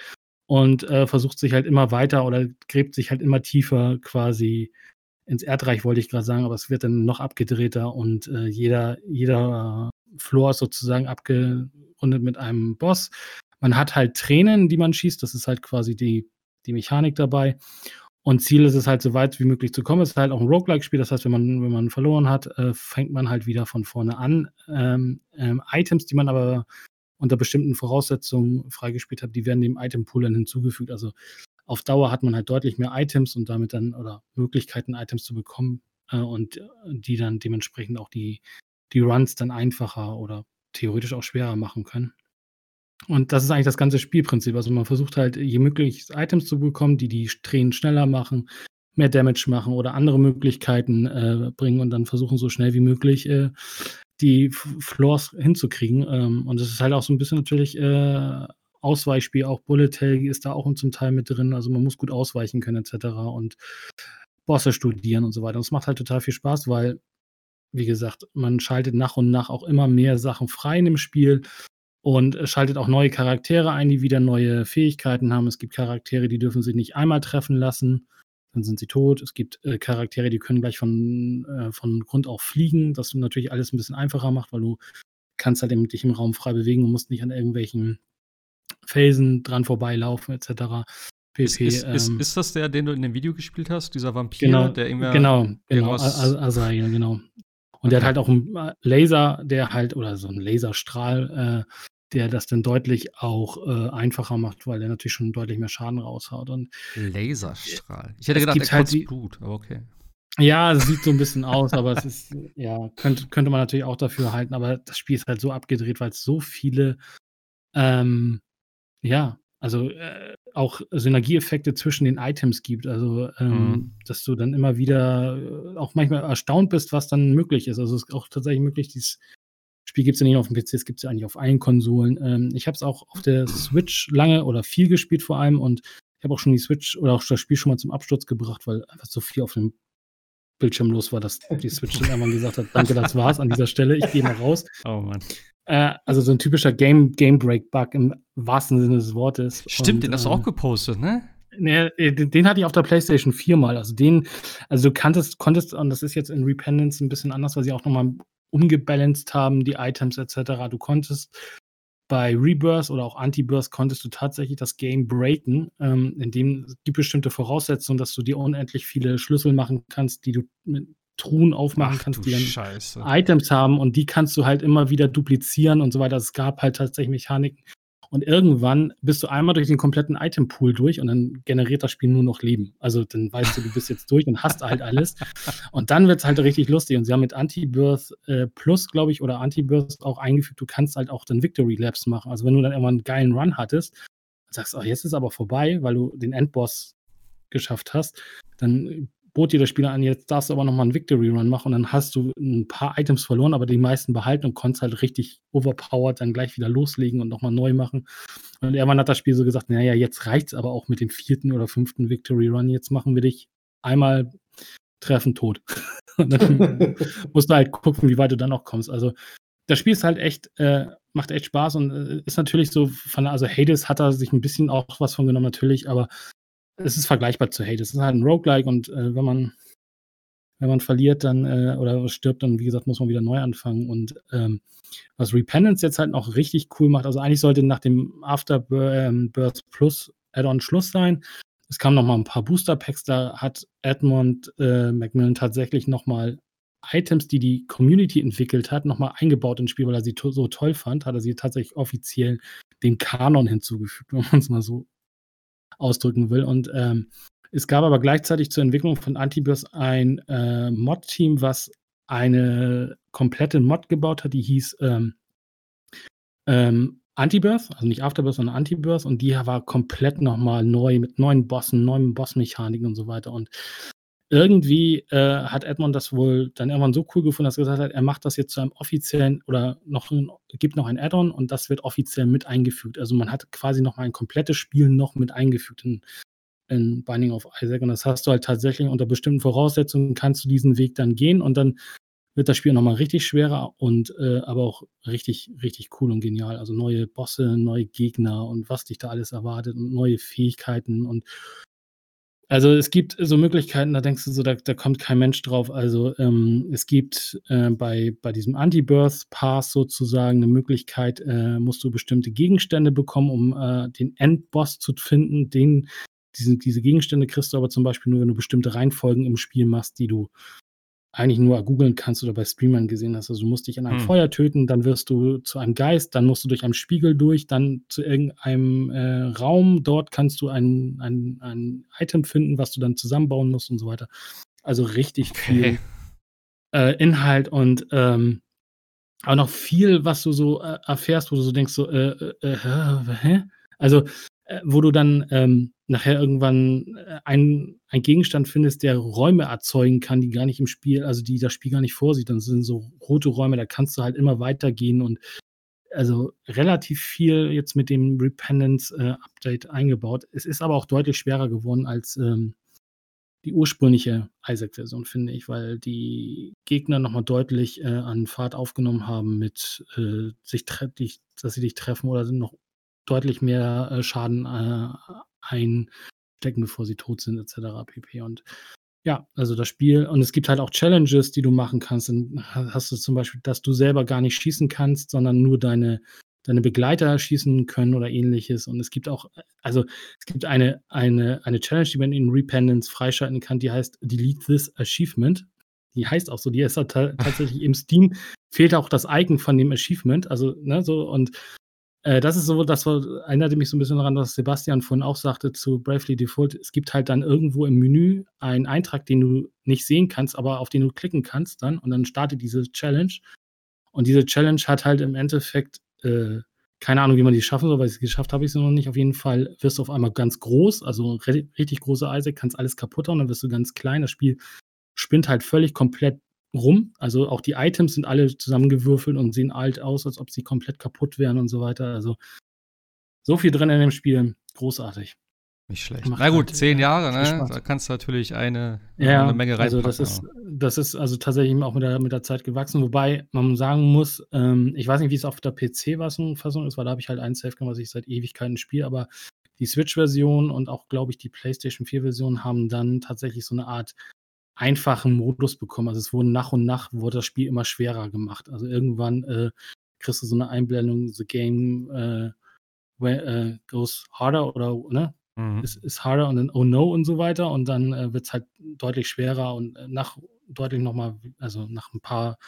und äh, versucht sich halt immer weiter oder gräbt sich halt immer tiefer quasi ins Erdreich, wollte ich gerade sagen, aber es wird dann noch abgedrehter und äh, jeder, jeder Floor ist sozusagen abgerundet mit einem Boss. Man hat halt Tränen, die man schießt, das ist halt quasi die, die Mechanik dabei. Und Ziel ist es halt, so weit wie möglich zu kommen. Es ist halt auch ein Roguelike-Spiel, das heißt, wenn man, wenn man verloren hat, äh, fängt man halt wieder von vorne an. Ähm, ähm, Items, die man aber unter bestimmten Voraussetzungen freigespielt hat, die werden dem Item-Pool dann hinzugefügt. Also auf Dauer hat man halt deutlich mehr Items und damit dann oder Möglichkeiten, Items zu bekommen äh, und die dann dementsprechend auch die, die Runs dann einfacher oder theoretisch auch schwerer machen können. Und das ist eigentlich das ganze Spielprinzip. Also man versucht halt, je möglich Items zu bekommen, die die Tränen schneller machen, mehr Damage machen oder andere Möglichkeiten äh, bringen und dann versuchen so schnell wie möglich äh, die Floors hinzukriegen. Ähm, und das ist halt auch so ein bisschen natürlich äh, Ausweichspiel. Auch Bullet Hell ist da auch zum Teil mit drin. Also man muss gut ausweichen können etc. und Bosse studieren und so weiter. Und es macht halt total viel Spaß, weil wie gesagt, man schaltet nach und nach auch immer mehr Sachen frei in dem Spiel und schaltet auch neue Charaktere ein, die wieder neue Fähigkeiten haben. Es gibt Charaktere, die dürfen sich nicht einmal treffen lassen, dann sind sie tot. Es gibt äh, Charaktere, die können gleich von, äh, von Grund auf fliegen, das natürlich alles ein bisschen einfacher macht, weil du kannst halt eben dich im Raum frei bewegen und musst nicht an irgendwelchen Felsen dran vorbeilaufen etc. PP, ist, ist, ähm, ist, ist, das der, den du in dem Video gespielt hast, dieser Vampir, genau, der irgendwie genau, genau, Asael, genau. Und der hat halt auch einen äh, Laser, der halt, oder so einen Laserstrahl, äh, der das dann deutlich auch äh, einfacher macht, weil der natürlich schon deutlich mehr Schaden raushaut. Und Laserstrahl. Ich hätte gedacht, der halt Blut, aber okay. Ja, es sieht so ein bisschen aus, aber es ist, ja, könnte, könnte man natürlich auch dafür halten, aber das Spiel ist halt so abgedreht, weil es so viele, ähm, ja, also äh, auch Synergieeffekte zwischen den Items gibt. Also, ähm, mhm. dass du dann immer wieder äh, auch manchmal erstaunt bist, was dann möglich ist. Also, es ist auch tatsächlich möglich, dieses Spiel gibt es ja nicht nur auf dem PC, es gibt es ja eigentlich auf allen Konsolen. Ähm, ich habe es auch auf der Switch lange oder viel gespielt vor allem und ich habe auch schon die Switch oder auch das Spiel schon mal zum Absturz gebracht, weil einfach so viel auf dem Bildschirm los war, dass die Switch dann irgendwann gesagt hat, danke, das war's an dieser Stelle, ich gehe mal raus. Oh Mann. Äh, also so ein typischer Game, Game Break Bug im wahrsten Sinne des Wortes. Stimmt, und, den hast du äh, auch gepostet, ne? Ne, den, den, hatte ich auf der PlayStation 4 mal. Also den, also du kanntest, konntest, und das ist jetzt in Repentance ein bisschen anders, weil sie auch nochmal umgebalanced haben, die Items etc. Du konntest bei Rebirth oder auch Anti-Burst konntest du tatsächlich das Game breaken, ähm, indem es gibt bestimmte Voraussetzungen, dass du dir unendlich viele Schlüssel machen kannst, die du mit Truhen aufmachen Ach, kannst, die dann Scheiße. Items haben und die kannst du halt immer wieder duplizieren und so weiter. Es gab halt tatsächlich Mechaniken, und irgendwann bist du einmal durch den kompletten Itempool durch und dann generiert das Spiel nur noch Leben. Also dann weißt du, du bist jetzt durch und hast halt alles. Und dann wird es halt richtig lustig. Und sie haben mit Anti-Birth äh, Plus, glaube ich, oder Anti-Birth auch eingefügt, du kannst halt auch dann Victory Labs machen. Also wenn du dann irgendwann einen geilen Run hattest, sagst, oh, jetzt ist aber vorbei, weil du den Endboss geschafft hast, dann bot dir der Spieler an, jetzt darfst du aber nochmal einen Victory Run machen und dann hast du ein paar Items verloren, aber die meisten behalten und konntest halt richtig overpowered dann gleich wieder loslegen und nochmal neu machen. Und irgendwann hat das Spiel so gesagt, naja, jetzt reicht's aber auch mit dem vierten oder fünften Victory Run, jetzt machen wir dich einmal treffen tot. und dann musst du halt gucken, wie weit du dann noch kommst. Also das Spiel ist halt echt, äh, macht echt Spaß und äh, ist natürlich so von, also Hades hat da sich ein bisschen auch was von genommen, natürlich, aber es ist vergleichbar zu Hades. Es ist halt ein Roguelike und äh, wenn man wenn man verliert dann äh, oder stirbt, dann wie gesagt, muss man wieder neu anfangen. Und ähm, was Repentance jetzt halt noch richtig cool macht, also eigentlich sollte nach dem Afterbirth Plus Add-on Schluss sein. Es kamen noch mal ein paar Booster Packs, da hat Edmund äh, Macmillan tatsächlich noch mal Items, die die Community entwickelt hat, nochmal eingebaut ins Spiel, weil er sie to so toll fand, hat er sie tatsächlich offiziell dem Kanon hinzugefügt, wenn man es mal so ausdrücken will. Und ähm, es gab aber gleichzeitig zur Entwicklung von Antibios ein äh, Mod-Team, was eine komplette Mod gebaut hat, die hieß ähm, ähm, Antibirth, also nicht Afterbirth, sondern Antibirth und die war komplett nochmal neu mit neuen Bossen, neuen Bossmechaniken und so weiter. Und irgendwie äh, hat Edmond das wohl dann irgendwann so cool gefunden, dass er gesagt hat, er macht das jetzt zu einem offiziellen oder noch gibt noch ein Add-on und das wird offiziell mit eingefügt. Also man hat quasi noch mal ein komplettes Spiel noch mit eingefügt in, in Binding of Isaac und das hast du halt tatsächlich unter bestimmten Voraussetzungen kannst du diesen Weg dann gehen und dann wird das Spiel nochmal richtig schwerer und äh, aber auch richtig, richtig cool und genial. Also neue Bosse, neue Gegner und was dich da alles erwartet und neue Fähigkeiten und also es gibt so Möglichkeiten, da denkst du so, da, da kommt kein Mensch drauf. Also ähm, es gibt äh, bei, bei diesem Anti-Birth Pass sozusagen eine Möglichkeit, äh, musst du bestimmte Gegenstände bekommen, um äh, den Endboss zu finden. Den, diesen, diese Gegenstände kriegst du aber zum Beispiel nur, wenn du bestimmte Reihenfolgen im Spiel machst, die du eigentlich nur googeln kannst oder bei Streamern gesehen hast. Also du musst dich an einem hm. Feuer töten, dann wirst du zu einem Geist, dann musst du durch einen Spiegel durch, dann zu irgendeinem äh, Raum. Dort kannst du ein, ein, ein Item finden, was du dann zusammenbauen musst und so weiter. Also richtig okay. viel äh, Inhalt und ähm, auch noch viel, was du so äh, erfährst, wo du so denkst, so, äh, äh, äh hä? Also äh, wo du dann ähm, nachher irgendwann äh, ein, ein Gegenstand findest, der Räume erzeugen kann, die gar nicht im Spiel, also die das Spiel gar nicht vorsieht. Dann sind so rote Räume, da kannst du halt immer weitergehen und also relativ viel jetzt mit dem Repentance-Update äh, eingebaut. Es ist aber auch deutlich schwerer geworden als ähm, die ursprüngliche Isaac-Version, finde ich, weil die Gegner nochmal deutlich äh, an Fahrt aufgenommen haben mit äh, sich, dass sie dich treffen oder sind noch deutlich mehr äh, Schaden äh, einstecken, bevor sie tot sind, etc. pp. Und ja, also das Spiel, und es gibt halt auch Challenges, die du machen kannst. Dann hast du zum Beispiel, dass du selber gar nicht schießen kannst, sondern nur deine, deine Begleiter schießen können oder ähnliches. Und es gibt auch, also es gibt eine, eine, eine Challenge, die man in Repentance freischalten kann, die heißt Delete this Achievement. Die heißt auch so, die ist tatsächlich im Steam, fehlt auch das Icon von dem Achievement. Also, ne, so, und äh, das ist so, das erinnerte mich so ein bisschen daran, was Sebastian vorhin auch sagte zu Bravely Default. Es gibt halt dann irgendwo im Menü einen Eintrag, den du nicht sehen kannst, aber auf den du klicken kannst dann und dann startet diese Challenge. Und diese Challenge hat halt im Endeffekt äh, keine Ahnung, wie man die schaffen soll, weil ich es geschafft habe ich sie noch nicht. Auf jeden Fall wirst du auf einmal ganz groß, also richtig große Isaac, kannst alles kaputt hauen, dann wirst du ganz klein. Das Spiel spinnt halt völlig komplett rum. Also auch die Items sind alle zusammengewürfelt und sehen alt aus, als ob sie komplett kaputt wären und so weiter. Also so viel drin in dem Spiel. Großartig. Nicht schlecht. Macht Na gut, halt, zehn Jahre, ne? Da kannst du natürlich eine, ja, eine Menge reinpacken. Also das ist, das ist also tatsächlich auch mit der, mit der Zeit gewachsen, wobei man sagen muss, ähm, ich weiß nicht, wie es auf der PC-Fassung ist, weil da habe ich halt ein Safe was ich seit Ewigkeiten spiele, aber die Switch-Version und auch, glaube ich, die PlayStation 4-Version haben dann tatsächlich so eine Art einfachen Modus bekommen. Also es wurde nach und nach wurde das Spiel immer schwerer gemacht. Also irgendwann äh, kriegst du so eine Einblendung, the game äh, where, äh, goes harder oder ne? Mhm. Ist, ist harder und dann oh no und so weiter. Und dann äh, wird es halt deutlich schwerer und äh, nach deutlich nochmal, also nach ein paar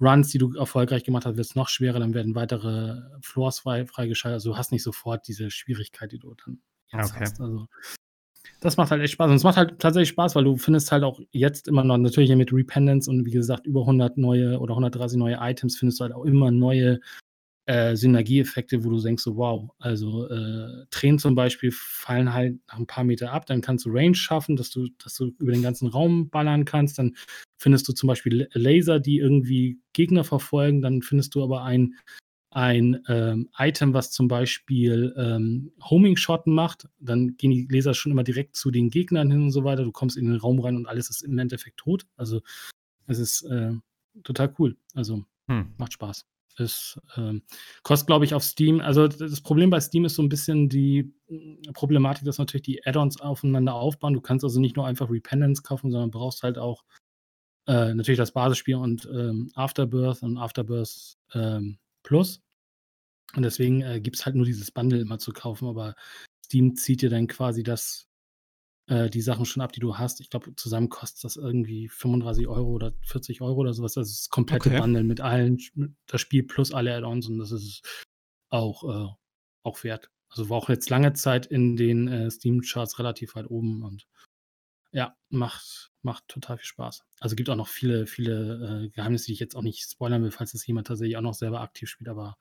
Runs, die du erfolgreich gemacht hast, wird es noch schwerer, dann werden weitere Floors frei, freigeschaltet. Also du hast nicht sofort diese Schwierigkeit, die du dann jetzt okay. hast. Also das macht halt echt Spaß. Und es macht halt tatsächlich Spaß, weil du findest halt auch jetzt immer noch, natürlich mit Repentance und wie gesagt, über 100 neue oder 130 neue Items findest du halt auch immer neue äh, Synergieeffekte, wo du denkst, so, wow, also äh, Tränen zum Beispiel fallen halt nach ein paar Meter ab, dann kannst du Range schaffen, dass du, dass du über den ganzen Raum ballern kannst, dann findest du zum Beispiel Laser, die irgendwie Gegner verfolgen, dann findest du aber ein, ein ähm, Item, was zum Beispiel ähm, Homing-Shot macht, dann gehen die Laser schon immer direkt zu den Gegnern hin und so weiter, du kommst in den Raum rein und alles ist im Endeffekt tot, also es ist äh, total cool, also hm. macht Spaß. Es ähm, kostet, glaube ich, auf Steam. Also das Problem bei Steam ist so ein bisschen die mm, Problematik, dass natürlich die Add-ons aufeinander aufbauen. Du kannst also nicht nur einfach Repentance kaufen, sondern brauchst halt auch äh, natürlich das Basisspiel und ähm, Afterbirth und Afterbirth ähm, Plus. Und deswegen äh, gibt es halt nur dieses Bundle immer zu kaufen, aber Steam zieht dir dann quasi das äh, die Sachen schon ab, die du hast. Ich glaube, zusammen kostet das irgendwie 35 Euro oder 40 Euro oder sowas. Das ist das komplette okay. Bundle mit allen, das Spiel plus alle Add-ons und das ist auch, äh, auch wert. Also war auch jetzt lange Zeit in den äh, Steam-Charts relativ weit oben und ja, macht, macht total viel Spaß. Also gibt auch noch viele, viele äh, Geheimnisse, die ich jetzt auch nicht spoilern will, falls das jemand tatsächlich auch noch selber aktiv spielt, aber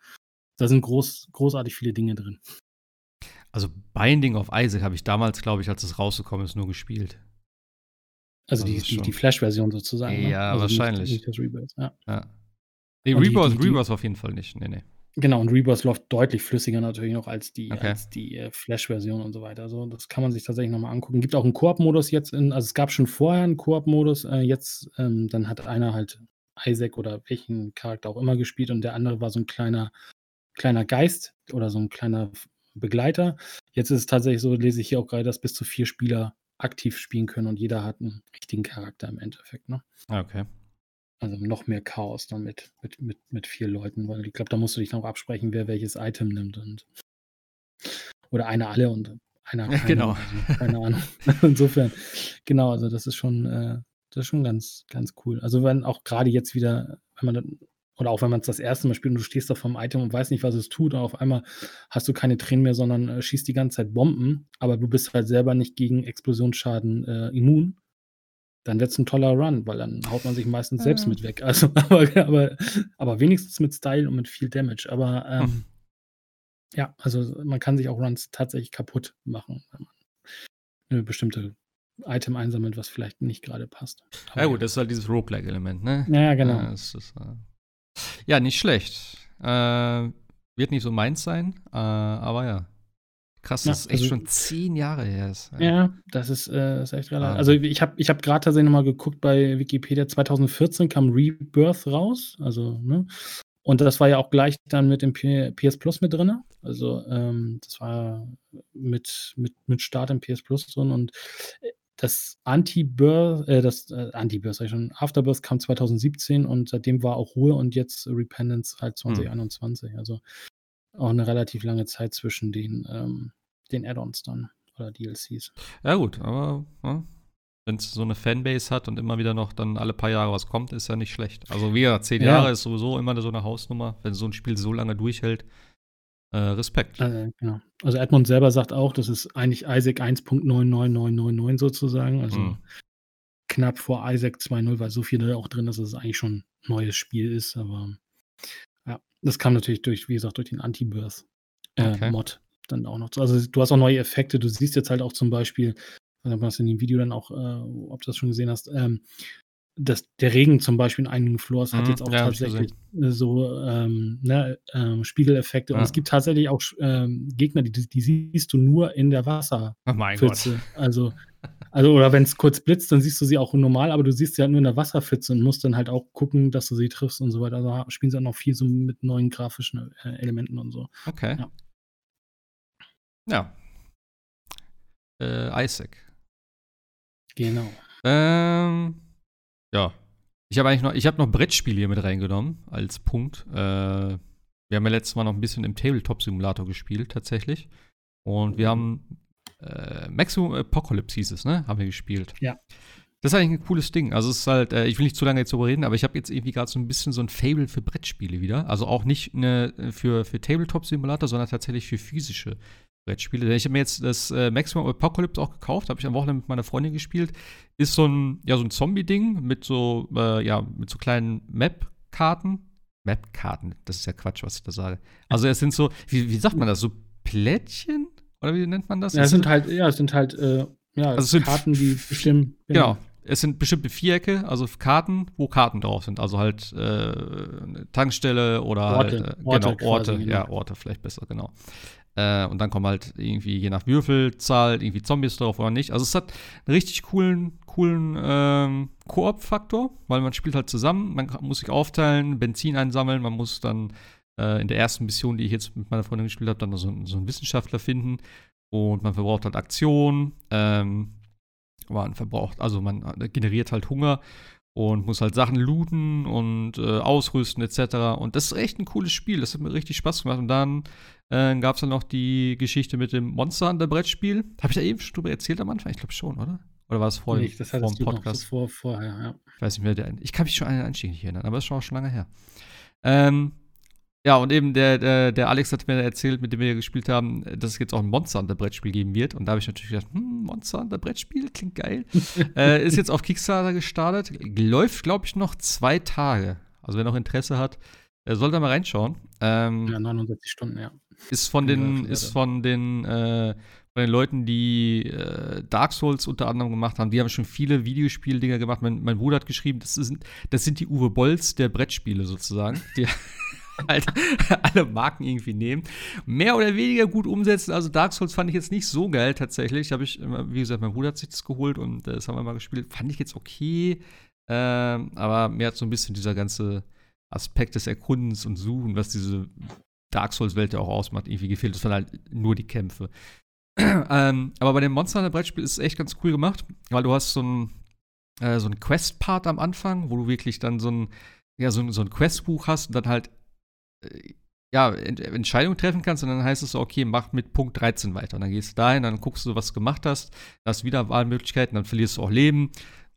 da sind groß, großartig viele Dinge drin. Also Binding of Isaac habe ich damals, glaube ich, als es rausgekommen ist, nur gespielt. Also, also die, die, die Flash-Version sozusagen. Ne? Ja, also wahrscheinlich. Nicht, nicht Rebirth, ja. ja. Nee, Rebirth, die, die, Rebirth auf jeden Fall nicht. Nee, nee. Genau, und Rebirth läuft deutlich flüssiger natürlich noch als die, okay. die äh, Flash-Version und so weiter. Also das kann man sich tatsächlich nochmal angucken. Gibt auch einen Koop-Modus jetzt, in, also es gab schon vorher einen Koop-Modus, äh, jetzt, ähm, dann hat einer halt Isaac oder welchen Charakter auch immer gespielt und der andere war so ein kleiner, kleiner Geist oder so ein kleiner Begleiter. Jetzt ist es tatsächlich so, lese ich hier auch gerade, dass bis zu vier Spieler aktiv spielen können und jeder hat einen richtigen Charakter im Endeffekt. Ne? Ah, okay. Also noch mehr Chaos dann mit, mit, mit, mit vier Leuten, weil ich glaube, da musst du dich noch absprechen, wer welches Item nimmt und oder einer alle und einer keine, genau. Also, keine Ahnung. Insofern, genau, also das ist schon, äh, das ist schon ganz, ganz cool. Also wenn auch gerade jetzt wieder, wenn man oder auch wenn man es das erste Mal spielt und du stehst da vom Item und weißt nicht, was es tut, und auf einmal hast du keine Tränen mehr, sondern äh, schießt die ganze Zeit Bomben, aber du bist halt selber nicht gegen Explosionsschaden äh, immun, dann wird es ein toller Run, weil dann haut man sich meistens selbst mit weg. Also, aber, aber, aber wenigstens mit Style und mit viel Damage. Aber ähm, hm. ja, also man kann sich auch Runs tatsächlich kaputt machen, wenn man eine bestimmte Item einsammelt, was vielleicht nicht gerade passt. Aber ja gut, das ist halt dieses Roguelike-Element, ne? Ja, genau. Ja, ist, äh ja, nicht schlecht. Äh, wird nicht so meins sein, äh, aber ja. Krass, ja, das ist echt also, schon zehn Jahre her. Ist, ja. ja, das ist, äh, ist echt relativ. Ah. Also ich habe ich hab gerade tatsächlich nochmal geguckt bei Wikipedia. 2014 kam Rebirth raus, also, ne? Und das war ja auch gleich dann mit dem PS Plus mit drin. Also ähm, das war mit, mit, mit Start im PS Plus drin. Und das Anti-Birth, äh, das äh, Anti-Birth, sag ich schon, Afterbirth kam 2017 und seitdem war auch Ruhe und jetzt Repentance halt 2021. Hm. Also auch eine relativ lange Zeit zwischen den, ähm, den Add-ons dann oder DLCs. Ja, gut, aber ja, wenn es so eine Fanbase hat und immer wieder noch dann alle paar Jahre was kommt, ist ja nicht schlecht. Also wir, zehn ja. Jahre ist sowieso immer so eine Hausnummer, wenn so ein Spiel so lange durchhält. Äh, Respekt. Also, genau. also Edmund selber sagt auch, das ist eigentlich Isaac 1.99999 sozusagen. Also mhm. knapp vor Isaac 2.0, weil so viel da auch drin ist, dass es eigentlich schon ein neues Spiel ist. Aber das kam natürlich durch, wie gesagt, durch den Anti-Birth äh, okay. Dann auch noch. Also du hast auch neue Effekte. Du siehst jetzt halt auch zum Beispiel, was in dem Video dann auch, äh, ob du das schon gesehen hast, ähm, das, der Regen zum Beispiel in einigen Floors hat mhm, jetzt auch ja, tatsächlich so ähm, ne, ähm, Spiegeleffekte. Ja. Und es gibt tatsächlich auch ähm, Gegner, die, die siehst du nur in der Wasserpfütze. Oh also, also, oder wenn es kurz blitzt, dann siehst du sie auch normal, aber du siehst sie halt nur in der Wasserpfütze und musst dann halt auch gucken, dass du sie triffst und so weiter. Also spielen sie auch noch viel so mit neuen grafischen äh, Elementen und so. Okay. Ja. ja. Äh, Isaac. Genau. Ähm ja. Ich habe eigentlich noch, ich habe noch Brettspiele hier mit reingenommen als Punkt. Äh, wir haben ja letztes Mal noch ein bisschen im Tabletop-Simulator gespielt, tatsächlich. Und wir haben äh, Maximum Apocalypse hieß es, ne? Haben wir gespielt. Ja. Das ist eigentlich ein cooles Ding. Also es ist halt, äh, ich will nicht zu lange jetzt darüber reden, aber ich habe jetzt irgendwie gerade so ein bisschen so ein Fable für Brettspiele wieder. Also auch nicht eine, für, für Tabletop-Simulator, sondern tatsächlich für physische Brettspiele. Ich habe mir jetzt das äh, Maximum Apocalypse auch gekauft, habe ich am Wochenende mit meiner Freundin gespielt. Ist so ein, ja, so ein Zombie-Ding mit so, äh, ja, mit so kleinen Map-Karten. Map-Karten. Das ist ja Quatsch, was ich da sage. Also es sind so, wie, wie sagt man das, so Plättchen? Oder wie nennt man das? Ja, es sind halt, ja, es sind halt, äh, ja, also sind Karten, die bestimmen. Genau. Es sind bestimmte Vierecke, also Karten, wo Karten drauf sind. Also halt äh, Tankstelle oder Orte, halt, äh, Orte genau, Orte, quasi, ja, genau. Orte vielleicht besser, genau. Äh, und dann kommen halt irgendwie je nach Würfelzahl irgendwie Zombies drauf oder nicht. Also es hat einen richtig coolen, coolen ähm, Koop-Faktor, weil man spielt halt zusammen, man muss sich aufteilen, Benzin einsammeln, man muss dann äh, in der ersten Mission, die ich jetzt mit meiner Freundin gespielt habe, dann so, einen- so einen Wissenschaftler finden und man verbraucht halt Aktion, ähm, man verbraucht, also man äh, generiert halt Hunger und muss halt Sachen looten und äh, ausrüsten etc. Und das ist echt ein cooles Spiel. Das hat mir richtig Spaß gemacht. Und dann äh, gab es dann noch die Geschichte mit dem Monster Hunter Brettspiel. Habe ich da eben schon drüber erzählt am Anfang? Ich glaube schon, oder? Oder war es vor, dem- Nicht, das vor hattest dem du noch Podcast? so vor, vorher, ja. Ich weiß nicht mehr, der, ich kann mich schon an den Einstieg nicht erinnern, aber das ist schon auch schon lange her. Ähm, ja, und eben der, der, der Alex hat mir erzählt, mit dem wir gespielt haben, dass es jetzt auch ein Monster Hunter Brettspiel geben wird. Und da habe ich natürlich gedacht, hm, Monster Hunter Brettspiel, klingt geil. äh, ist jetzt auf Kickstarter gestartet. Läuft, glaube ich, noch zwei Tage. Also wer noch Interesse hat, äh, soll da mal reinschauen. Ähm, Ja, 69 Stunden, ja. ist von den, leider. ist von den, äh, von den Leuten, die äh, Dark Souls unter anderem gemacht haben. Die haben schon viele Videospieldinger gemacht. Mein, mein Bruder hat geschrieben, das sind, das sind die Uwe Bolls der Brettspiele sozusagen. Die halt alle Marken irgendwie nehmen. Mehr oder weniger gut umsetzen. Also Dark Souls fand ich jetzt nicht so geil tatsächlich. Habe ich, wie gesagt, mein Bruder hat sich das geholt und äh, das haben wir mal gespielt. Fand ich jetzt okay. Ähm, aber mir hat so ein bisschen dieser ganze Aspekt des Erkundens und Suchen, was diese Dark Souls-Welt ja auch ausmacht, irgendwie gefehlt. Das waren halt nur die Kämpfe. ähm, aber bei dem Monster Hunter Brettspiel ist es echt ganz cool gemacht, weil du hast so ein, äh, so ein Quest-Part am Anfang, wo du wirklich dann so ein, ja, so so ein Questbuch hast und dann halt ja, Ent Entscheidungen treffen kannst und dann heißt es so, okay, mach mit Punkt 13 weiter. Und dann gehst du dahin, dann guckst du, was du gemacht hast, hast wieder Wahlmöglichkeiten, dann verlierst du auch Leben.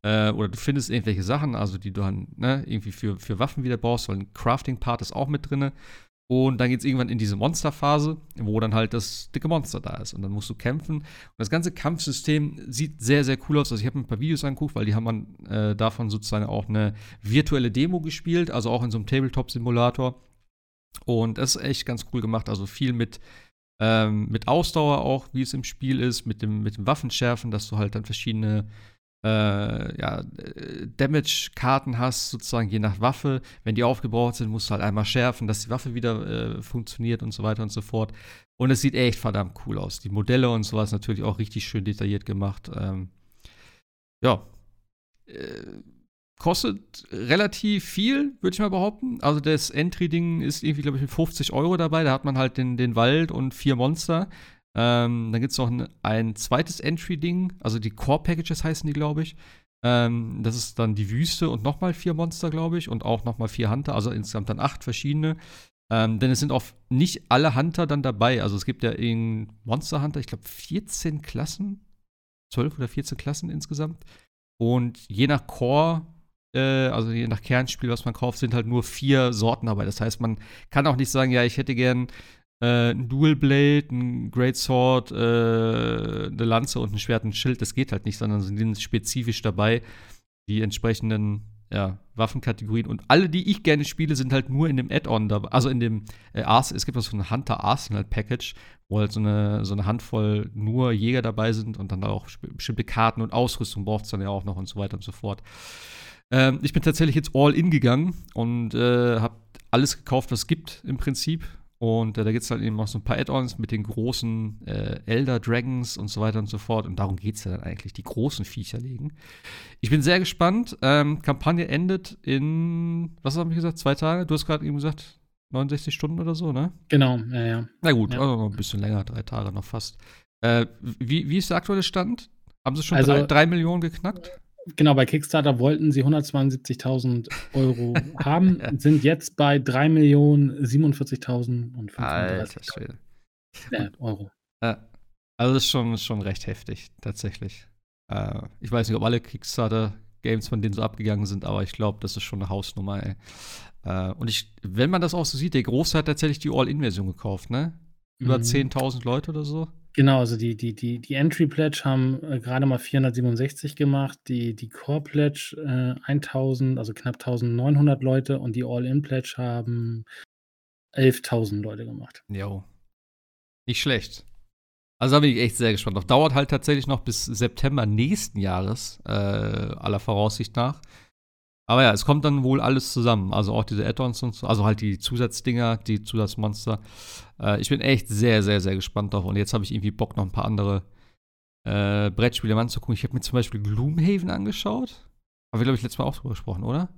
Äh, oder du findest irgendwelche Sachen, also die du dann ne, irgendwie für, für Waffen wieder brauchst, weil ein Crafting-Part ist auch mit drin. Und dann geht es irgendwann in diese Monsterphase, wo dann halt das dicke Monster da ist. Und dann musst du kämpfen. Und das ganze Kampfsystem sieht sehr, sehr cool aus. Also ich habe mir ein paar Videos angeguckt, weil die haben man äh, davon sozusagen auch eine virtuelle Demo gespielt, also auch in so einem Tabletop-Simulator. Und das ist echt ganz cool gemacht. Also viel mit, ähm, mit Ausdauer auch, wie es im Spiel ist, mit dem, mit dem Waffenschärfen, dass du halt dann verschiedene äh, ja, äh, Damage-Karten hast, sozusagen je nach Waffe. Wenn die aufgebraucht sind, musst du halt einmal schärfen, dass die Waffe wieder äh, funktioniert und so weiter und so fort. Und es sieht echt verdammt cool aus. Die Modelle und sowas natürlich auch richtig schön detailliert gemacht. Ähm, ja. Äh, kostet relativ viel, würde ich mal behaupten. Also das Entry-Ding ist irgendwie, glaube ich, mit 50 Euro dabei. Da hat man halt den, den Wald und vier Monster. Ähm, dann gibt es noch ein, ein zweites Entry-Ding, also die Core-Packages heißen die, glaube ich. Ähm, das ist dann die Wüste und nochmal vier Monster, glaube ich, und auch nochmal vier Hunter, also insgesamt dann acht verschiedene. Ähm, denn es sind auch nicht alle Hunter dann dabei. Also es gibt ja in Monster Hunter, ich glaube, 14 Klassen, 12 oder 14 Klassen insgesamt. Und je nach Core, also je nach Kernspiel, was man kauft, sind halt nur vier Sorten dabei. Das heißt, man kann auch nicht sagen, ja, ich hätte gern äh, ein Dual Blade, ein Great Sword, äh, eine Lanze und ein Schwert und ein Schild. Das geht halt nicht, sondern sind spezifisch dabei die entsprechenden ja, Waffenkategorien. Und alle, die ich gerne spiele, sind halt nur in dem Add-on dabei. Also in dem äh, Ars es gibt auch so ein Hunter Arsenal Package, wo halt so eine, so eine Handvoll nur Jäger dabei sind und dann auch bestimmte Karten und Ausrüstung braucht es dann ja auch noch und so weiter und so fort. Ähm, ich bin tatsächlich jetzt all in gegangen und äh, habe alles gekauft, was es gibt im Prinzip. Und äh, da gibt es halt eben auch so ein paar Add-ons mit den großen äh, Elder Dragons und so weiter und so fort. Und darum geht es ja dann eigentlich, die großen Viecher legen. Ich bin sehr gespannt. Ähm, Kampagne endet in, was haben wir gesagt, zwei Tage? Du hast gerade eben gesagt, 69 Stunden oder so, ne? Genau, ja, ja. Na gut, Ja. also noch ein bisschen länger, drei Tage noch fast. Äh, wie, wie ist der aktuelle Stand? Haben sie schon Also- drei, drei Millionen geknackt? Genau, bei Kickstarter wollten sie 172.000 Euro haben, Ja. sind jetzt bei 3.047.530 Schwede. äh, Euro. Ja. Also das ist schon, schon recht heftig, tatsächlich. Äh, ich weiß nicht, ob alle Kickstarter-Games von denen so abgegangen sind, aber ich glaube, das ist schon eine Hausnummer, ey. Äh, und ich, wenn man das auch so sieht, der Große hat tatsächlich die All-In-Version gekauft, ne? Über mhm. 10.000 Leute oder so. Genau, also die, die, die, die Entry Pledge haben äh, gerade mal 467 gemacht, die, die Core Pledge äh, 1000, also knapp 1900 Leute und die All-In Pledge haben 11.000 Leute gemacht. Jo. Nicht schlecht. Also da bin ich echt sehr gespannt. Das dauert halt tatsächlich noch bis September nächsten Jahres, äh, aller Voraussicht nach. Aber ja, es kommt dann wohl alles zusammen. Also auch diese Add-ons und so, also halt die Zusatzdinger, die Zusatzmonster. Äh, ich bin echt sehr, sehr, sehr gespannt drauf. Und jetzt habe ich irgendwie Bock, noch ein paar andere äh, Brettspiele anzugucken. Ich habe mir zum Beispiel Gloomhaven angeschaut. Haben wir, glaube ich, letztes Mal auch drüber gesprochen, oder?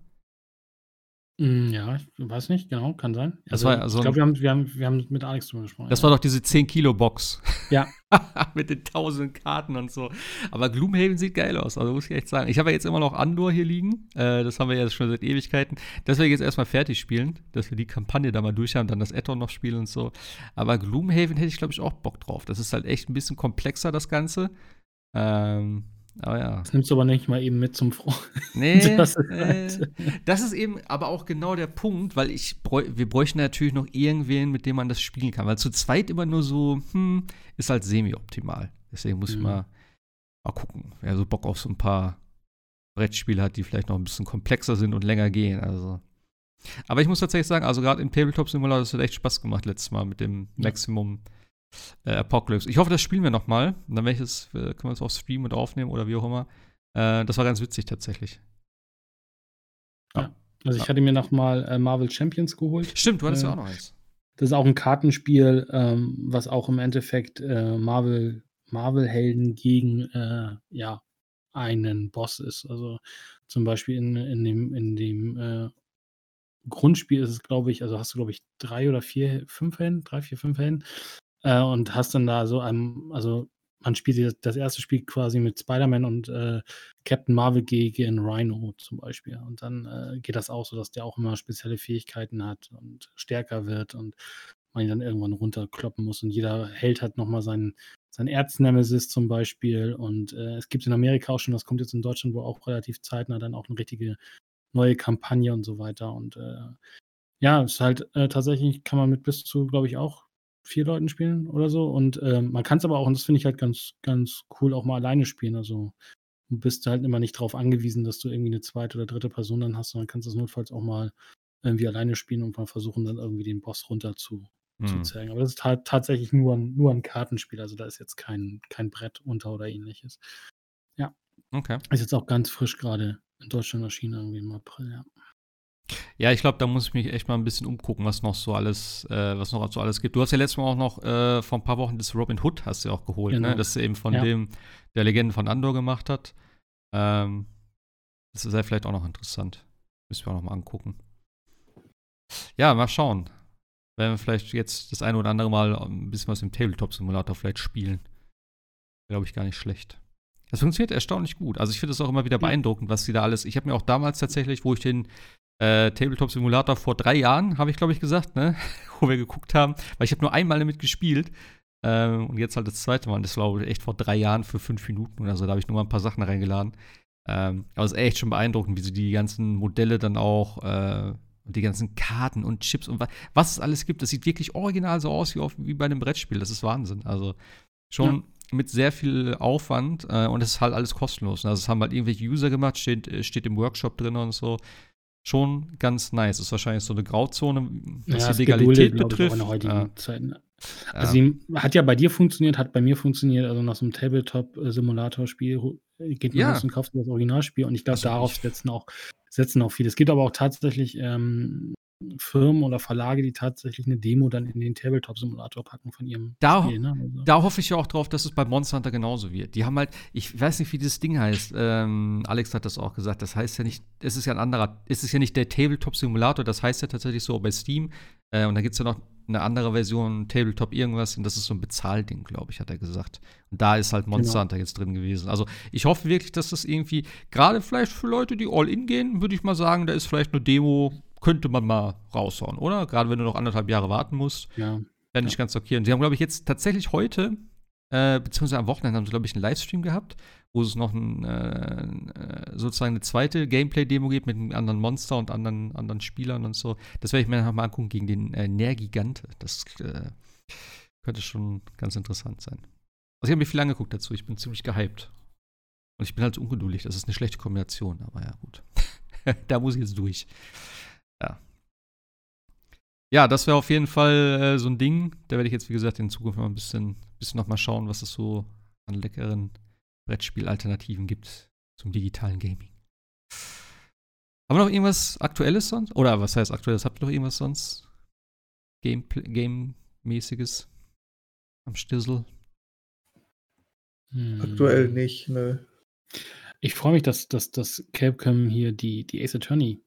Hm, ja, ich weiß nicht, genau, kann sein. Das also, war also ich glaube, wir haben, wir, haben, wir haben mit Alex drüber gesprochen. Das ja. war doch diese 10-Kilo-Box. Ja. mit den tausend Karten und so. Aber Gloomhaven sieht geil aus, also muss ich echt sagen. Ich habe ja jetzt immer noch Andor hier liegen. Äh, das haben wir ja schon seit Ewigkeiten. Das werde ich jetzt erstmal fertig spielen, dass wir die Kampagne da mal durch haben, dann das Addon noch spielen und so. Aber Gloomhaven hätte ich, glaube ich, auch Bock drauf. Das ist halt echt ein bisschen komplexer, das Ganze. Ähm, aber ja. Das nimmst du aber nicht mal eben mit zum Freund. Nee, das ist, halt das ist, eben aber auch genau der Punkt, weil ich wir bräuchten natürlich noch irgendwen, mit dem man das spielen kann. Weil zu zweit immer nur so, hm, ist halt semi-optimal. Deswegen muss mhm. ich mal, mal gucken, wer so Bock auf so ein paar Brettspiele hat, die vielleicht noch ein bisschen komplexer sind und länger gehen. Also. Aber ich muss tatsächlich sagen, also gerade im Tabletop Simulator, das hat echt Spaß gemacht letztes Mal mit dem Maximum. Ja äh, Apocalypse. Ich hoffe, das spielen wir noch mal. Dann ich es, äh, können wir es auch streamen und aufnehmen oder wie auch immer. Äh, das war ganz witzig tatsächlich. Ja. ja. Also ich ja. hatte mir noch mal äh, Marvel Champions geholt. Stimmt, du hattest ja auch noch eins. Das ist auch ein Kartenspiel, ähm, was auch im Endeffekt äh, Marvel Marvel-Helden gegen äh, ja einen Boss ist. Also zum Beispiel in, in dem, in dem Grundspiel ist es, glaube ich, also hast du, glaube ich, drei oder vier, fünf Helden, drei, vier, fünf Helden. Äh, und hast dann da so ein, also man spielt das erste Spiel quasi mit Spider-Man und äh, Captain Marvel gegen Rhino zum Beispiel. Und dann äh, geht das auch so, dass der auch immer spezielle Fähigkeiten hat und stärker wird und man ihn dann irgendwann runterkloppen muss. Und jeder Held hat nochmal seinen, sein Erznemesis zum Beispiel. Und äh, es gibt in Amerika auch schon, das kommt jetzt in Deutschland wohl auch relativ zeitnah, dann auch eine richtige neue Kampagne und so weiter. Und äh, ja, es ist halt äh, tatsächlich, kann man mit bis zu, glaube ich, auch vier Leuten spielen oder so. Und ähm, man kann es aber auch, und das finde ich halt ganz, ganz cool, auch mal alleine spielen. Also du bist halt immer nicht darauf angewiesen, dass du irgendwie eine zweite oder dritte Person dann hast, sondern kannst das notfalls auch mal irgendwie alleine spielen und mal versuchen, dann irgendwie den Boss runter zu, mhm. zu zeigen. Aber das ist halt tatsächlich nur ein, nur ein Kartenspiel. Also da ist jetzt kein, kein Brett unter oder ähnliches. Ja. Okay. Ist jetzt auch ganz frisch gerade in Deutschland erschienen, irgendwie im April, ja. Ja, ich glaube, da muss ich mich echt mal ein bisschen umgucken, was noch so alles, äh, was noch so alles gibt. Du hast ja letztes Mal auch noch äh, vor ein paar Wochen das Robin Hood hast du ja auch geholt, ne? genau. ne? Das eben von ja. dem, der Legende von Andor gemacht hat. Ähm, das ist ja vielleicht auch noch interessant. Müssen wir auch noch mal angucken. Ja, mal schauen. Werden wir vielleicht jetzt das eine oder andere Mal ein bisschen was im Tabletop-Simulator vielleicht spielen. Glaube ich gar nicht schlecht. Das funktioniert erstaunlich gut. Also ich finde es auch immer wieder beeindruckend, was sie da alles. Ich habe mir auch damals tatsächlich, wo ich den äh, Tabletop Simulator vor drei Jahren, habe ich glaube ich gesagt, ne? wo wir geguckt haben, weil ich habe nur einmal damit gespielt. Ähm, und jetzt halt das zweite Mal. Und das war echt vor drei Jahren für fünf Minuten oder so. Da habe ich nur mal ein paar Sachen reingeladen. Ähm, aber es ist echt schon beeindruckend, wie sie die ganzen Modelle dann auch äh, und die ganzen Karten und Chips und was, was es alles gibt. Das sieht wirklich original so aus wie, auf, wie bei einem Brettspiel. Das ist Wahnsinn. Also schon ja. mit sehr viel Aufwand äh, und es ist halt alles kostenlos. Also es haben halt irgendwelche User gemacht, steht, äh, steht im Workshop drin und so schon ganz nice. Ist wahrscheinlich so eine Grauzone, was ja, die Legalität geduldet, betrifft. Ich, heutigen ja. Also sie hat ja bei dir funktioniert, hat bei mir funktioniert, also nach so einem Tabletop-Simulator-Spiel geht man ja. los und kauft das Originalspiel und ich glaube, darauf setzen auch, setzen auch viele. Es gibt aber auch tatsächlich ähm, Firmen oder Verlage, die tatsächlich eine Demo dann in den Tabletop-Simulator packen von ihrem da, Spiel. Ne? Also. Da hoffe ich ja auch drauf, dass es bei Monster Hunter genauso wird. Die haben halt, ich weiß nicht, wie dieses Ding heißt. Ähm, Alex hat das auch gesagt. Das heißt ja nicht, es ist ja ein anderer, es ist ja nicht der Tabletop-Simulator, das heißt ja tatsächlich so bei Steam. Äh, und da gibt es ja noch eine andere Version, Tabletop irgendwas, und das ist so ein Bezahlding, glaube ich, hat er gesagt. Und da ist halt Monster genau. Hunter jetzt drin gewesen. Also ich hoffe wirklich, dass das irgendwie, gerade vielleicht für Leute, die all in gehen, würde ich mal sagen, da ist vielleicht eine Demo könnte man mal raushauen, oder? Gerade wenn du noch anderthalb Jahre warten musst. Ja. Fände ich ganz okay. Und sie haben, glaube ich, jetzt tatsächlich heute, äh, beziehungsweise am Wochenende, haben sie, glaube ich, einen Livestream gehabt, wo es noch ein, äh, äh, sozusagen eine zweite Gameplay-Demo gibt mit einem anderen Monster und anderen, anderen Spielern und so. Das werde ich mir noch mal angucken gegen den äh, Nergigant. Das äh, könnte schon ganz interessant sein. Also ich habe mir viel angeguckt dazu. Ich bin ziemlich gehypt. Und ich bin halt ungeduldig. Das ist eine schlechte Kombination, aber ja, gut. da muss ich jetzt durch. Ja. Das wäre auf jeden Fall äh, so ein Ding. Da werde ich jetzt, wie gesagt, in Zukunft mal ein bisschen, bisschen noch mal schauen, was es so an leckeren Brettspielalternativen gibt zum digitalen Gaming. Haben wir noch irgendwas Aktuelles sonst? Oder was heißt Aktuelles? Habt ihr noch irgendwas sonst? Game-mäßiges am Stissel? Hm. Aktuell nicht, ne. Ich freue mich, dass, dass, dass Capcom hier die, die Ace Attorney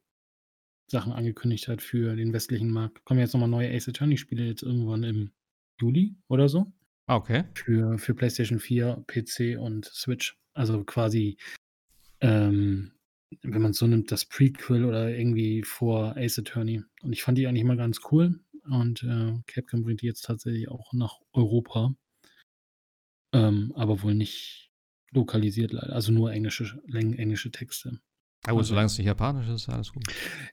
Sachen angekündigt hat für den westlichen Markt. Kommen jetzt nochmal neue Ace Attorney Spiele jetzt irgendwann im Juli oder so. Ah, okay. Für, für PlayStation 4, PC und Switch. Also quasi, ähm, wenn man es so nimmt, das Prequel oder irgendwie vor Ace Attorney. Und ich fand die eigentlich mal ganz cool. Und äh, Capcom bringt die jetzt tatsächlich auch nach Europa. Ähm, aber wohl nicht lokalisiert leider. Also nur englische, englische Texte. Aber also, solange es nicht japanisch ist, ist alles gut.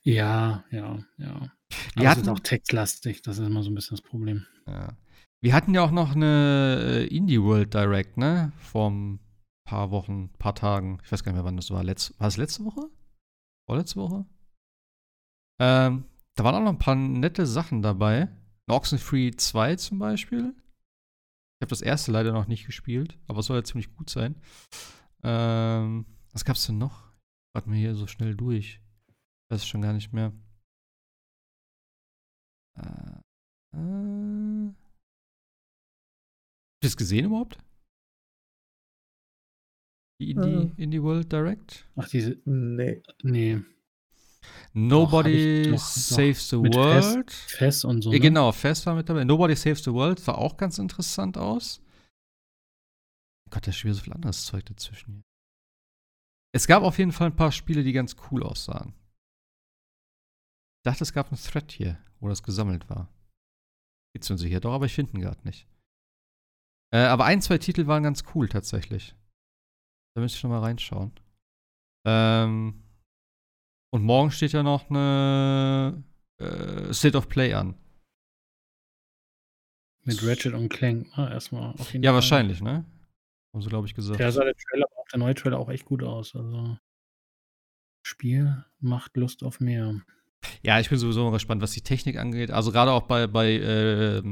Ja, ja, ja. Wir hatten, es ist auch textlastig, das ist immer so ein bisschen das Problem. Ja. Wir hatten ja auch noch eine äh, Indie World Direct, ne? Vor ein paar Wochen, paar Tagen. Ich weiß gar nicht mehr, wann das war. Letz war es letzte Woche? Vorletzte Woche? Ähm, da waren auch noch ein paar nette Sachen dabei. Oxenfree 2 zum Beispiel. Ich habe das erste leider noch nicht gespielt, aber es soll ja ziemlich gut sein. Ähm, was gab's denn noch? Warten wir hier so schnell durch. Ich weiß schon gar nicht mehr. Äh, äh. Habt ihr es gesehen überhaupt? Die Indie, äh. Indie World Direct? Ach, diese. Nee. Nee. Nobody doch, Saves the World. Fest, Fest und so. Ne? Genau, Fest war mit dabei. Nobody Saves the World sah auch ganz interessant aus. Gott, da ist schon wieder so viel anderes Zeug dazwischen. Es gab auf jeden Fall ein paar Spiele, die ganz cool aussahen. Ich dachte, es gab einen Thread hier, wo das gesammelt war. Geht's uns sicher doch, aber ich finde ihn gerade nicht. Äh, aber ein, zwei Titel waren ganz cool tatsächlich. Da müsste ich schon mal reinschauen. Ähm, und morgen steht ja noch eine äh, State of Play an. Mit Ratchet und Clank, ne? Erstmal auf jeden Ja, Fall. wahrscheinlich, ne? Haben sie, glaube ich, gesagt. Der sah der Trailer, der neue Trailer auch echt gut aus. Also, Spiel macht Lust auf mehr. Ja, ich bin sowieso gespannt, was die Technik angeht. Also gerade auch bei, bei äh,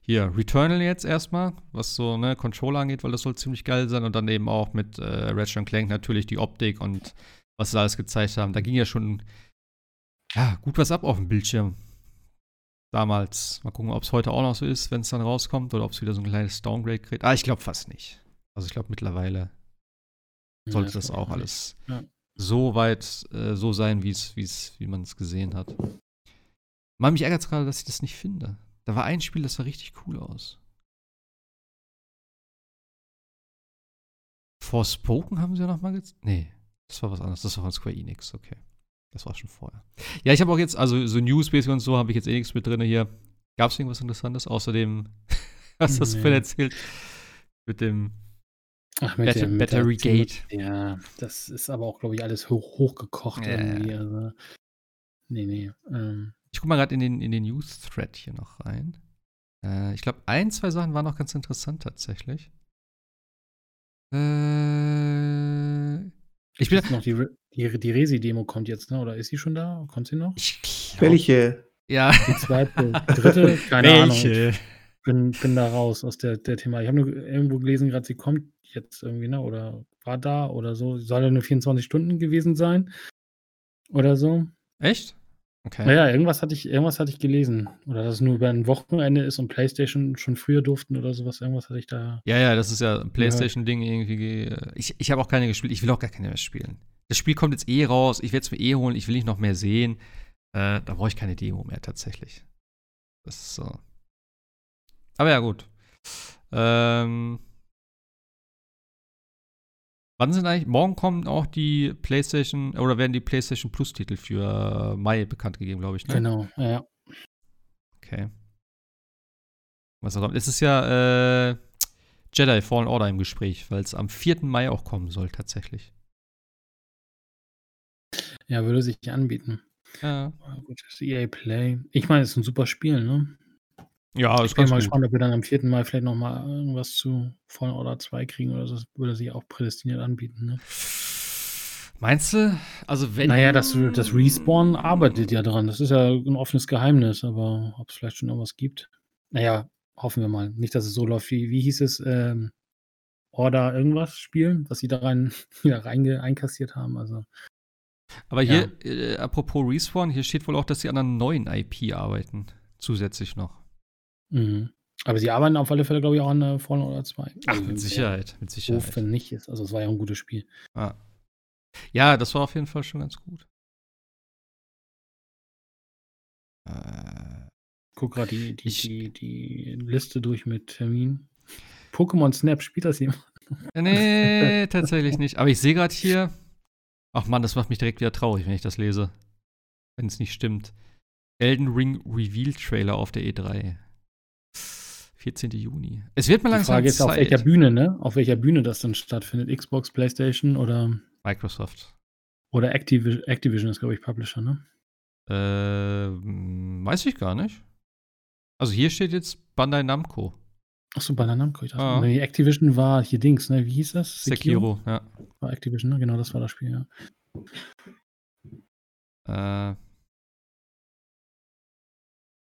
hier Returnal jetzt erstmal, was so ne Controller angeht, weil das soll ziemlich geil sein und dann eben auch mit äh, Ratchet Clank natürlich die Optik und was sie alles gezeigt haben. Da ging ja schon ja, gut was ab auf dem Bildschirm. Damals. Mal gucken, ob es heute auch noch so ist, wenn es dann rauskommt, oder ob es wieder so ein kleines Downgrade kriegt. Ah, ich glaube fast nicht. Also ich glaube mittlerweile sollte ja, das, das auch alles ja. so weit äh, so sein, wie's, wie's, wie man es gesehen hat. Mal mich ärgert es gerade, dass ich das nicht finde. Da war ein Spiel, das sah richtig cool aus. Forspoken haben sie ja noch mal gezeigt. Nee. Das war was anderes. Das war von Square Enix, okay. Das war schon vorher. Ja, ich habe auch jetzt, also so Newsbase und so habe ich jetzt eh nichts mit drin hier. Gab es irgendwas Interessantes? Außerdem, was hast du nee. erzählt? Mit dem Ach, mit Bat dem, Battery mit Gate. Ja, das ist aber auch, glaube ich, alles hoch, hochgekocht ja. irgendwie. Also, nee, nee. Ähm. Ich gucke mal gerade in den, in den News-Thread hier noch rein. Äh, ich glaube, ein, zwei Sachen waren noch ganz interessant tatsächlich. Äh, ich bin noch die, die, die Resi-Demo kommt jetzt, ne? Oder ist sie schon da? Kommt sie noch? Glaub, Welche? Ja. Die zweite, dritte, keine Welche? Ahnung. Ich bin, bin da raus aus der, der Thema. Ich habe nur irgendwo gelesen, gerade sie kommt jetzt irgendwie, ne? Oder war da oder so. Soll ja nur 24 Stunden gewesen sein. Oder so. Echt? Okay. Naja, irgendwas hatte ich, irgendwas hatte ich gelesen. Oder dass es nur über ein Wochenende ist und PlayStation schon früher durften oder sowas. Irgendwas hatte ich da. Ja, ja, das ist ja ein PlayStation-Ding irgendwie. Ich, ich habe auch keine gespielt. Ich will auch gar keine mehr spielen. Das Spiel kommt jetzt eh raus. Ich werde es mir eh holen. Ich will nicht noch mehr sehen. Äh, da brauche ich keine Demo mehr tatsächlich. Das ist so. Aber ja, gut. Ähm, Wann sind eigentlich, morgen kommen auch die PlayStation, oder werden die PlayStation Plus-Titel für Mai bekannt gegeben, glaube ich, ne? Genau, ja. Okay. Was auch Es ist ja äh, Jedi Fallen Order im Gespräch, weil es am 4. Mai auch kommen soll, tatsächlich. Ja, würde sich anbieten. Ja. Gut, das EA Play. Ich meine, es ist ein super Spiel, ne? Ja, Ich bin mal gut. gespannt, ob wir dann am 4. Mai vielleicht noch mal irgendwas zu Fallen Order 2 kriegen oder so. Das würde sich auch prädestiniert anbieten, ne? Meinst du? Also wenn. Na ja, das das Respawn arbeitet ja dran. Das ist ja 'n offenes Geheimnis, aber ob's vielleicht schon irgendwas gibt? Na ja, hoffen wir mal. Nicht, dass es so läuft wie wie hieß es, ähm, Order irgendwas Spiel, was sie da rein wieder reinge einkassiert haben, also Aber Ja. hier, äh, apropos Respawn, hier steht wohl auch, dass sie an einer neuen IP arbeiten. Zusätzlich noch. Mhm. Aber sie arbeiten auf alle Fälle, glaube ich, auch an, äh, Fallen Order 2. Ach, Also, mit Sicherheit, mit doof, Sicherheit. wenn nicht ist. Also, es war ja 'n gutes Spiel. Ja. Ja, das war auf jeden Fall schon ganz gut. Äh, Gucke grad die die Ich die die Liste durch mit Terminen. Pokémon Snap, spielt das jemand? ne, tatsächlich nicht. Aber ich sehe grad hier ach Mann, das macht mich direkt wieder traurig, wenn ich das lese. Wenn's nicht stimmt. Elden Ring Reveal Trailer auf der E3. 14. Juni. Es wird mal Die langsam Frage ist, auf Zeit. welcher Bühne, ne? Auf welcher Bühne das dann stattfindet. Xbox, PlayStation oder Microsoft. oder Activi Activision ist, glaube ich, Publisher, ne? Ähm, weiß ich gar nicht. Also hier steht jetzt Bandai Namco. Ach so, Bandai Namco. Ich dachte, Ah. Activision war hier Dings, ne? Wie hieß das? Sekiro, ja. War Activision, ne? Genau, das war das Spiel, ja. Äh,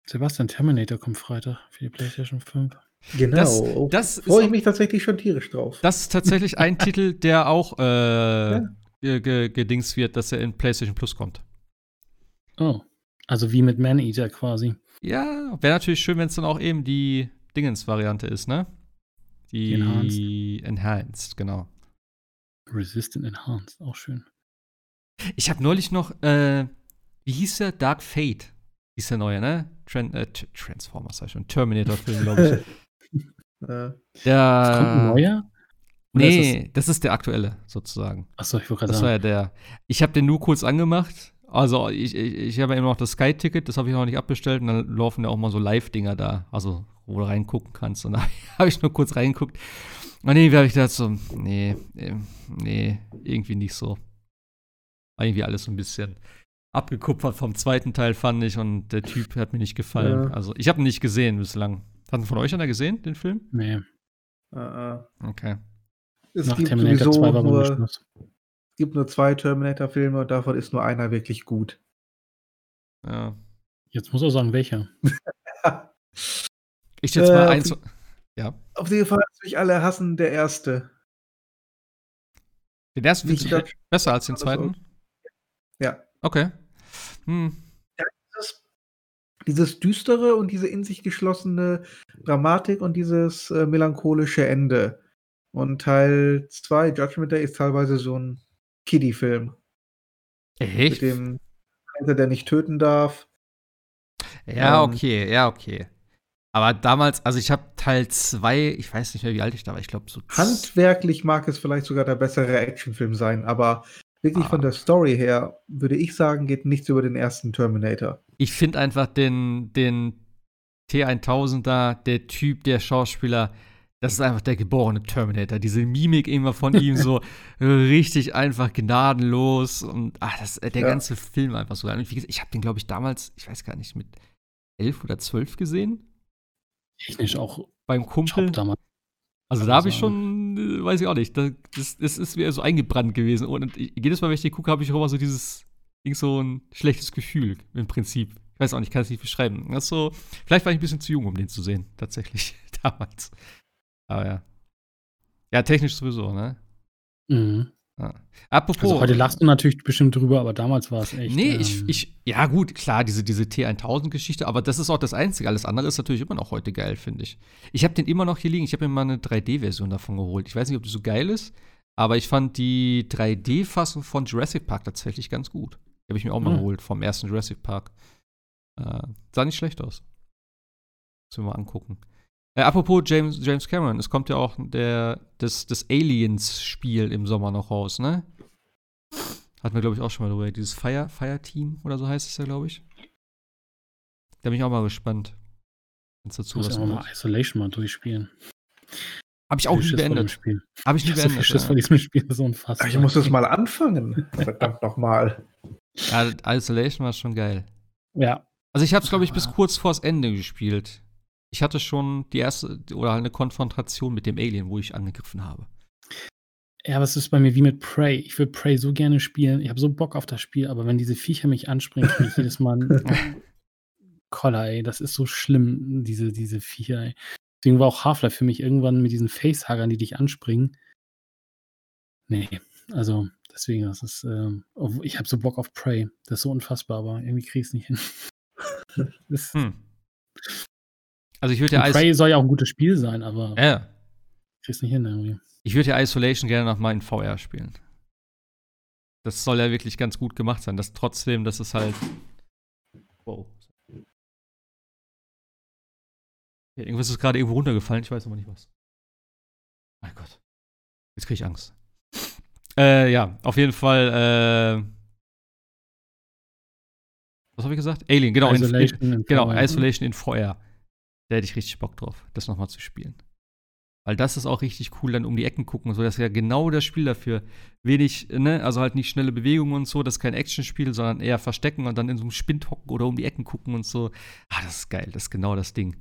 Sebastian, Terminator kommt Freitag für die PlayStation 5. Genau. Das- das ist freue ich mich tatsächlich schon tierisch drauf. das ist tatsächlich ein Titel, der auch äh, ge- gedings wird, dass er in PlayStation Plus kommt. Oh. Also wie mit Man-Eater quasi. Ja, wäre natürlich schön, wenn es dann auch eben die Dingens-Variante ist, ne? Die Enhanced. Enhanced, genau. Resistant Enhanced, auch schön. Ich habe neulich noch, äh, wie hieß der? Dark Fate. Hieß der neue, ne? Tran äh, Transformers, sag ich schon. Terminator-Film, glaube ich. Der, Es kommt ein neuer? Oder ist Nee, das ist der aktuelle, sozusagen. Achso, ich wollte gerade Das war sagen. ja der. Ich habe den nur kurz angemacht. Also ich, ich, ich habe ja immer noch das Sky-Ticket, das habe ich noch nicht abbestellt. Und dann laufen ja auch mal so Live-Dinger da, also wo du reingucken kannst. Und da habe ich nur kurz reingeguckt. Und irgendwie habe ich gedacht so, nee, ähm, nee, irgendwie nicht so. War Irgendwie alles so ein bisschen abgekupfert vom zweiten Teil, fand ich. Und der Typ hat mir nicht gefallen. Ja. Also ich habe ihn nicht gesehen bislang. Hat von euch einer gesehen, den Film? Nee, äh, äh. Okay. Es nach gibt Terminator sowieso 2 war nur, Schluss. es gibt nur zwei Terminator-Filme und davon ist nur einer wirklich gut. Ja. Jetzt muss er sagen, welcher. Ich schätze Äh, mal auf eins. die- Ja. Auf jeden Fall, dass mich alle hassen, der erste. Den ersten du das- besser als den zweiten? Ja. Okay. Hm. Dieses, dieses düstere und diese in sich geschlossene Dramatik und dieses äh, melancholische Ende. Und Teil 2, Judgment Day, ist teilweise so ein Kiddie-Film. Mit Echt? dem Kaiser, der nicht töten darf. Ja, Ähm. okay, ja, okay. Aber damals, also ich habe Teil 2, ich weiß nicht mehr, wie alt ich da war, ich glaube so. Handwerklich mag es vielleicht sogar der bessere Actionfilm sein, aber wirklich Ah. von der Story her, würde ich sagen, geht nichts über den ersten Terminator. Ich finde einfach den, den T1000 da, der Typ, der Schauspieler, das ist einfach der geborene Terminator. Diese Mimik immer von ihm so richtig einfach gnadenlos und ach, das, der Ja. ganze Film einfach so. Und wie gesagt, ich habe den, glaube ich, damals, ich weiß gar nicht, mit elf oder zwölf gesehen. Technisch auch Beim Kumpel. Also da habe ich schon, äh, weiß ich auch nicht, das, das, das ist mir so eingebrannt gewesen. Und jedes Mal, wenn ich die gucke, habe ich auch immer so dieses, irgend so ein schlechtes Gefühl im Prinzip. Ich weiß auch nicht, kann es nicht beschreiben. Das so, vielleicht war ich ein bisschen zu jung, um den zu sehen, tatsächlich, damals. Aber ja. Ja, technisch sowieso, ne? Mhm. Ja. Apropos. Also heute lachst du natürlich bestimmt drüber, aber damals war es echt. Nee, ähm, ich, ich, ja gut, klar, diese, diese T1000-Geschichte, aber das ist auch das Einzige. Alles andere ist natürlich immer noch heute geil, finde ich. Ich habe den immer noch hier liegen. Ich habe mir mal eine 3D-Version davon geholt. Ich weiß nicht, ob die so geil ist, aber ich fand die 3D-Fassung von Jurassic Park tatsächlich ganz gut. Die habe ich mir auch mal Hm. geholt, vom ersten Jurassic Park. Äh, sah nicht schlecht aus. Müssen wir mal angucken. Äh, apropos James, James Cameron, es kommt ja auch der, das, das Aliens-Spiel im Sommer noch raus, ne? Hatten wir, glaube ich, auch schon mal drüber. Dieses Fire, Fire Team oder so heißt es ja, glaube ich. Da bin ich auch mal gespannt. Wenn es dazu muss was ja auch mal. Isolation mal durchspielen. Habe ich auch nie Schiss beendet. Spiel. Habe ich Ich nie beendet. Schiss ja. diesem Spiel, so unfassbar. Ich muss das mal anfangen. Verdammt nochmal. ja, Isolation war schon geil. Ja, Also ich habe es, glaube ich, bis kurz vors Ende gespielt. Ich hatte schon die erste oder eine Konfrontation mit dem Alien, wo ich angegriffen habe. Ja, aber es ist bei mir wie mit Prey. Ich will Prey so gerne spielen. Ich habe so Bock auf das Spiel, aber wenn diese Viecher mich anspringen, kriege ich jedes Mal Koller, ey. Das ist so schlimm, diese, diese Viecher, ey. Deswegen war auch Half-Life für mich irgendwann mit diesen Facehuggern, die dich anspringen. Nee, also deswegen, das ist, äh, ich habe so Bock auf Prey. Das ist so unfassbar, aber irgendwie kriege ich es nicht hin. hm. Also ich würde ja Prey soll ja auch ein gutes Spiel sein, aber ja. ich krieg's nicht hin irgendwie. Ich würde ja Isolation gerne noch mal in VR spielen. Das soll ja wirklich ganz gut gemacht sein. Das trotzdem, das ist halt. Wow. Ja, irgendwas ist gerade irgendwo runtergefallen, ich weiß aber nicht was. Mein Gott. Jetzt kriege ich Angst. Äh, ja, auf jeden Fall, äh, was habe ich gesagt? Alien, genau. Isolation in, in, genau, Isolation in VR. Da hätte ich richtig Bock drauf, das nochmal zu spielen. Weil das ist auch richtig cool, dann um die Ecken gucken und so. Das ist ja genau das Spiel dafür. Wenig, ne, also halt nicht schnelle Bewegungen und so, das ist kein Actionspiel, sondern eher verstecken und dann in so einem Spind hocken oder um die Ecken gucken und so. Ah, das ist geil, das ist genau das Ding.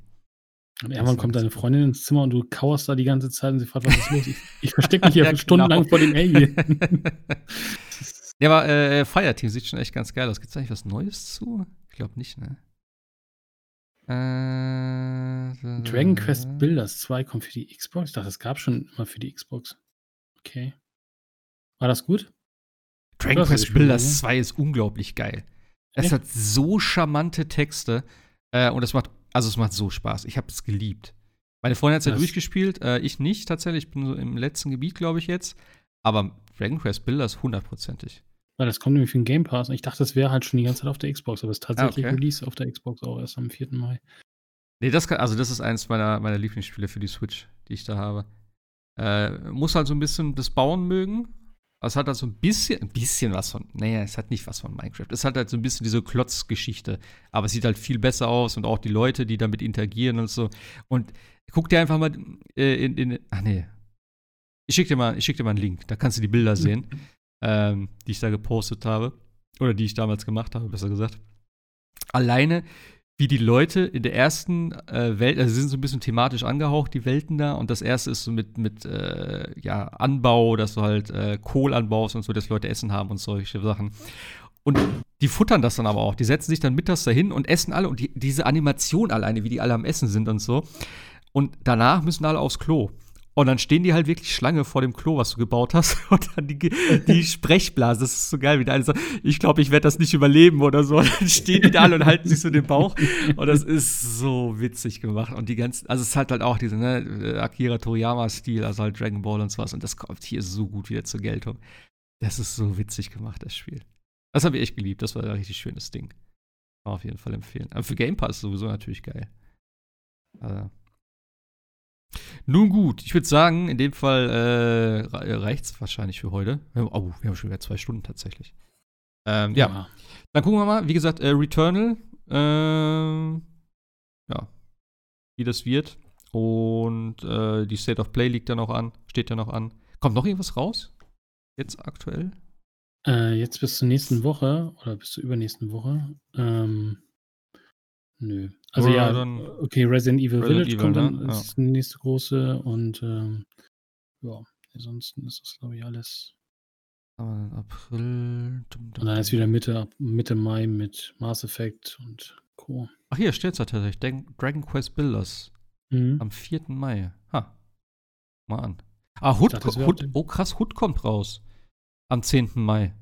Und irgendwann kommt deine Freundin ins Zimmer und du kauerst da die ganze Zeit und sie fragt, was ist los? Ich, ich verstecke mich hier ja, genau. stundenlang vor dem Alien. ja, aber äh, Fireteam sieht schon echt ganz geil aus. Gibt es eigentlich was Neues zu? Ich glaube nicht, ne? Äh, Dragon Quest Builders 2 kommt für die Xbox? Ich dachte, es gab schon immer für die Xbox. Okay. War das gut? Dragon Quest Builders 2 ist unglaublich geil. Es hat so charmante Texte äh, und es macht, also es macht so Spaß. Ich habe es geliebt. Meine Freundin hat es ja durchgespielt, äh, ich nicht tatsächlich. Ich bin so im letzten Gebiet, glaube ich, jetzt. Aber Dragon Quest Builders hundertprozentig. Weil das kommt nämlich für den Game Pass. Ich dachte, das wäre halt schon die ganze Zeit auf der Xbox, aber es ist tatsächlich ah, okay. Release auf der Xbox auch erst am 4. Mai. Nee, das kann, also das ist eins meiner, meiner Lieblingsspiele für die Switch, die ich da habe. Äh, muss halt so ein bisschen das Bauen mögen. Es hat halt so ein bisschen, ein bisschen was von, naja, es hat nicht was von Minecraft. Es hat halt so ein bisschen diese Klotzgeschichte. Aber es sieht halt viel besser aus und auch die Leute, die damit interagieren und so. Und guck dir einfach mal äh, in, in, ach nee. Ich schick dir mal, ich schick dir mal einen Link, da kannst du die Bilder sehen ähm, die ich da gepostet habe. Oder die ich damals gemacht habe, besser gesagt. Alleine, wie die Leute in der ersten äh, Welt, also sie sind so ein bisschen thematisch angehaucht, die Welten da. Und das erste ist so mit, mit äh, ja, Anbau, dass du halt äh, Kohl anbaust und so, dass Leute Essen haben und solche Sachen. Und die futtern das dann aber auch. Die setzen sich dann mittags dahin und essen alle. Und die, diese Animation alleine, wie die alle am Essen sind und so. Und danach müssen alle aufs Klo. Und dann stehen die halt wirklich Schlange vor dem Klo, was du gebaut hast. Und dann die, die Sprechblase. Das ist so geil, wie der eine sagt, ich glaube, ich werde das nicht überleben oder so. Und dann stehen die da alle und halten sich so den Bauch. Und das ist so witzig gemacht. Und die ganzen, also es hat halt auch diesen ne, Akira Toriyama-Stil, also halt Dragon Ball und sowas. Und das kommt hier so gut wieder zur Geltung. Das ist so witzig gemacht, das Spiel. Das habe ich echt geliebt. Das war ein richtig schönes Ding. Kann auf jeden Fall empfehlen. Aber für Game Pass sowieso natürlich geil. Also, nun gut, ich würde sagen, in dem Fall äh, reicht es wahrscheinlich für heute. Oh, wir haben schon wieder zwei Stunden tatsächlich. Ähm, ja. ja. Dann gucken wir mal. Wie gesagt, äh, Returnal. Äh, ja. Wie das wird. Und äh, die State of Play liegt ja noch an. Steht ja noch an. Kommt noch irgendwas raus? Jetzt aktuell? Äh, jetzt bis zur nächsten Woche oder bis zur übernächsten Woche. Ähm, Nö. Also Oder ja, dann okay, Resident Evil Resident Village Evil, kommt dann, ne? ist ja. die nächste große und ähm, ja, ansonsten ist das, glaube ich, alles. April. Dum, dum, und dann ist wieder Mitte, Mitte Mai mit Mass Effect und Co. Ach, hier steht es tatsächlich. Dragon Quest Builders. Mhm. Am 4. Mai. Ha. Mal an. Ah, Hood, dachte, Hood oh krass, Hood kommt raus. Am 10. Mai.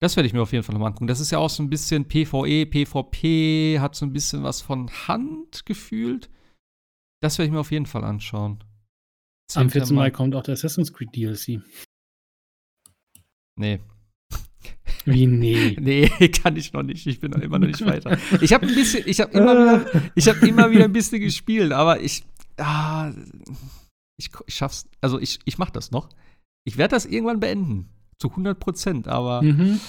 Das werde ich mir auf jeden Fall nochmal angucken. Das ist ja auch so ein bisschen PvE, PvP, hat so ein bisschen was von Hand gefühlt. Das werde ich mir auf jeden Fall anschauen. Am 14. Mai kommt auch der Assassin's Creed DLC. Nee. Wie nee? nee, kann ich noch nicht. Ich bin noch immer noch nicht weiter. Ich habe ein bisschen, ich habe immer wieder, ich habe immer wieder ein bisschen gespielt, aber ich, ah, ich, ich schaff's, also ich, ich mach das noch. Ich werde das irgendwann beenden zu 100 Prozent, aber. Mhm.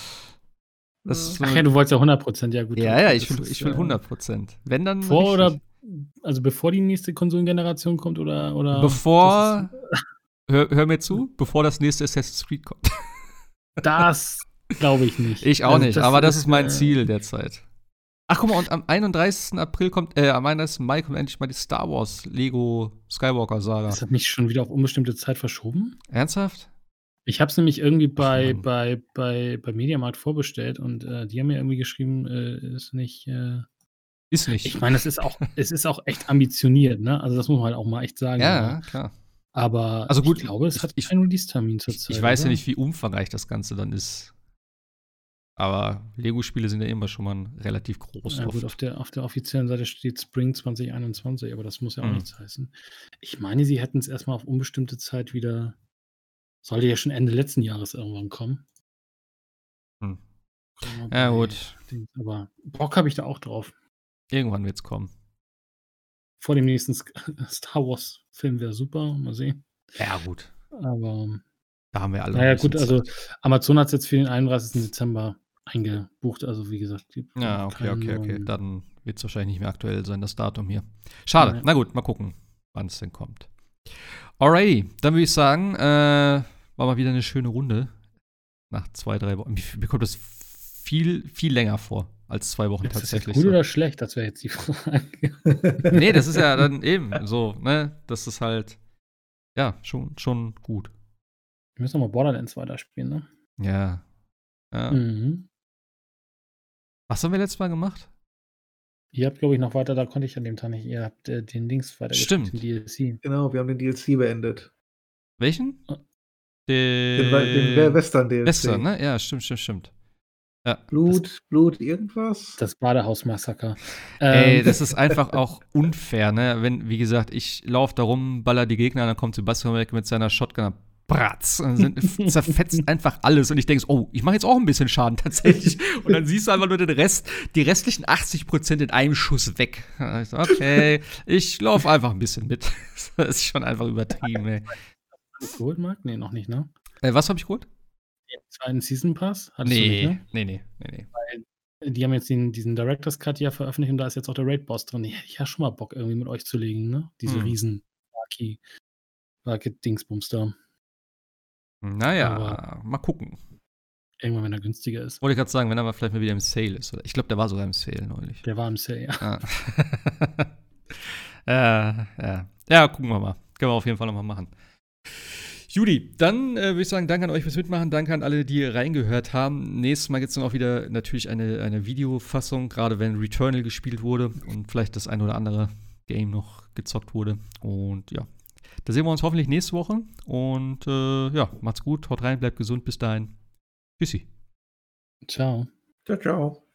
Das, Ach ja, du wolltest ja 100 Prozent, ja gut. Ja, ja, ich will, ich will 100 Prozent. Wenn dann. Vor oder. Also bevor die nächste Konsolengeneration kommt oder. oder bevor. Hör, hör, mir zu, bevor das nächste Assassin's Creed kommt. Das glaube ich nicht. Ich auch also nicht, das aber das ist mein äh, Ziel derzeit. Ach, guck mal, und am 31. April kommt, äh, am 31. Mai kommt endlich mal die Star Wars Lego Skywalker Saga. Das hat mich schon wieder auf unbestimmte Zeit verschoben. Ernsthaft? Ich habe es nämlich irgendwie bei, bei, bei, bei Mediamarkt vorbestellt und äh, die haben mir irgendwie geschrieben, äh, ist nicht. Äh, ist nicht. Ich meine, es ist auch, es ist auch echt ambitioniert, ne? Also das muss man halt auch mal echt sagen. Ja, aber, klar. Aber also gut, ich glaube, es hat ich, keinen Release-Termin zurzeit. Ich weiß oder? ja nicht, wie umfangreich das Ganze dann ist. Aber Lego-Spiele sind ja immer schon mal relativ groß. Ja, gut, auf der, auf der offiziellen Seite steht Spring 2021, aber das muss ja auch hm. nichts heißen. Ich meine, sie hätten es erstmal auf unbestimmte Zeit wieder. Sollte ja schon Ende letzten Jahres irgendwann kommen. Hm. Ja, gut. Aber Bock habe ich da auch drauf. Irgendwann wird es kommen. Vor dem nächsten Star Wars-Film wäre super. Mal sehen. Ja, gut. Aber. Da haben wir alle. Naja, gut, also Amazon hat es jetzt für den 31. Dezember eingebucht. Also wie gesagt, ja, okay, okay, okay. Dann wird es wahrscheinlich nicht mehr aktuell sein, das Datum hier. Schade. Ja. Na gut, mal gucken, wann es denn kommt. Alrighty, dann würde ich sagen, äh, war mal wieder eine schöne Runde. Nach zwei, drei Wochen. Mir kommt das viel, viel länger vor als zwei Wochen ist tatsächlich. Ist das gut so. oder schlecht? Das wäre jetzt die Frage. nee, das ist ja dann eben so, ne? Das ist halt, ja, schon, schon gut. Wir müssen nochmal Borderlands weiterspielen, ne? Ja. ja. Mhm. Was haben wir letztes Mal gemacht? Ihr habt, glaube ich, noch weiter, da konnte ich an dem Tag nicht. Ihr habt äh, den Dings weiter Stimmt. den DLC. Genau, wir haben den DLC beendet. Welchen? Den, den, den Western-DLC. Western, ne? Ja, stimmt, stimmt, stimmt. Ja, Blut, das, Blut, irgendwas? Das Badehausmassaker. Ey, ähm. das ist einfach auch unfair, ne? Wenn, wie gesagt, ich laufe da rum, baller die Gegner, dann kommt Sebastian weg mit seiner Shotgun, Bratz. Und sind, zerfetzt einfach alles. Und ich denke, oh, ich mache jetzt auch ein bisschen Schaden tatsächlich. Und dann siehst du einfach nur den Rest, die restlichen 80 Prozent in einem Schuss weg. Okay, ich laufe einfach ein bisschen mit. Das ist schon einfach übertrieben, ey. Du geholt, Marc? Nee, noch nicht, ne? Äh, was habe ich geholt? Den zweiten Season Pass? Hattest nee, nicht, ne? nee, nee, nee, nee. Weil die haben jetzt den, diesen Director's Cut ja veröffentlicht und da ist jetzt auch der Raid-Boss drin. Die hätte ich ja schon mal Bock, irgendwie mit euch zu legen, ne? Diese hm. riesen Dingsbums da. Naja, Aber mal gucken. Irgendwann, wenn er günstiger ist. Wollte ich gerade sagen, wenn er mal vielleicht mal wieder im Sale ist. Oder? Ich glaube, der war sogar im Sale neulich. Der war im Sale, ja. Ah. ja, ja. Ja, gucken wir mal. Können wir auf jeden Fall nochmal machen. Judy, dann äh, würde ich sagen, danke an euch fürs Mitmachen, danke an alle, die reingehört haben. Nächstes Mal gibt es dann auch wieder natürlich eine, eine Videofassung, gerade wenn Returnal gespielt wurde und vielleicht das ein oder andere Game noch gezockt wurde. Und ja, da sehen wir uns hoffentlich nächste Woche. Und äh, ja, macht's gut, haut rein, bleibt gesund, bis dahin. Tschüssi. Ciao. Ciao, ciao.